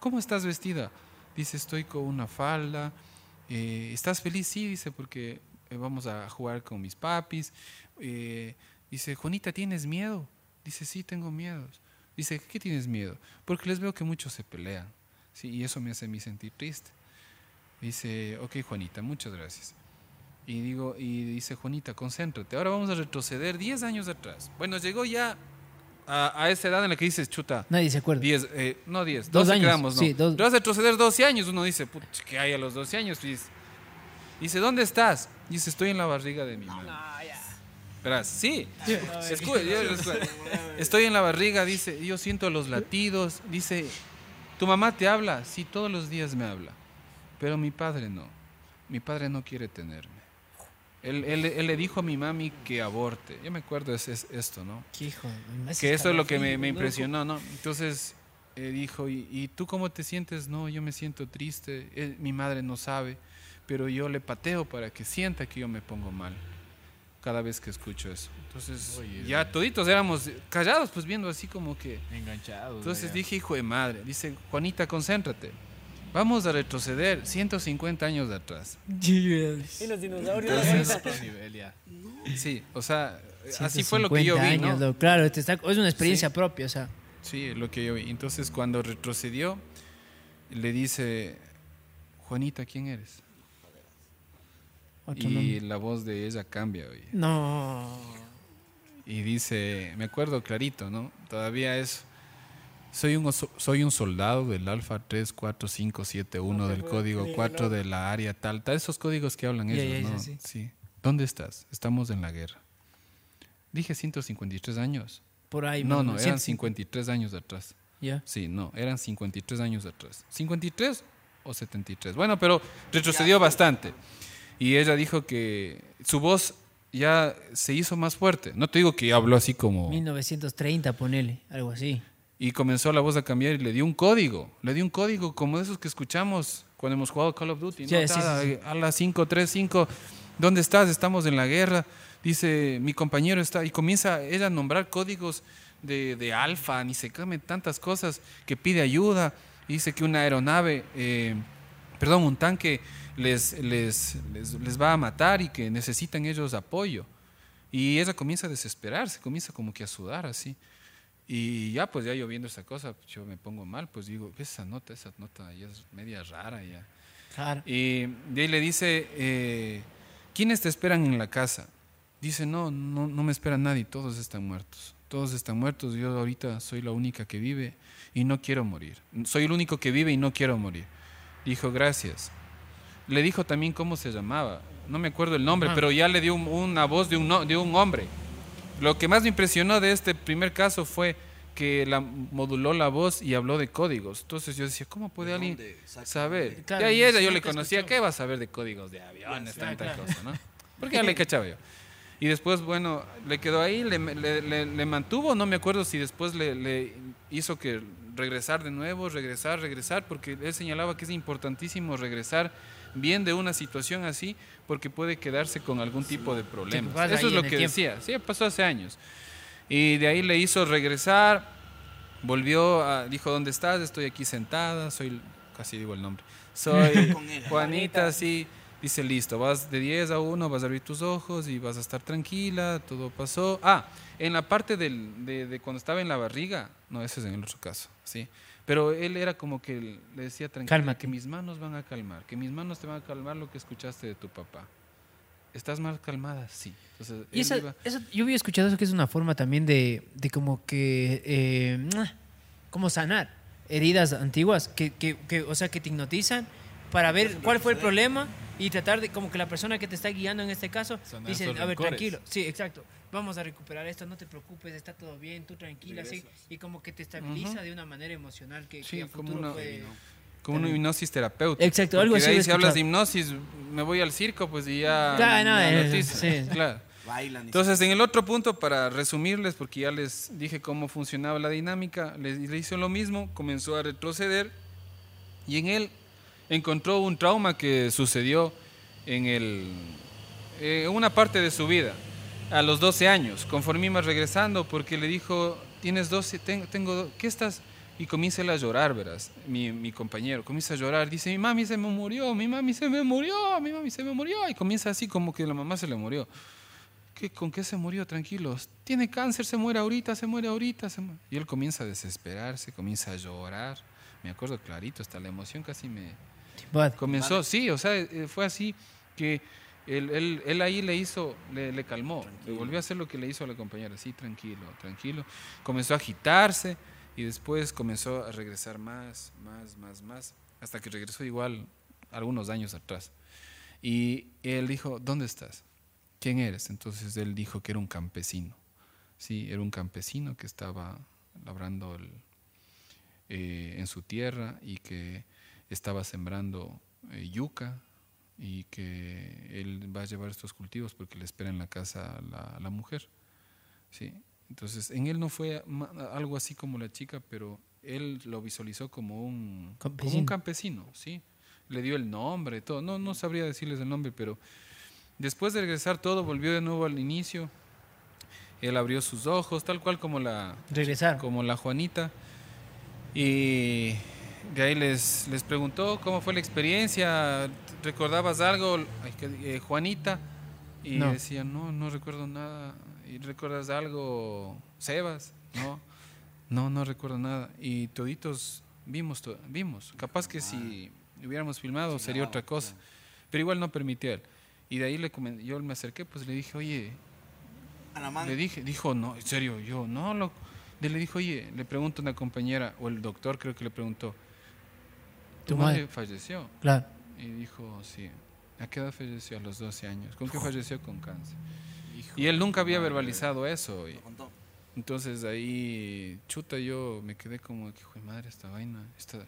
¿Cómo estás vestida? Dice, estoy con una falda. Eh, ¿Estás feliz? Sí, dice, porque eh, vamos a jugar con mis papis. Eh, dice, Juanita, ¿tienes miedo? Dice, sí, tengo miedos. Dice, ¿qué tienes miedo? Porque les veo que muchos se pelean. Sí, y eso me hace a mí sentir triste. Dice, ok, Juanita, muchas gracias. Y digo, y dice Juanita, concéntrate. Ahora vamos a retroceder 10 años atrás. Bueno, llegó ya a, a esa edad en la que dices, chuta, Nadie se acuerda. 10, eh, no 10, Dos 12 años, quedamos, ¿no? sí, dos. Vas a retroceder 12 años. Uno dice, pucha, ¿qué hay a los 12 años? Dice, dice, ¿dónde estás? Dice, estoy en la barriga de mi mamá. Ah, ya. Verás, sí. Yo- Estoy en la barriga, dice, yo siento los latidos. Dice, ¿tu mamá te habla? Sí, todos los días me habla. Pero mi padre no. Mi padre no quiere tenerme. Él, él- él le dijo a mi mami que aborte. Yo me acuerdo es, es esto, ¿no? Qué hijo, Que eso es lo que me, me impresionó, ¿no? Entonces eh, dijo, ¿Y, y tú cómo te sientes? No, yo me siento triste. Eh, mi madre no sabe, pero yo le pateo para que sienta que yo me pongo mal cada vez que escucho eso. Entonces ya toditos éramos callados, pues viendo así como que... Enganchados. Entonces dije, hijo de madre, dice, Juanita, concéntrate. Vamos a retroceder 150 años de atrás. Y los dinosaurios. Entonces, Otro nivel ya. sí, o sea, así fue lo que yo vi, 150 ¿no? años, loco. Claro, te está- es una experiencia propia, o sea. Sí, lo que yo vi. Entonces, cuando retrocedió, le dice, Juanita, ¿quién eres? Otro y nombre. la voz de ella cambia, oye. No. Y dice, me acuerdo clarito, ¿no? Todavía es, Soy un, oso- soy un soldado del Alfa 34571 No del código creer, 4 loco. de la área tal, tal, esos códigos que hablan ellos, ¿no? sí. sí. ¿Dónde estás? Estamos en la guerra. Dije 153 años. Por ahí. no, no, eran 150. 53 años atrás. Ya. Sí, no, eran 53 años atrás. ¿53 o 73? Bueno, pero retrocedió bastante. Y ella dijo que su voz ya se hizo más fuerte. No te digo que habló así como... 1930, ponele, algo así. Y comenzó la voz a cambiar y le dio un código. Le dio un código como esos que escuchamos cuando hemos jugado Call of Duty. ¿no? Sí, Tada, sí, sí. A las 535, ¿dónde estás? Estamos en la guerra. Dice, mi compañero está... Y comienza ella a nombrar códigos de, de alfa, ni se come tantas cosas, que pide ayuda. Dice que una aeronave, eh, perdón, un tanque les, les, les, les va a matar y que necesitan ellos apoyo. Y ella comienza a desesperarse, comienza como que a sudar así. Y ya, pues ya yo viendo esa cosa, yo me pongo mal, pues digo, esa nota, esa nota ya es media rara ya. Claro. Y de ahí le dice, eh, ¿quiénes te esperan en la casa? Dice, no, no, no me espera nadie, todos están muertos. Todos están muertos, yo ahorita soy la única que vive y no quiero morir. Soy el único que vive y no quiero morir. Dijo, gracias. Le dijo también cómo se llamaba, no me acuerdo el nombre, Ajá. pero ya le dio un- una voz de un, no- de un hombre. Lo que más me impresionó de este primer caso fue que la moduló la voz y habló de códigos. Entonces yo decía, ¿cómo puede alguien saber? Claro, y ahí ella yo sí, le conocía, escuchó. ¿qué va a saber de códigos de aviones, Claro, tanta claro. cosa, no? Porque ya le cachaba yo. Y después, bueno, le quedó ahí, le, le- le- le mantuvo, no me acuerdo si después le, le hizo que regresar de nuevo, regresar, regresar, porque él señalaba que es importantísimo regresar bien de una situación así, porque puede quedarse con algún tipo de problemas. vas Eso es lo que tiempo. decía, sí, pasó hace años. Y de ahí le hizo regresar, volvió, a, dijo, ¿dónde estás? Estoy aquí sentada, soy, casi digo el nombre, soy. Juanita, sí. Dice, listo, vas de 10 a 1, vas a abrir tus ojos y vas a estar tranquila, todo pasó. Ah, en la parte del, de, de cuando estaba en la barriga, no, ese es en el otro caso, sí. Pero él era como que le decía, tranquila, Cálmate. que mis manos van a calmar, que mis manos te van a calmar lo que escuchaste de tu papá. ¿Estás más calmada? Sí. Entonces, Y esa, iba- eso- yo había escuchado eso que es una forma también de, de como que, eh, como sanar heridas antiguas, que, que, que, o sea, que te hipnotizan para ver cuál fue el problema y tratar de, como que la persona que te está guiando en este caso, Sanar dice, a ver, rencores. tranquilo, sí, exacto, vamos a recuperar esto, no te preocupes, está todo bien, tú tranquila, sí, y como que te estabiliza de una manera emocional que, Sí, que a como futuro una- puede... Como una hipnosis terapéutica. Exacto, algo así ahí si hablas de hipnosis, me voy al circo, pues y ya... Claro, no, sí. Claro. Bailan y Entonces, en el otro punto, para resumirles, porque ya les dije cómo funcionaba la dinámica, le, le hizo lo mismo, comenzó a retroceder y en él encontró un trauma que sucedió en el, eh, una parte de su vida, a los 12 años, conforme iba regresando, porque le dijo, tienes 12, tengo, tengo ¿qué estás? Y comienza a llorar, verás, mi, mi compañero, comienza a llorar, dice, mi mami se me murió, mi mami se me murió, mi mami se me murió, y comienza así como que la mamá se le murió. ¿Qué, ¿Con qué se murió? Tranquilos. Tiene cáncer, se muere ahorita, se muere ahorita. se mu-". Y él comienza a desesperarse, comienza a llorar. Me acuerdo clarito, hasta la emoción casi me... Comenzó, sí, o sea, eh, fue así que él, él- él ahí le hizo, le, le calmó, le volvió a hacer lo que le hizo a la compañera, sí, tranquilo, tranquilo. Comenzó a agitarse y después comenzó a regresar más, más, más, más, hasta que regresó igual algunos años atrás. Y él dijo, ¿dónde estás? ¿Quién eres? Entonces él dijo que era un campesino. Sí, era un campesino que estaba labrando el- eh, en su tierra y que estaba sembrando eh, yuca y que él va a llevar estos cultivos porque le espera en la casa la, la mujer. Sí. Entonces, en él no fue algo así como la chica, pero él lo visualizó como un como Campesino. un campesino, sí. Le dio el nombre, todo. No, no sabría decirles el nombre, pero después de regresar todo, volvió de nuevo al inicio. Él abrió sus ojos, tal cual como la, Regresar. como la Juanita. Y de ahí les, les preguntó cómo fue la experiencia, ¿recordabas algo, Ay, que- eh, Juanita? Y No. decía, no, no recuerdo nada. ¿Y recuerdas algo, Sebas? No, no, no recuerdo nada. Y toditos vimos, to- vimos. Capaz que si hubiéramos filmado sería otra cosa. Pero igual no permitió él. Y de ahí le yo me acerqué, pues le dije, oye, A le dije, dijo, no, en serio, yo, no, lo, Y le dijo, oye, le pregunta una compañera, o el doctor creo que le preguntó, Tu ¿tu madre madre. falleció? Claro. Y dijo, sí. ¿A qué edad falleció? A los 12 años. ¿Con qué falleció? Con cáncer. Y él nunca había verbalizado eso. y- entonces ahí, chuta, yo me quedé como, que hijo de madre, esta vaina, esta,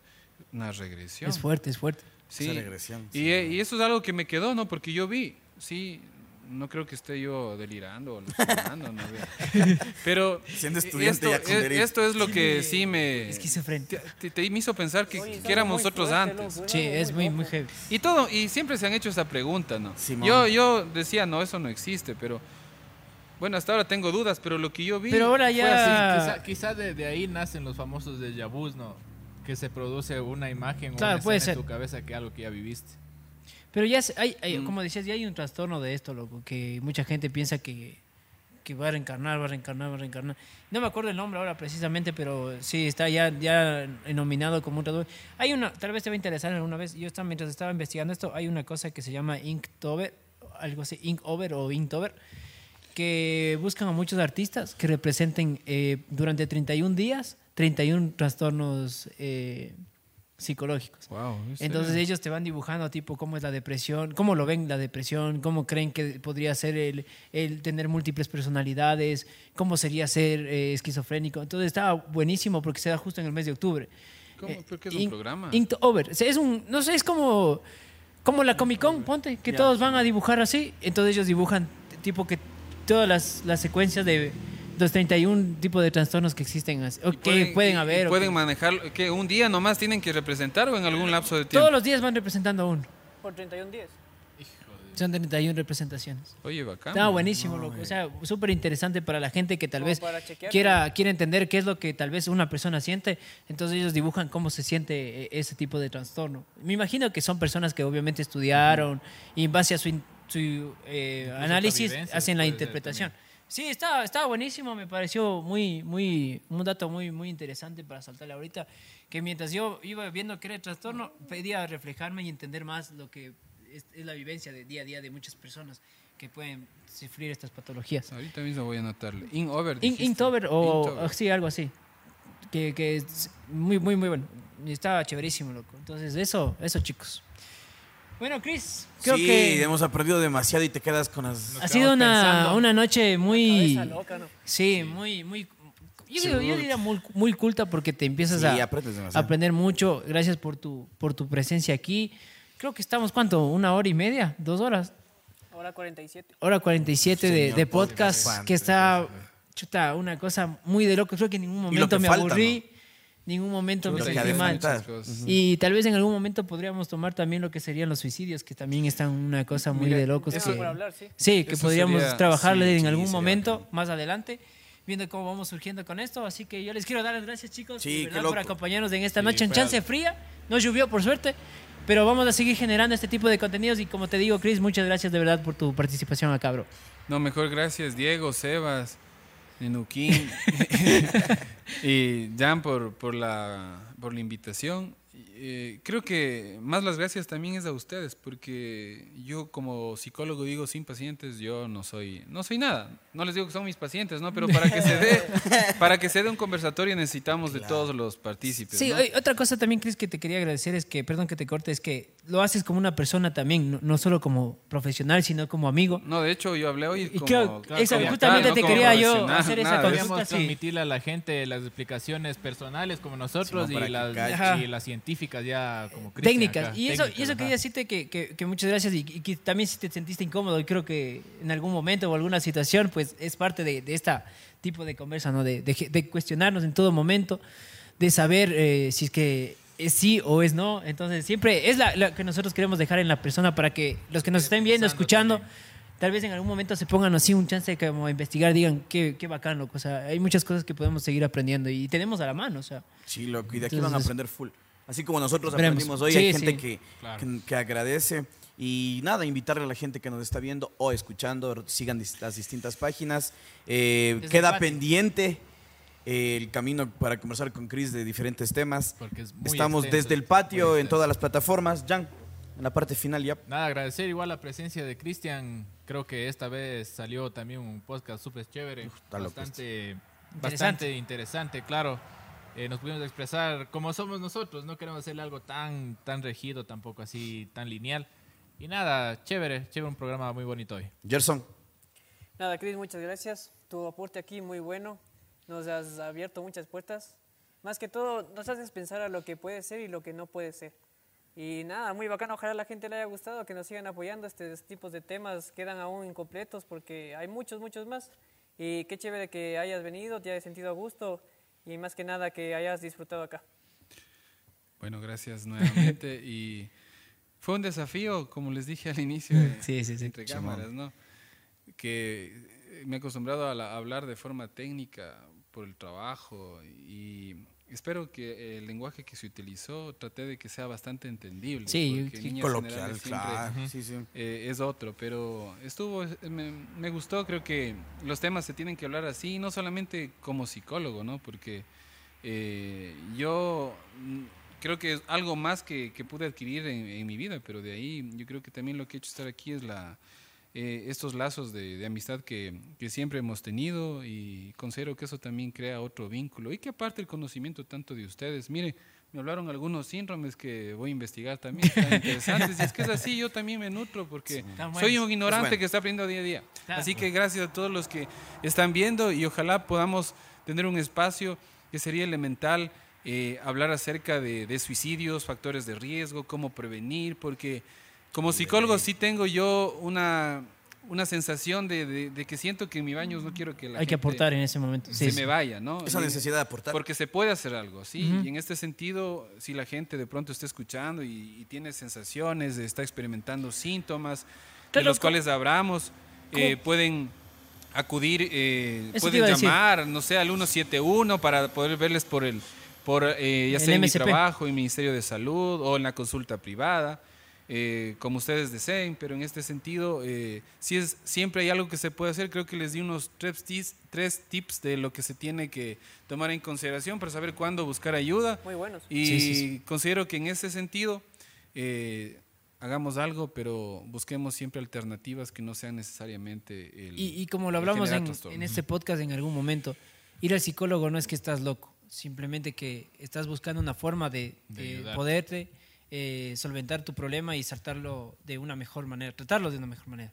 una regresión. Es fuerte, es fuerte. Sí. Esa regresión, Y, y eso es algo que me quedó, ¿no? Porque yo vi, sí, no creo que esté yo delirando o alucinando, ¿no? Pero Siendo estudiante esto, ya con derecho. esto es lo que sí me... Esquizofrénico. Te, te- te me hizo pensar que, Oye, que éramos nosotros antes. Sí, es muy, muy heavy. Y todo, y siempre se han hecho esa pregunta, ¿no? Simón. Yo, yo decía, no, eso no existe, pero bueno, hasta ahora tengo dudas, pero lo que yo vi Pero ahora fue ya- así. Quizá, quizá de, de ahí nacen los famosos de vus, ¿no? Que se produce una imagen Claro, o una puede escena ser. en tu cabeza que algo que ya viviste. Pero ya, hay, hay- Mm. como decías, ya hay un trastorno de esto, loco, que mucha gente piensa que, que va a reencarnar, va a reencarnar, va a reencarnar. No me acuerdo el nombre ahora precisamente, pero sí, está ya, ya nominado como un trastorno. Hay una, tal vez te va a interesar alguna vez, yo estaba, mientras estaba investigando esto, hay una cosa que se llama Inktober, algo así, Inktober o Inktober, que buscan a muchos artistas que representen eh, durante 31 días 31 trastornos eh, psicológicos. Wow, ¿en Entonces serio? ellos te van dibujando tipo cómo es la depresión, cómo lo ven la depresión, cómo creen que podría ser el, el tener múltiples personalidades, cómo sería ser eh, esquizofrénico. Entonces estaba buenísimo porque se da justo en el mes de octubre. ¿Cómo? Eh, ¿Pero qué es un programa? Inktober. O sea, es un, no sé, es como, como la Comic Con, ponte, que todos van a dibujar así. Entonces ellos dibujan tipo que todas las, las secuencias de los 31 tipos de trastornos que existen, o que pueden y haber. o pueden que- manejarlo, que un día nomás tienen que representar o en algún lapso de tiempo. todos los días van representando a uno. Por 31 días. Son 31 representaciones. Oye, bacán. Estaba buenísimo, loco. O sea, súper interesante para la gente que tal Como vez quiera, quiera entender qué es lo que tal vez una persona siente. Entonces ellos dibujan cómo se siente eh, ese tipo de trastorno. Me imagino que son personas que obviamente estudiaron y en base a su, su, eh, análisis hacen la interpretación. Sí, estaba, estaba buenísimo, me pareció muy, muy, un dato muy, muy interesante para saltarle ahorita, que mientras yo iba viendo que era el trastorno, pedía reflejarme y entender más lo que es, es la vivencia de día a día de muchas personas que pueden sufrir estas patologías. Ahorita mismo voy a anotarle. In over. In-. Inktober o o sí, algo así. Que, que es muy, muy, muy bueno. Estaba chéverísimo, loco. Entonces, eso, eso, chicos. Bueno, Chris, creo sí, que hemos aprendido demasiado y te quedas con las... ha sido una, una noche muy... Loca, ¿no? Sí, muy, muy... Yo, diría muy, muy culta porque te empiezas Sí, a aprender mucho. Gracias por tu, por tu presencia aquí. Creo que estamos, ¿cuánto? ¿Una hora y media? ¿Dos horas? Ahora 47. Hora 47 de, Señor de podcast. que está, chuta, una cosa muy de loco. Creo que en ningún lo momento que me falta, aburrí, ningún momento me sentí mal. Y tal vez en algún momento podríamos tomar también lo que serían los suicidios, que también están una cosa muy Mira, de locos. Que, hablar, sí. Sí, que Eso podríamos sería- trabajarle sí, en sí, algún momento, bacán. más adelante, viendo cómo vamos surgiendo con esto. Así que yo les quiero dar las gracias, chicos, Sí, verdad, por acompañarnos en esta Sí, noche en chance algo. fría. No llovió, por suerte. Pero vamos a seguir generando este tipo de contenidos y como te digo, Chris, muchas gracias de verdad por tu participación acá, bro. No, mejor gracias Diego, Sebas, Nenuquín y Jan por, por, la, por la invitación. Eh, creo que más las gracias también es a ustedes, porque yo como psicólogo digo sin pacientes yo no soy no soy nada. No les digo que son mis pacientes, ¿no? Pero para que se dé para que se dé un conversatorio necesitamos de todos los partícipes. Sí, otra cosa también, Chris, que te quería agradecer es que, perdón que te corte, es que lo haces como una persona también, no, no solo como profesional, sino como amigo. No, de hecho yo hablé hoy Y como, creo- como esa- tal, justamente no te como quería yo hacer esa nada eso. consulta. Sí. transmitirle a la gente las explicaciones personales como nosotros y, las, y científicas ya como Cristian técnicas. acá, y eso, y técnicas, eso ajá. quería decirte que, que- que muchas gracias y, y que también si te sentiste incómodo y creo que en algún momento o alguna situación, pues es parte de, de este tipo de conversa, ¿no? De, de- de cuestionarnos en todo momento, de saber eh, si es que es sí o es no. Entonces siempre es la, la que nosotros queremos dejar en la persona para que los que nos estén viendo, escuchando, también. tal vez en algún momento se pongan así un chance de como investigar, digan qué, qué bacán, loco. O sea, hay muchas cosas que podemos seguir aprendiendo y tenemos a la mano, o sea. Sí, loco, y de aquí van a aprender full. Así como nosotros aprendimos hoy, Sí, hay gente sí. que, Claro. que, que agradece. Y nada, invitarle a la gente que nos está viendo o escuchando, sigan las distintas páginas. Eh, queda pendiente eh, el camino para conversar con Chris de diferentes temas. Porque es muy Estamos extenso, desde el patio en todas las plataformas. Jan, en la parte final ya. Nada, agradecer igual la presencia de Cristian. Creo que esta vez salió también un podcast súper chévere, está loco bastante bastante interesante, claro. Eh, nos pudimos expresar como somos nosotros, no queremos hacerle algo tan, tan regido, tampoco así, tan lineal. Y nada, chévere, chévere, un programa muy bonito hoy. Gerson. Nada, Cris, muchas gracias. Tu aporte aquí muy bueno. Nos has abierto muchas puertas. Más que todo, nos haces pensar a lo que puede ser y lo que no puede ser. Y nada, muy bacano. Ojalá a la gente le haya gustado, que nos sigan apoyando. Estos tipos de temas quedan aún incompletos porque hay muchos, muchos más. Y qué chévere que hayas venido, te hayas sentido a gusto y más que nada que hayas disfrutado acá. Bueno, gracias nuevamente. y fue un desafío, como les dije al inicio, de- Sí, sí, sí. entre cámaras, ¿no? Que me he acostumbrado a, la- a hablar de forma técnica por el trabajo y espero que el lenguaje que se utilizó traté de que sea bastante entendible. Sí, Coloquial, claro. Sí, sí. eh, es otro, pero estuvo, eh, me, me gustó, creo que los temas se tienen que hablar así, no solamente como psicólogo, ¿no? Porque eh, yo mm, creo que es algo más que, que pude adquirir en, en mi vida, pero de ahí yo creo que también lo que he hecho estar aquí es la eh, estos lazos de, de amistad que, que siempre hemos tenido y considero que eso también crea otro vínculo. Y que aparte el conocimiento tanto de ustedes, mire, me hablaron algunos síndromes que voy a investigar también, están interesantes. Y es que es así, yo también me nutro porque soy un ignorante bueno. que está aprendiendo día a día. Así que gracias a todos los que están viendo y ojalá podamos tener un espacio que sería elemental eh, hablar acerca de, de suicidios, factores de riesgo, cómo prevenir, porque como psicólogo sí tengo yo una, una sensación de, de- de que siento que en mi baño no quiero que la Hay que aportar en ese momento. se Sí, sí. me vaya, ¿no? Esa necesidad de aportar. porque se puede hacer algo, ¿sí? Y en este sentido, si la gente de pronto está escuchando y, y tiene sensaciones, está experimentando síntomas, de los cuales hablamos, eh, pueden acudir, eh, pueden llamar, no sé, al 171 para poder verles por el, por eh, ya El sea en mi trabajo, en el Ministerio de Salud o en la consulta privada. eh, como ustedes deseen, pero en este sentido, eh, si es, siempre hay algo que se puede hacer. Creo que les di unos tres tips, tres tips de lo que se tiene que tomar en consideración para saber cuándo buscar ayuda. Muy buenos. Y Sí, sí, sí. considero que en ese sentido eh, hagamos algo, pero busquemos siempre alternativas que no sean necesariamente el. Y, y como lo hablamos en, en este podcast en algún momento, ir al psicólogo no es que estás loco, simplemente que estás buscando una forma de, De de ayudarte. poderte eh, solventar tu problema y saltarlo de una mejor manera, tratarlo de una mejor manera.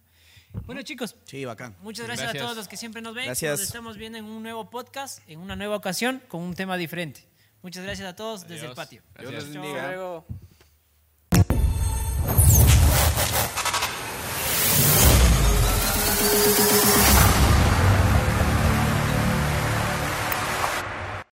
Bueno chicos, Sí, bacán. muchas gracias, Gracias. a todos los que siempre nos ven. Gracias. Nos estamos viendo en un nuevo podcast, en una nueva ocasión, con un tema diferente. Muchas gracias a todos desde el patio. Dios Gracias. luego. Thank